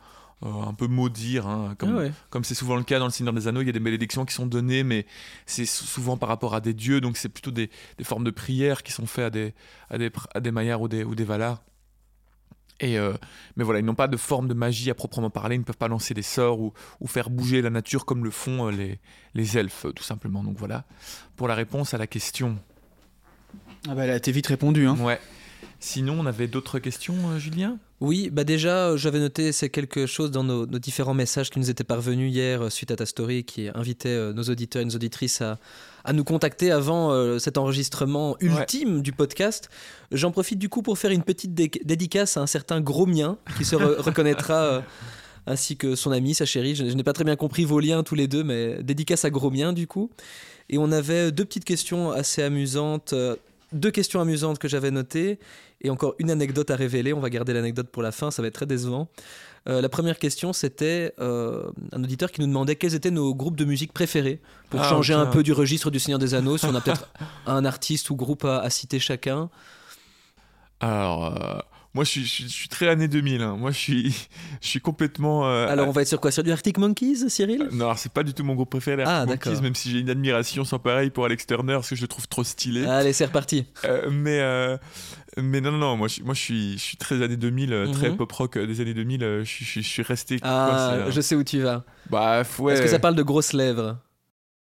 un peu maudire, hein, comme Ah ouais. comme c'est souvent le cas dans le Seigneur des Anneaux, il y a des malédictions qui sont données, mais c'est sou- souvent par rapport à des dieux, donc c'est plutôt des, des formes de prières qui sont faites à des, à des, pr- à des Maillards ou des, ou des. Et euh, mais voilà, ils n'ont pas de forme de magie à proprement parler, ils ne peuvent pas lancer des sorts ou, ou faire bouger la nature comme le font euh, les, les elfes, euh, tout simplement. Donc voilà, pour la réponse à la question. Ah bah, elle a été vite répondue. Hein. Ouais. Sinon, on avait d'autres questions, euh, Julien? Oui, bah déjà, euh, j'avais noté c'est quelque chose dans nos, nos différents messages qui nous étaient parvenus hier euh, suite à ta story qui invitait nos auditeurs et nos auditrices à, à nous contacter avant cet enregistrement ultime du podcast. J'en profite du coup pour faire une petite dé- dédicace à un certain gros mien qui se re- reconnaîtra. ainsi que son ami, sa chérie. Je, je n'ai pas très bien compris vos liens tous les deux, mais dédicace à gros mien du coup. Et on avait deux petites questions assez amusantes, deux questions amusantes que j'avais notées, et encore une anecdote à révéler. On va garder l'anecdote pour la fin, ça va être très décevant. Euh, la première question, c'était euh, un auditeur qui nous demandait quels étaient nos groupes de musique préférés pour Ah, changer un peu du registre du Seigneur des Anneaux. Si on a peut-être un artiste ou groupe à, à citer chacun. Alors, euh, moi je suis, je, suis, je suis très année 2000. hein. Moi je suis, je suis complètement. euh, Alors, on va être sur quoi? Sur du Arctic Monkeys, Cyril? Euh, Non, c'est pas du tout mon groupe préféré, Ah, Arctic Monkeys, même si j'ai une admiration sans pareil pour Alex Turner, parce que je le trouve trop stylé. Allez, c'est reparti. Euh, mais, euh, mais non, non, non, moi, je, moi je, suis, je suis très années 2000, euh, très Mhm. pop rock des années 2000, euh, je, suis- je, suis- je suis resté. Ah, je sais où tu vas. Bah, ouais. Est-ce que ça parle de grosses lèvres?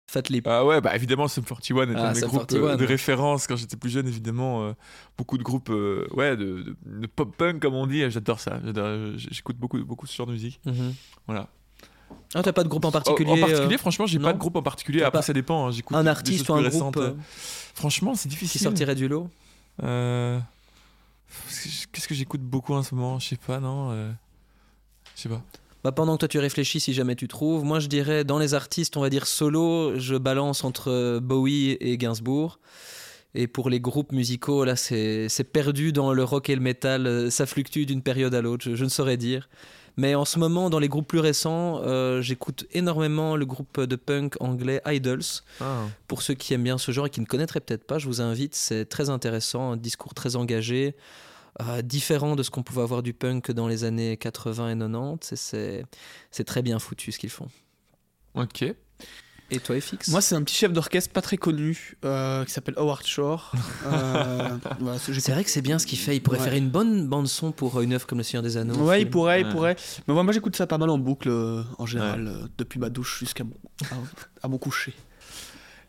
Fat lip. Ah ouais, bah évidemment, Sum 41 est Ah, un des groupes 41. euh, de référence quand j'étais plus jeune, évidemment. euh, beaucoup de groupes euh, ouais, de, de- de pop-punk, comme on dit, j'adore ça. J'écoute beaucoup, beaucoup ce genre de musique. Mhm. Voilà. Ah, t'as pas de groupe en particulier En, en particulier, franchement, j'ai pas de groupe en particulier. Après, pas ça dépend. hein, J'écoute Un artiste ou un groupe Franchement, c'est qui difficile. sortirait du lot? Qu'est-ce que j'écoute beaucoup en ce moment? Je sais pas, non Je sais pas. Bah, pendant que toi tu réfléchis, si jamais tu trouves, moi je dirais dans les artistes, on va dire solo, je balance entre euh, Bowie et Gainsbourg. Et pour les groupes musicaux, là c'est c'est perdu dans le rock et le metal, euh, ça fluctue d'une période à l'autre, je, je ne saurais dire. Mais en ce moment, dans les groupes plus récents, euh, j'écoute énormément le groupe de punk anglais Idols. Pour ceux qui aiment bien ce genre et qui ne connaîtraient peut-être pas, je vous invite, c'est très intéressant, un discours très engagé, euh, différent de ce qu'on pouvait avoir du punk dans les années 80 et 90. C'est- très bien foutu ce qu'ils font. Ok. Et toi, FX Moi, c'est un petit chef d'orchestre pas très connu euh, qui s'appelle Howard Shore. Euh, voilà, ce- j'ai- c'est vrai que c'est bien ce qu'il fait. Il pourrait Ouais. faire une bonne bande son pour euh, une œuvre comme Le Seigneur des Anneaux. Ouais, il film. pourrait, il pourrait. Mais moi, moi, j'écoute ça pas mal en boucle euh, en général, euh, depuis ma douche jusqu'à mon, à, à mon coucher.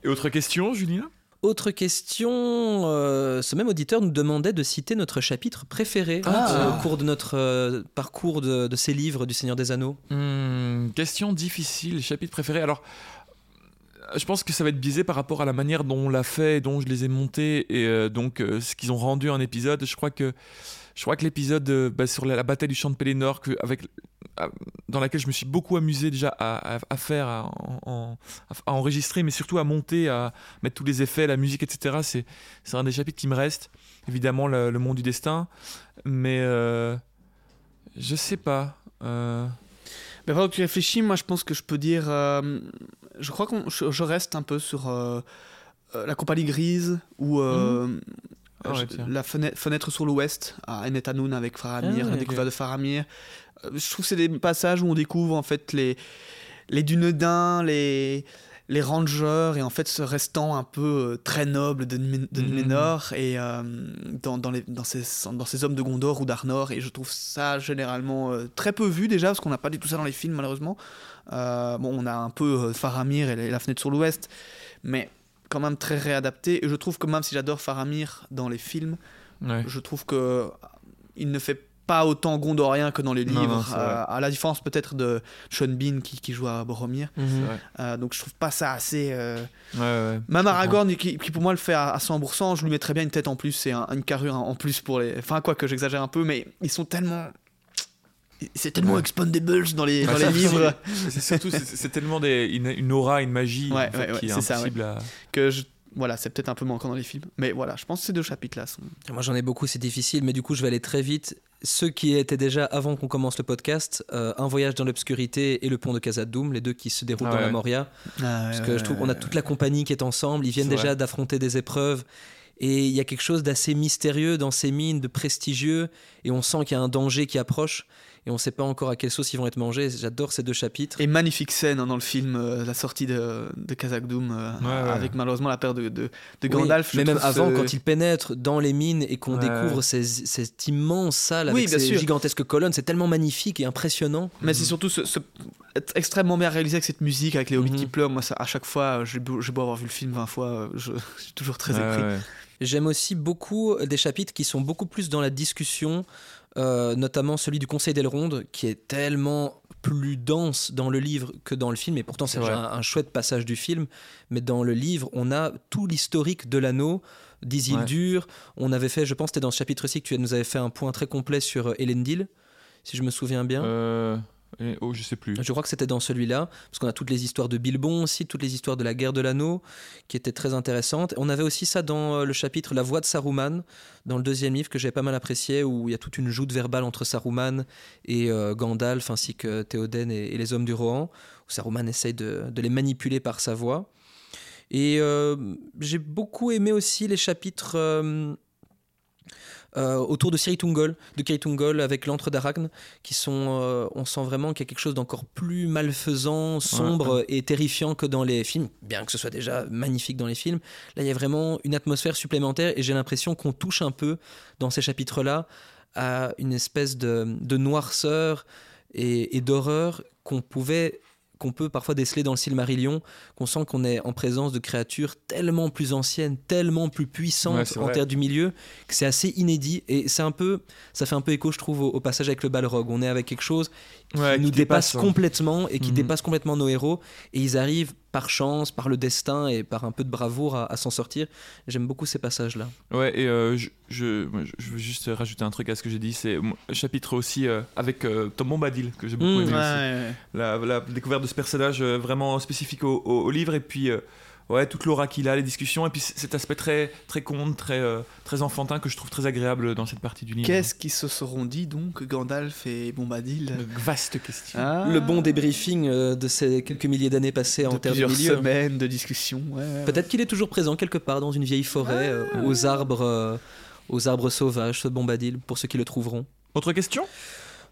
Et autre question, Julien? Autre question, euh, ce même auditeur nous demandait de citer notre chapitre préféré Ah. euh, au cours de notre euh, parcours de, de ces livres du Seigneur des Anneaux. Hmm, Question difficile, chapitre préféré. Alors, je pense que ça va être biaisé par rapport à la manière dont on l'a fait, et dont je les ai montés, et euh, donc ce qu'ils ont rendu en épisode. Je crois que, je crois que l'épisode euh, bah, sur la, la bataille du champ de Pélénor, que, avec, à- dans laquelle je me suis beaucoup amusé déjà à, à- à faire, à, en- à enregistrer, mais surtout à monter, à mettre tous les effets, la musique, etc. C'est, c'est un des chapitres qui me reste. Évidemment, le, le monde du destin, mais euh, je sais pas. Euh, Mais pendant que tu réfléchis, moi, je pense que je peux dire. euh, je crois que je, je reste un peu sur euh, euh, la compagnie grise ou euh, Ah ouais, la fenêtre, fenêtre sur l'ouest à Enetanoun avec Faramir, Ah ouais, la ok. découverte de Faramir. Euh, Je trouve que c'est des passages où on découvre en fait les, les Dunedins, les, les Rangers et en fait ce restant un peu euh, très noble de, de Mhm. Numénor et euh, dans, dans, les, dans, ces, dans ces hommes de Gondor ou d'Arnor et je trouve ça généralement euh, très peu vu déjà parce qu'on n'a pas du tout ça dans les films malheureusement. Bon, on a un peu Faramir et la, la fenêtre sur l'ouest, mais quand même très réadapté. Et je trouve que même si j'adore Faramir dans les films, ouais. je trouve que il ne fait pas autant gondorien que dans les livres, non, euh, à la différence peut-être de Sean Bean qui, qui joue à Boromir. Vrai. Euh, donc je trouve pas ça assez. euh, Ouais, ouais. Même Aragorn, qui, qui pour moi le fait à, à 100%, je lui mettrais bien une tête en plus et un- une carrure en plus pour les. Enfin, quoi que j'exagère un peu, mais ils sont tellement. C'est tellement Ouais. expandables dans les, dans les livres C'est surtout, c'est- tellement des, une, une aura, une magie Ouais, en fait, ouais, ouais, qui est ça, à. que je. Voilà, c'est peut-être un peu manquant dans les films. Mais voilà, je pense que ces deux chapitres-là sont. Moi j'en ai beaucoup, c'est difficile, mais du coup je vais aller très vite. ceux qui étaient déjà avant qu'on commence le podcast, euh, Un voyage dans l'obscurité et Le pont de Casadoum, les deux qui se déroulent Ah dans la ouais. Moria. Parce que je trouve qu'on a toute la compagnie qui est ensemble, ils viennent déjà d'affronter des épreuves. Et il y a quelque chose d'assez mystérieux dans ces mines, de prestigieux, et on sent qu'il y a un danger qui approche, et on ne sait pas encore à quelle sauce ils vont être mangés. J'adore ces deux chapitres. Et magnifique scène hein, dans le film, euh, la sortie de, de Kazakdoum, euh, Ouais, ouais. avec malheureusement la paire de, de, de Oui, Gandalf. mais même avant, ce- quand ils pénètrent dans les mines et qu'on Ouais. découvre ces, cette immense salle Oui, avec bien ces sûr. gigantesques colonnes, c'est tellement magnifique et impressionnant. Mais c'est surtout ce, extrêmement bien réalisé avec cette musique, avec les hobbits Mhm. qui pleurent. Moi, ça, à chaque fois, j'ai beau, j'ai beau avoir vu le film 20 fois, euh, je, je suis toujours très épris. ouais. J'aime aussi beaucoup des chapitres qui sont beaucoup plus dans la discussion, euh, notamment celui du Conseil d'Elrond, qui est tellement plus dense dans le livre que dans le film, et pourtant c'est un, un chouette passage du film, mais dans le livre, on a tout l'historique de l'anneau, d'Isildur, on avait fait, je pense c'était dans ce chapitre-ci que tu nous avais fait un point très complet sur euh, Elendil, si je me souviens bien. Euh, oh, je plus. Je crois que c'était dans celui-là, parce qu'on a toutes les histoires de Bilbon aussi, toutes les histoires de la guerre de l'anneau, qui étaient très intéressantes. On avait aussi ça dans euh, le chapitre La voix de Saruman, dans le deuxième livre, que j'ai pas mal apprécié, où il y a toute une joute verbale entre Saruman et euh, Gandalf, ainsi que Théoden et, les hommes du Rohan, où Saruman essaye de, les manipuler par sa voix. Et euh, j'ai beaucoup aimé aussi les chapitres... euh, autour de Siritungol, de Kiritungol avec l'antre d'Arachne, qui sont, euh, on sent vraiment qu'il y a quelque chose d'encore plus malfaisant, sombre et terrifiant que dans les films, bien que ce soit déjà magnifique dans les films. Là, il y a vraiment une atmosphère supplémentaire et j'ai l'impression qu'on touche un peu dans ces chapitres-là à une espèce de, de noirceur et, et d'horreur qu'on pouvait qu'on peut parfois déceler dans le Silmarillion, qu'on sent qu'on est en présence de créatures tellement plus anciennes, tellement plus puissantes en terre du milieu, que c'est assez inédit et c'est un peu, ça fait un peu écho, je trouve, au, au passage avec le Balrog. On est avec quelque chose qui Ouais, nous qui dépasse dépasse, hein. complètement et qui Mhm. dépasse complètement nos héros et ils arrivent par chance, par le destin et par un peu de bravoure à, à s'en sortir. J'aime beaucoup ces passages-là. Ouais, et euh, je, veux juste rajouter un truc à ce que j'ai dit. C'est chapitre aussi euh, avec euh, Tom Bombadil, que j'ai beaucoup Mmh, aimé Ouais, aussi. ouais. La, la découverte de ce personnage euh, vraiment spécifique au, au- au livre, et puis euh, ouais, toute l'aura qu'il a, les discussions, et puis cet aspect très, très conte, très, euh, très enfantin que je trouve très agréable dans cette partie du livre. Qu'est-ce qu'ils se seront dit donc, Gandalf et Bombadil? Une vaste question. Ah. Le bon débriefing euh, de ces quelques milliers d'années passées en de terre du plusieurs milieu. semaines de discussion. ouais, ouais, ouais. Peut-être qu'il est toujours présent quelque part dans une vieille forêt, euh, aux arbres, euh, aux arbres sauvages, ce Bombadil, pour ceux qui le trouveront. Autre question?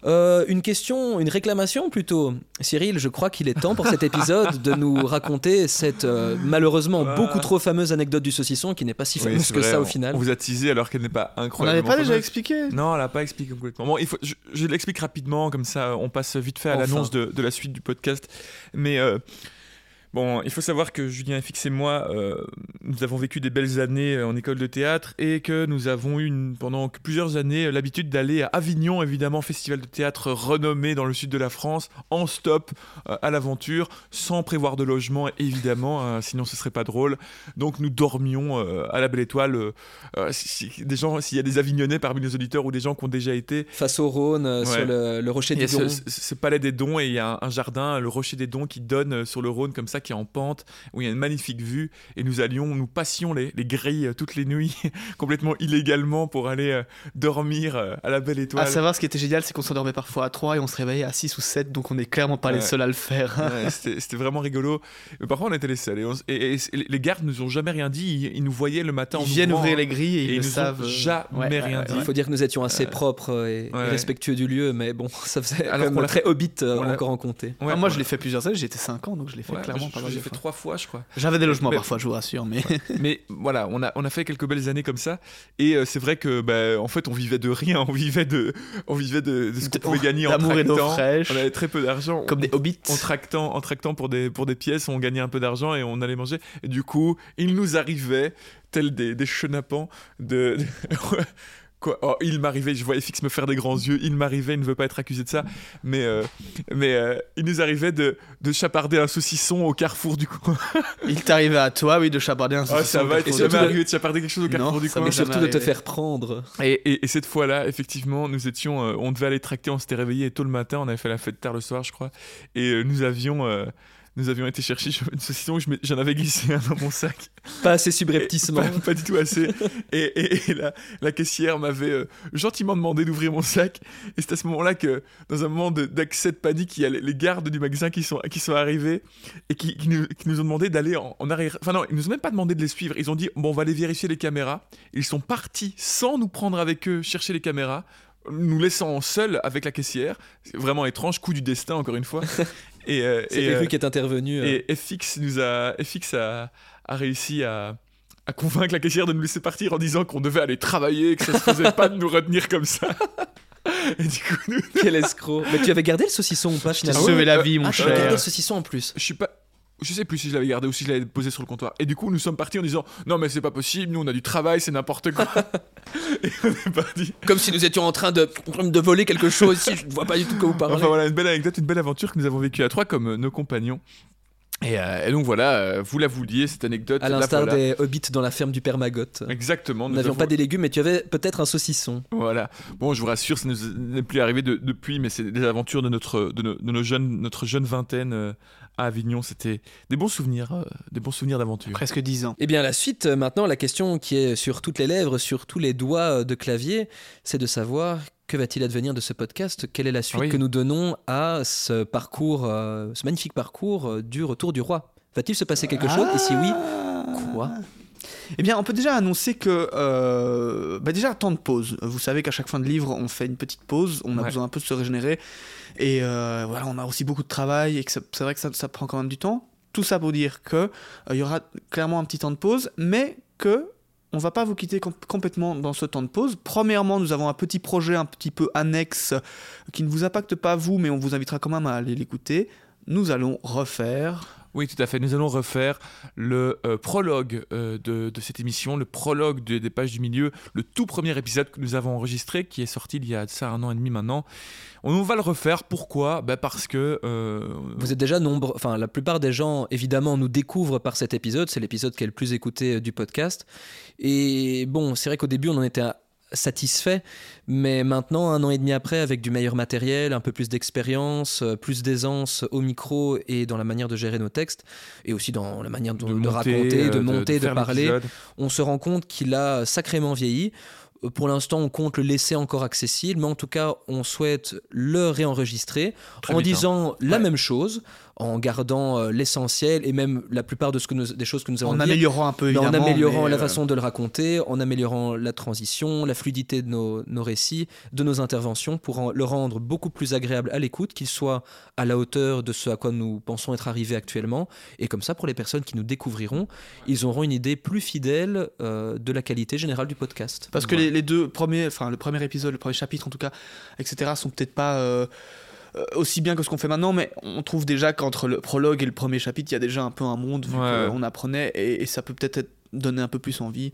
Euh, une question, une réclamation plutôt. Cyril, je crois qu'il est temps pour cet épisode de nous raconter cette euh, malheureusement beaucoup trop fameuse anecdote du saucisson qui n'est pas si fameuse que vrai, ça au on- final. On vous a teasé alors qu'elle n'est pas On n'avait incroyable. pas déjà expliqué Non, elle n'a pas expliqué complètement. Bon, il faut, je, je l'explique rapidement, comme ça on passe vite fait à Enfin. l'annonce de, de la suite du podcast. Mais euh, bon, il faut savoir que Julien FX et moi, euh, nous avons vécu des belles années euh, en école de théâtre et que nous avons eu une- pendant plusieurs années euh, l'habitude d'aller à Avignon, évidemment, festival de théâtre renommé dans le sud de la France, en stop, euh, à l'aventure, sans prévoir de logement, évidemment, euh, sinon ce serait pas drôle. Donc nous dormions à la Belle Étoile. si- si- des gens, s'il y a des Avignonnais parmi nos auditeurs ou des gens qui ont déjà été, Face au Rhône, Ouais. sur le, le rocher il y du a Don. ce, ce- palais des dons et il y a un, un jardin, le rocher des dons qui donne sur le Rhône comme ça, qui est en pente, où il y a une magnifique vue. Et nous allions, nous passions les, les grilles euh, toutes les nuits, complètement illégalement pour aller euh, dormir euh, à la Belle Étoile. À savoir, ce qui était génial, c'est qu'on s'endormait parfois à 3 et on se réveillait à 6 ou 7, donc on n'est clairement pas les seuls à le faire. Ouais, c'était c'était vraiment rigolo. Mais parfois, on était les seuls. Et, on s- et- et- et les gardes nous ont jamais rien dit. Ils, ils nous voyaient le matin. en Ils viennent ouvrant, ouvrir les grilles et, et ils ont savent. jamais ouais, rien ouais, dit. Il faut dire que nous étions assez propres et, respectueux du lieu, mais bon, ça faisait Alors quand qu'on même l'a très hobbit on l'a- encore en comté. Ouais, Ah, moi, je l'ai fait plusieurs années, j'étais 5 ans, donc je l'ai fait Ouais, clairement je- pas je mal l'ai fait trois fois, je crois. J'avais des logements Mais- parfois, je vous rassure, mais. Mais voilà, on a, on a fait quelques belles années comme ça. Et euh, c'est vrai que, bah, en fait, on vivait de rien. On vivait de, on vivait de, de ce qu'on pouvait gagner en tractant. fraîche. On avait très peu d'argent. Comme des hobbits. en tractant, en tractant pour des, pour des pièces, on gagnait un peu d'argent et on allait manger. Et du coup, il nous arrivait, tels des, des chenapans, de. Quoi? Oh, il m'arrivait, je vois FX me faire des grands yeux, il m'arrivait, il ne veut pas être accusé de ça, mais, euh, mais euh, il nous arrivait de, de chaparder un saucisson au carrefour du coin. Il t'arrivait à toi, oui, de chaparder un Ah, saucisson ça au va, carrefour il de- jamais arrivé de chaparder quelque chose au carrefour Non, du ça coin. Et surtout de te faire prendre. Et, et- et cette fois-là, effectivement, nous étions, euh, on devait aller tracter, on s'était réveillé tôt le matin, on avait fait la fête tard le soir, je crois, et euh, nous avions, euh, nous avions été chercher une saucisson, j'en avais glissé un dans mon sac. Pas assez subrepticement. Pas, pas du tout assez. Et, et- et la, la caissière m'avait euh, gentiment demandé d'ouvrir mon sac. Et c'est à ce moment-là que, dans un moment d'accès de, panique, il y a les, les gardes du magasin qui sont, qui sont arrivés et qui, qui nous, qui nous ont demandé d'aller en, en arrière. Enfin non, ils nous ont même pas demandé de les suivre. Ils ont dit, bon, on va aller vérifier les caméras. Ils sont partis sans nous prendre avec eux chercher les caméras nous laissant seuls avec la caissière. C'est vraiment étrange, coup du destin encore une fois. Et, euh, C'est et, Evu euh, qui est intervenu. euh, et FX nous a, FX a, a réussi à, à convaincre la caissière de nous laisser partir en disant qu'on devait aller travailler, que ça se faisait pas de nous retenir comme ça. Et du coup, nous, Quel escroc. Mais tu avais gardé le saucisson ou pas finalement sauvé la euh, vie, mon Ah, tu avais cher. gardé le saucisson en plus. je suis pas. Je sais plus si je l'avais gardé ou si je l'avais posé sur le comptoir. Et du coup, nous sommes partis en disant Non, mais c'est pas possible, nous on a du travail, c'est n'importe quoi. et on est parti. Comme si nous étions en train de, de voler quelque chose ici. Je ne vois pas du tout de quoi vous parlez. Enfin voilà, une belle anecdote, une belle aventure que nous avons vécue à trois comme euh, nos compagnons. Et, euh, et donc voilà, euh, vous la vouliez, cette anecdote. à l'instar voilà. des hobbits dans la ferme du père Magotte. Exactement. Nous n'avions avons- pas des légumes, mais tu avais peut-être un saucisson. Voilà. Bon, je vous rassure, ça ne nous n'est plus arrivé de- depuis, mais c'est des aventures de notre, de, nos- de nos jeunes, notre jeune vingtaine euh, à Avignon. C'était des bons souvenirs, euh, des bons souvenirs d'aventure. Presque 10 ans. Eh bien, la suite, euh, maintenant, la question qui est sur toutes les lèvres, sur tous les doigts euh, de clavier, c'est de savoir que va-t-il advenir de ce podcast? Quelle est la suite Oui. que nous donnons à ce parcours, euh, ce magnifique parcours du retour du roi? Va-t-il se passer quelque chose? Et si oui, quoi? Eh bien, on peut déjà annoncer que. euh, bah déjà, temps de pause. Vous savez qu'à chaque fin de livre, on fait une petite pause. On a Ouais. besoin un peu de se régénérer. Et euh, voilà, on a aussi beaucoup de travail et c'est vrai que ça, prend quand même du temps. Tout ça pour dire que euh, il y aura clairement un petit temps de pause, mais que on va pas vous quitter com- complètement dans ce temps de pause. Premièrement, nous avons un petit projet un petit peu annexe euh, qui ne vous impacte pas vous, mais on vous invitera quand même à aller l'écouter. Nous allons refaire Oui, tout à fait. Nous allons refaire le euh, prologue euh, de, cette émission, le prologue de- des pages du milieu, le tout premier épisode que nous avons enregistré, qui est sorti il y a ça un an et demi maintenant. On va le refaire. Pourquoi? Ben Parce que. euh, Vous êtes déjà nombreux, enfin la plupart des gens évidemment nous découvrent par cet épisode, c'est l'épisode qui est le plus écouté du podcast. Et bon, c'est vrai qu'au début on en était à- satisfait, mais maintenant un an et demi après, avec du meilleur matériel, un peu plus d'expérience, euh, plus d'aisance au micro et dans la manière de gérer nos textes, et aussi dans la manière de, de monter, raconter, euh, de monter, de, parler, on se rend compte qu'il a sacrément vieilli. Euh, Pour l'instant, on compte le laisser encore accessible, mais en tout cas, on souhaite le réenregistrer Très en vite, hein. disant la Ouais. même chose, en gardant euh, l'essentiel et même la plupart de ce que nous- des choses que nous avons en dit, améliorant un peu mais en évidemment. améliorant mais, la euh, façon de le raconter, en améliorant la transition, la fluidité de nos, nos récits, de nos interventions, pour en- le rendre beaucoup plus agréable à l'écoute, qu'il soit à la hauteur de ce à quoi nous pensons être arrivés actuellement. Et comme ça, pour les personnes qui nous découvriront, ils auront une idée plus fidèle euh, de la qualité générale du podcast. Parce que les, les deux premiers, enfin le premier épisode, le premier chapitre en tout cas, etc., sont peut-être pas euh, aussi bien que ce qu'on fait maintenant, mais on trouve déjà qu'entre le prologue et le premier chapitre, il y a déjà un peu un monde vu Ouais. qu'on apprenait et, et ça peut peut-être être donner un peu plus envie.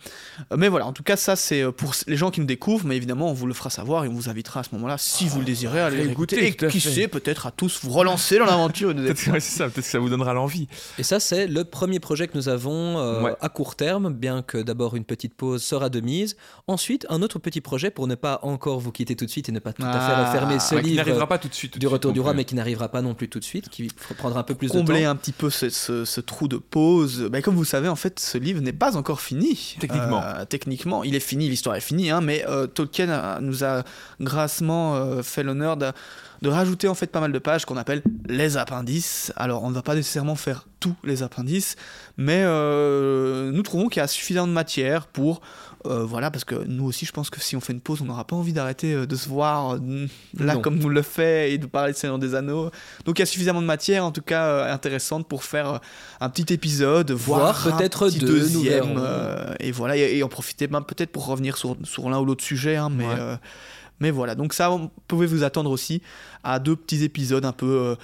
Euh, mais voilà, en tout cas, ça c'est euh, pour les gens qui nous découvrent, mais évidemment, on vous le fera savoir et on vous invitera à ce moment-là, si vous le désirez, à aller l'écouter. Et qui fait. sait, peut-être à tous vous relancer dans l'aventure. Peut-être que ouais, ça, peut-être que ça vous donnera l'envie. Et ça, c'est le premier projet que nous avons euh, Ouais. à court terme, bien que d'abord une petite pause sera de mise. Ensuite, un autre petit projet pour ne pas encore vous quitter tout de suite et ne pas tout à fait Ah, refermer ce Ouais, qui livre n'arrivera pas tout de suite. tout du Retour du Roi, mais qui n'arrivera pas non plus tout de suite, qui prendra un peu plus de combler temps. un petit peu ce, ce- ce trou de pause. Ben, comme vous savez, en fait, ce livre n'est pas encore fini. Techniquement. Euh, techniquement, il est fini, l'histoire est finie, hein, mais euh, Tolkien a- nous a grassement euh, fait l'honneur de, de rajouter en fait pas mal de pages qu'on appelle les appendices. Alors, on ne va pas nécessairement faire tous les appendices, mais euh, nous trouvons qu'il y a suffisamment de matière pour euh, voilà, parce que nous aussi, je pense que si on fait une pause, on n'aura pas envie d'arrêter euh, de se voir euh, là Non. comme nous le fait et de parler de Seigneur des Anneaux. Donc il y a suffisamment de matière, en tout cas intéressante, pour faire un petit épisode, voire, peut-être deux, deuxième. euh, et voilà, et, et en profiter ben, peut-être pour revenir sur, sur l'un ou l'autre sujet. hein, mais, Ouais. euh, mais voilà, donc ça, vous pouvez vous attendre aussi à deux petits épisodes un peu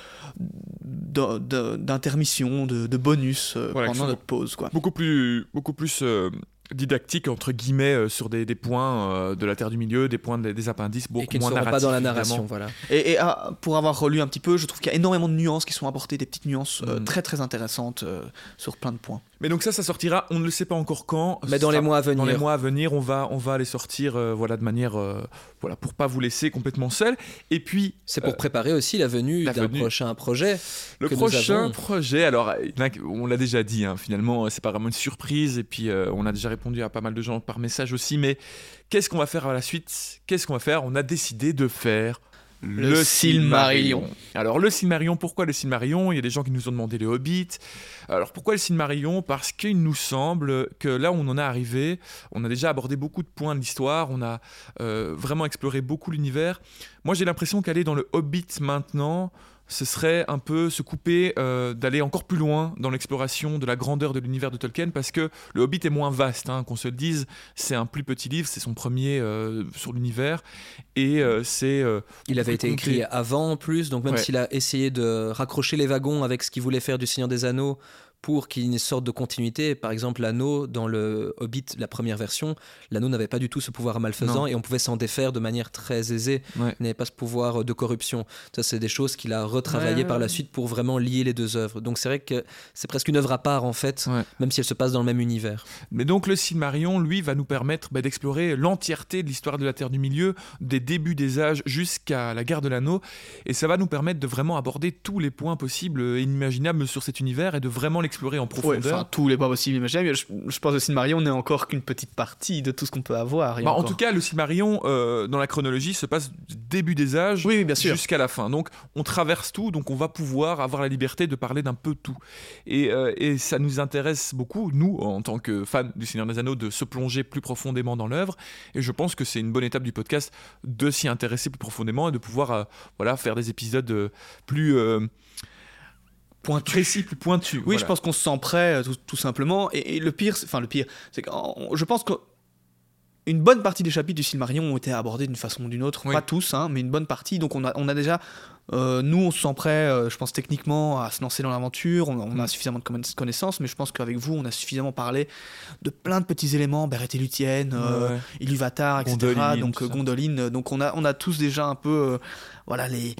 d'intermission, de, de bonus Voilà, pendant notre pause. Quoi. beaucoup plus, beaucoup plus didactique entre guillemets euh, sur des, des points euh, de la Terre du Milieu, des points des, des appendices, beaucoup et moins seront pas narratifs, dans la évidemment. narration. Voilà. Et, et, ah, pour avoir relu un petit peu, je trouve qu'il y a énormément de nuances qui sont apportées, des petites nuances euh, Mhm. très très intéressantes euh, sur plein de points. Mais donc ça, ça sortira, on ne le sait pas encore quand. Mais dans les mois à venir. Dans les mois à venir, on va, on va les sortir euh, voilà, de manière... euh, voilà, pour pas vous laisser complètement seul. Et puis, C'est pour Euh, préparer aussi la venue d'un prochain projet. le prochain projet, alors, on l'a déjà dit, hein, finalement, c'est pas vraiment une surprise. Et puis, euh, on a déjà répondu à pas mal de gens par message aussi. Mais qu'est-ce qu'on va faire à la suite? Qu'est-ce qu'on va faire? On a décidé de faire... Le Silmarillion. Alors le Silmarillion, pourquoi le Silmarillion? Il y a des gens qui nous ont demandé le Hobbit. Alors pourquoi le Silmarillion? Parce qu'il nous semble que là où on en est arrivé, on a déjà abordé beaucoup de points de l'histoire, on a euh, vraiment exploré beaucoup l'univers. Moi j'ai l'impression qu'aller dans le Hobbit maintenant, ce serait un peu se couper euh, d'aller encore plus loin dans l'exploration de la grandeur de l'univers de Tolkien parce que le Hobbit est moins vaste, hein, qu'on se le dise, c'est un plus petit livre, c'est son premier euh, sur l'univers et euh, c'est Il avait été écrit avant en plus, donc même Ouais. s'il a essayé de raccrocher les wagons avec ce qu'il voulait faire du Seigneur des Anneaux pour qu'il y ait une sorte de continuité. Par exemple, l'anneau dans le Hobbit, la première version, l'anneau n'avait pas du tout ce pouvoir malfaisant Non. et on pouvait s'en défaire de manière très aisée. Ouais. Il n'avait pas ce pouvoir de corruption. Ça, c'est des choses qu'il a retravaillées Ouais, par la suite pour vraiment lier les deux œuvres. Donc c'est vrai que c'est presque une œuvre à part en fait, même si elle se passe dans le même univers. Mais donc le Silmarillion, lui, va nous permettre bah, d'explorer l'entièreté de l'histoire de la Terre du Milieu, des débuts des âges jusqu'à la guerre de l'anneau, et ça va nous permettre de vraiment aborder tous les points possibles et inimaginables sur cet univers et de vraiment l'explorer en Ouais, profondeur. enfin, tous les pas possibles imaginables. Je, je pense que Silmarillion n'est encore qu'une petite partie de tout ce qu'on peut avoir. Bah, En tout cas, le Silmarillion, euh, dans la chronologie, se passe du début des âges oui, oui, jusqu'à la fin. Donc, on traverse tout, donc on va pouvoir avoir la liberté de parler d'un peu tout. Et, euh, et ça nous intéresse beaucoup, nous, en tant que fans du Seigneur des Anneaux, de se plonger plus profondément dans l'œuvre. Et je pense que c'est une bonne étape du podcast de s'y intéresser plus profondément et de pouvoir euh, voilà, faire des épisodes euh, plus Pointu. précis, plus pointus. Oui, voilà. je pense qu'on se sent prêt, euh, tout, tout simplement. Et, et le pire, c'est- enfin le pire, c'est que je pense que une bonne partie des chapitres du Silmarillion ont été abordés d'une façon ou d'une autre. Oui. Pas tous, hein, mais une bonne partie. Donc on a, on a déjà, euh, nous, on se sent prêt, euh, je pense techniquement, à se lancer dans l'aventure. On, on a Mm. suffisamment de conna- connaissances, mais je pense qu'avec vous, on a suffisamment parlé de plein de petits éléments, Beret et Luthien, euh, Ouais, ouais. Iluvatar, etc. Gondoline, donc. Gondoline. Donc on a, on a tous déjà un peu, voilà les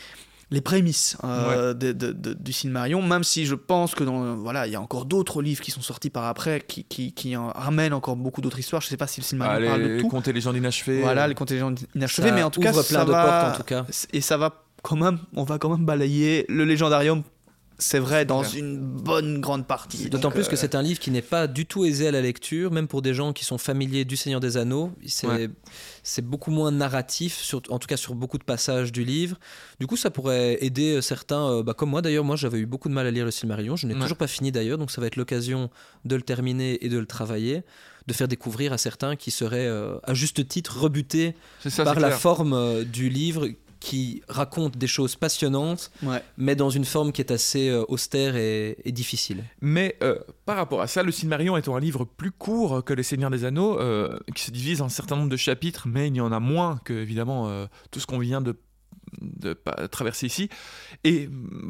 les prémices euh, de- de- de- du Silmarillion, même si je pense que dans, voilà, il y a encore d'autres livres qui sont sortis par après, qui, qui, qui en ramènent encore beaucoup d'autres histoires. Je sais pas si le Silmarillion Ah, parle de les tout. contes et légendes inachevées. Voilà, les contes et légendes inachevées, mais en tout cas, ouvre ça plein de va- portes en tout cas. Et ça va quand même, on va quand même balayer le légendarium. C'est vrai, dans clair. une bonne grande partie. D'autant plus que euh, c'est un livre qui n'est pas du tout aisé à la lecture, même pour des gens qui sont familiers du Seigneur des Anneaux. C'est Ouais. beaucoup moins narratif, sur- en tout cas sur beaucoup de passages du livre. Du coup, ça pourrait aider certains, euh, bah, comme moi d'ailleurs. Moi, j'avais eu beaucoup de mal à lire le Silmarillion. Je n'ai Ouais. toujours pas fini d'ailleurs, donc ça va être l'occasion de le terminer et de le travailler, de faire découvrir à certains qui seraient euh, à juste titre rebutés ça, par la clair. forme euh, du livre qui raconte des choses passionnantes, ouais. mais dans une forme qui est assez euh, austère et, et difficile. Mais euh, par rapport à ça, le Silmarillion étant un livre plus court que Les Seigneurs des Anneaux, euh, qui se divise en un certain nombre de chapitres, mais il y en a moins que évidemment euh, tout ce qu'on vient de, de traverser ici. Et,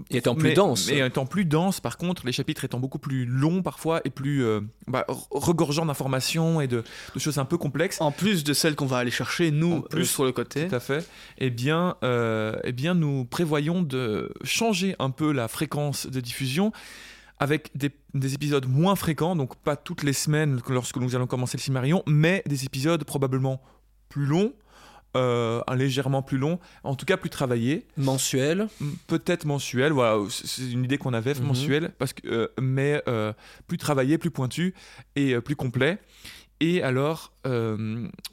Et étant plus mais- dense. Mais étant plus dense, par contre, les chapitres étant beaucoup plus longs parfois et plus euh, bah, re- regorgeant d'informations et de, de choses un peu complexes. En plus de celles qu'on va aller chercher, nous, En plus sur le côté. Tout à fait. Eh bien, euh, eh bien, nous prévoyons de changer un peu la fréquence de diffusion avec des, des épisodes moins fréquents, donc pas toutes les semaines lorsque nous allons commencer le Silmarillion, mais des épisodes probablement plus longs, euh, légèrement plus longs, en tout cas plus travaillés, Mensuel. peut-être mensuels. Voilà, c'est- une idée qu'on avait, Mhm. mensuel, parce que, euh, mais euh, plus travaillé, plus pointu et plus complet. Et alors,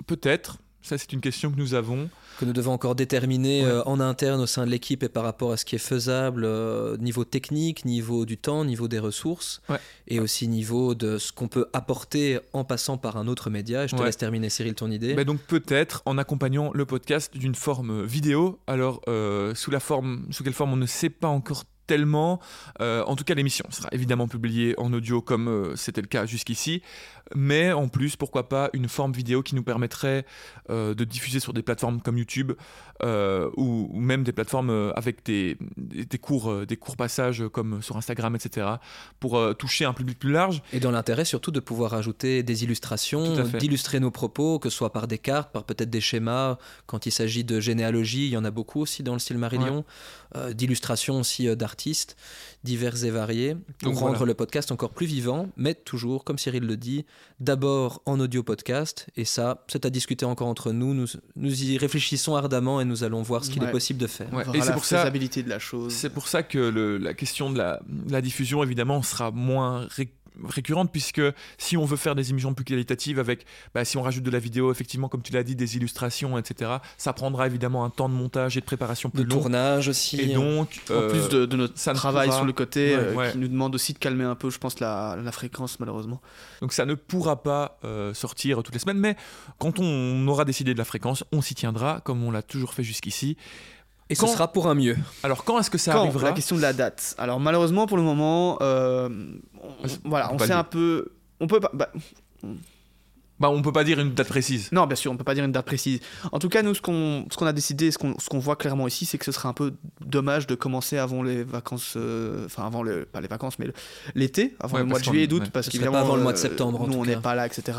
peut-être, ça c'est une question que nous avons, que nous devons encore déterminer Ouais. euh, en interne au sein de l'équipe et par rapport à ce qui est faisable euh, niveau technique, niveau du temps, niveau des ressources Ouais. et aussi niveau de ce qu'on peut apporter en passant par un autre média. Et je te laisse terminer Cyril ton idée. Ben donc peut-être en accompagnant le podcast d'une forme vidéo. Alors euh, sous la forme, sous quelle forme on ne sait pas encore tellement. Euh, en tout cas, l'émission sera évidemment publiée en audio comme euh, c'était le cas jusqu'ici, mais en plus, pourquoi pas une forme vidéo qui nous permettrait euh, de diffuser sur des plateformes comme YouTube euh, ou, ou même des plateformes euh, avec des, des, courts, des courts passages comme sur Instagram, etc. pour euh, toucher un public plus large. Et dans l'intérêt surtout de pouvoir ajouter des illustrations, d'illustrer nos propos, que ce soit par des cartes, par peut-être des schémas. Quand il s'agit de généalogie, il y en a beaucoup aussi dans le Silmarillion. Euh, d'illustrations aussi d'artistes divers et variés pour Donc, rendre voilà. le podcast encore plus vivant, mais toujours, comme Cyril le dit, d'abord en audio podcast. Et ça, c'est à discuter encore entre nous. Nous, nous y réfléchissons ardemment et nous allons voir ce qu'il Ouais. est possible de faire. Ouais, et c'est la pour ça- de la chose. C'est pour ça que le- la question de la, de la diffusion, évidemment, sera moins ré- récurrente, puisque si on veut faire des émissions plus qualitatives avec, bah, si on rajoute de la vidéo, effectivement, comme tu l'as dit, des illustrations, etc., ça prendra évidemment un temps de montage et de préparation De plus long. tournage aussi. Et donc, En euh, plus de, de notre ça travail pourra- sur le côté, Ouais, euh, ouais. qui nous demande aussi de calmer un peu, je pense, la, la fréquence, malheureusement. donc ça ne pourra pas euh, sortir toutes les semaines, mais quand on aura décidé de la fréquence, on s'y tiendra, comme on l'a toujours fait jusqu'ici. Et ce sera pour un mieux. Alors, quand est-ce que ça Quand? arrivera? La question de la date. Alors, malheureusement, pour le moment, euh, on, Ah, voilà, on sait un peu. On peut pas. bah, Bah, on peut pas dire une date précise. non, bien sûr, on peut pas dire une date précise. En tout cas, nous, ce qu'on ce qu'on a décidé, ce qu'on ce qu'on voit clairement ici, c'est que ce serait un peu dommage de commencer avant les vacances. euh, Enfin, avant le. Pas les vacances, mais l'été, avant Ouais, le mois de juillet d'août, ouais. parce qu'évidemment. pas avant le mois de septembre, en Nous, tout on n'est pas là, etc.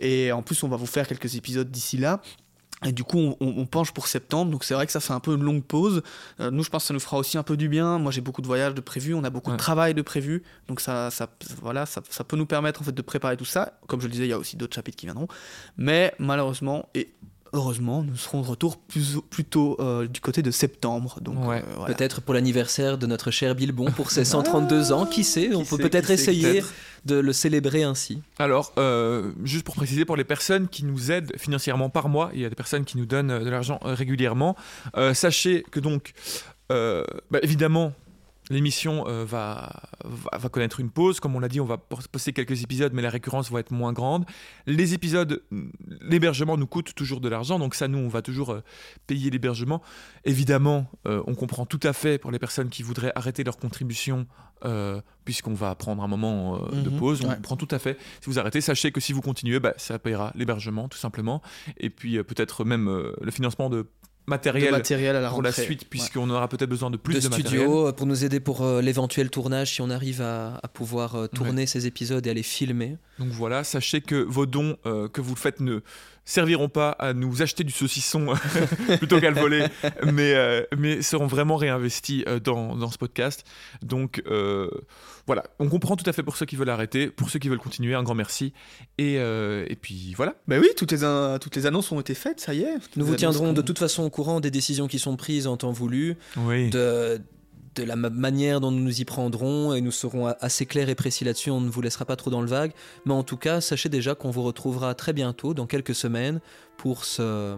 Et en plus, on va vous faire quelques épisodes d'ici là. Et du coup, on, on penche pour septembre, donc c'est vrai que ça fait un peu une longue pause. Euh, nous, je pense que ça nous fera aussi un peu du bien. Moi, j'ai beaucoup de voyages de prévus, on a beaucoup Ouais. de travail de prévu, donc ça, ça, voilà, ça, ça peut nous permettre en fait de préparer tout ça. Comme je le disais, il y a aussi d'autres chapitres qui viendront, mais malheureusement et heureusement, nous serons de retour plus, plutôt euh, du côté de septembre. Donc, Ouais. euh, voilà. Peut-être pour l'anniversaire de notre cher Bilbon pour ses 132 ans. Qui sait On Qui peut peut-être essayer de le célébrer ainsi. Alors, euh, juste pour préciser, pour les personnes qui nous aident financièrement par mois, il y a des personnes qui nous donnent de l'argent régulièrement. euh, sachez que donc, euh, bah, évidemment, l'émission euh, va, connaître une pause. Comme on l'a dit, on va poster quelques épisodes, mais la récurrence va être moins grande. Les épisodes, mm, l'hébergement nous coûte toujours de l'argent, donc ça, nous, on va toujours euh, payer l'hébergement. Évidemment, euh, on comprend tout à fait pour les personnes qui voudraient arrêter leur contribution, puisqu'on va prendre un moment de Mhm, pause. On ouais. comprend tout à fait. Si vous arrêtez, sachez que si vous continuez, bah, ça payera l'hébergement, tout simplement. Et puis peut-être même le financement de matériel matériel à la pour la suite, puisqu'on aura peut-être besoin de plus de de, matériel. studio euh, pour nous aider pour euh, l'éventuel tournage si on arrive à, à pouvoir euh, tourner ces épisodes et à les filmer. Donc voilà, sachez que vos dons euh, que vous faites ne serviront pas à nous acheter du saucisson plutôt qu'à le voler, mais, euh, mais seront vraiment réinvestis euh, dans, dans ce podcast. Donc euh, voilà, on comprend tout à fait pour ceux qui veulent arrêter, pour ceux qui veulent continuer, un grand merci. Et, euh, et puis voilà. Ben oui, toutes les, in- toutes les annonces ont été faites, ça y est. Nous les vous tiendrons de toute façon au courant des décisions qui sont prises en temps voulu, Oui. de, de la ma- manière dont nous nous y prendrons et nous serons assez clairs et précis là-dessus. On ne vous laissera pas trop dans le vague. Mais en tout cas, sachez déjà qu'on vous retrouvera très bientôt, dans quelques semaines, pour ce,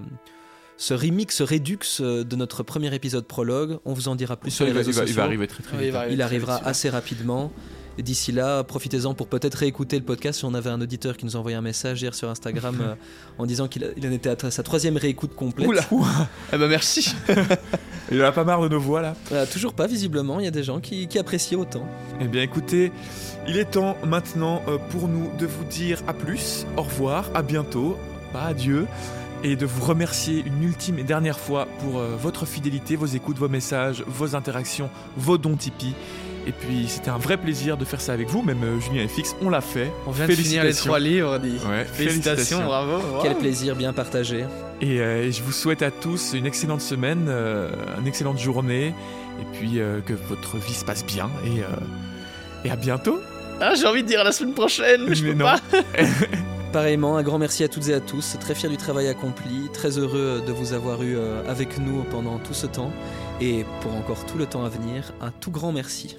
ce remix, ce redux euh, de notre premier épisode prologue. On vous en dira plus sur les il, va, réseaux il arriver très très Oui, vite. il arrivera assez rapidement. D'ici là, profitez-en pour peut-être réécouter le podcast. Si on avait un auditeur qui nous envoyait un message hier sur Instagram euh, en disant qu'il en était à sa troisième réécoute complète. Oula. Eh ben merci. Il en a pas marre de nos voix là. Euh, toujours pas, visiblement. Il y a des gens qui, qui apprécient autant. Eh bien écoutez, il est temps maintenant euh, pour nous de vous dire à plus, au revoir, à bientôt, pas adieu, et de vous remercier une ultime et dernière fois pour euh, votre fidélité, vos écoutes, vos messages, vos interactions, vos dons Tipeee. Et puis c'était un vrai plaisir de faire ça avec vous, même euh, Julien FX, on l'a fait. On vient de finir les Félicitations. trois livres, dit. Ouais, Félicitations, bravo. wow. Quel plaisir bien partagé. Et, euh, et je vous souhaite à tous une excellente semaine, euh, une excellente journée, et puis euh, que votre vie se passe bien, et, euh, et à bientôt. Ah, j'ai envie de dire à la semaine prochaine, mais je peux non. pas. Pareillement, un grand merci à toutes et à tous. Très fier du travail accompli. Très heureux de vous avoir eu avec nous pendant tout ce temps. Et pour encore tout le temps à venir, un tout grand merci.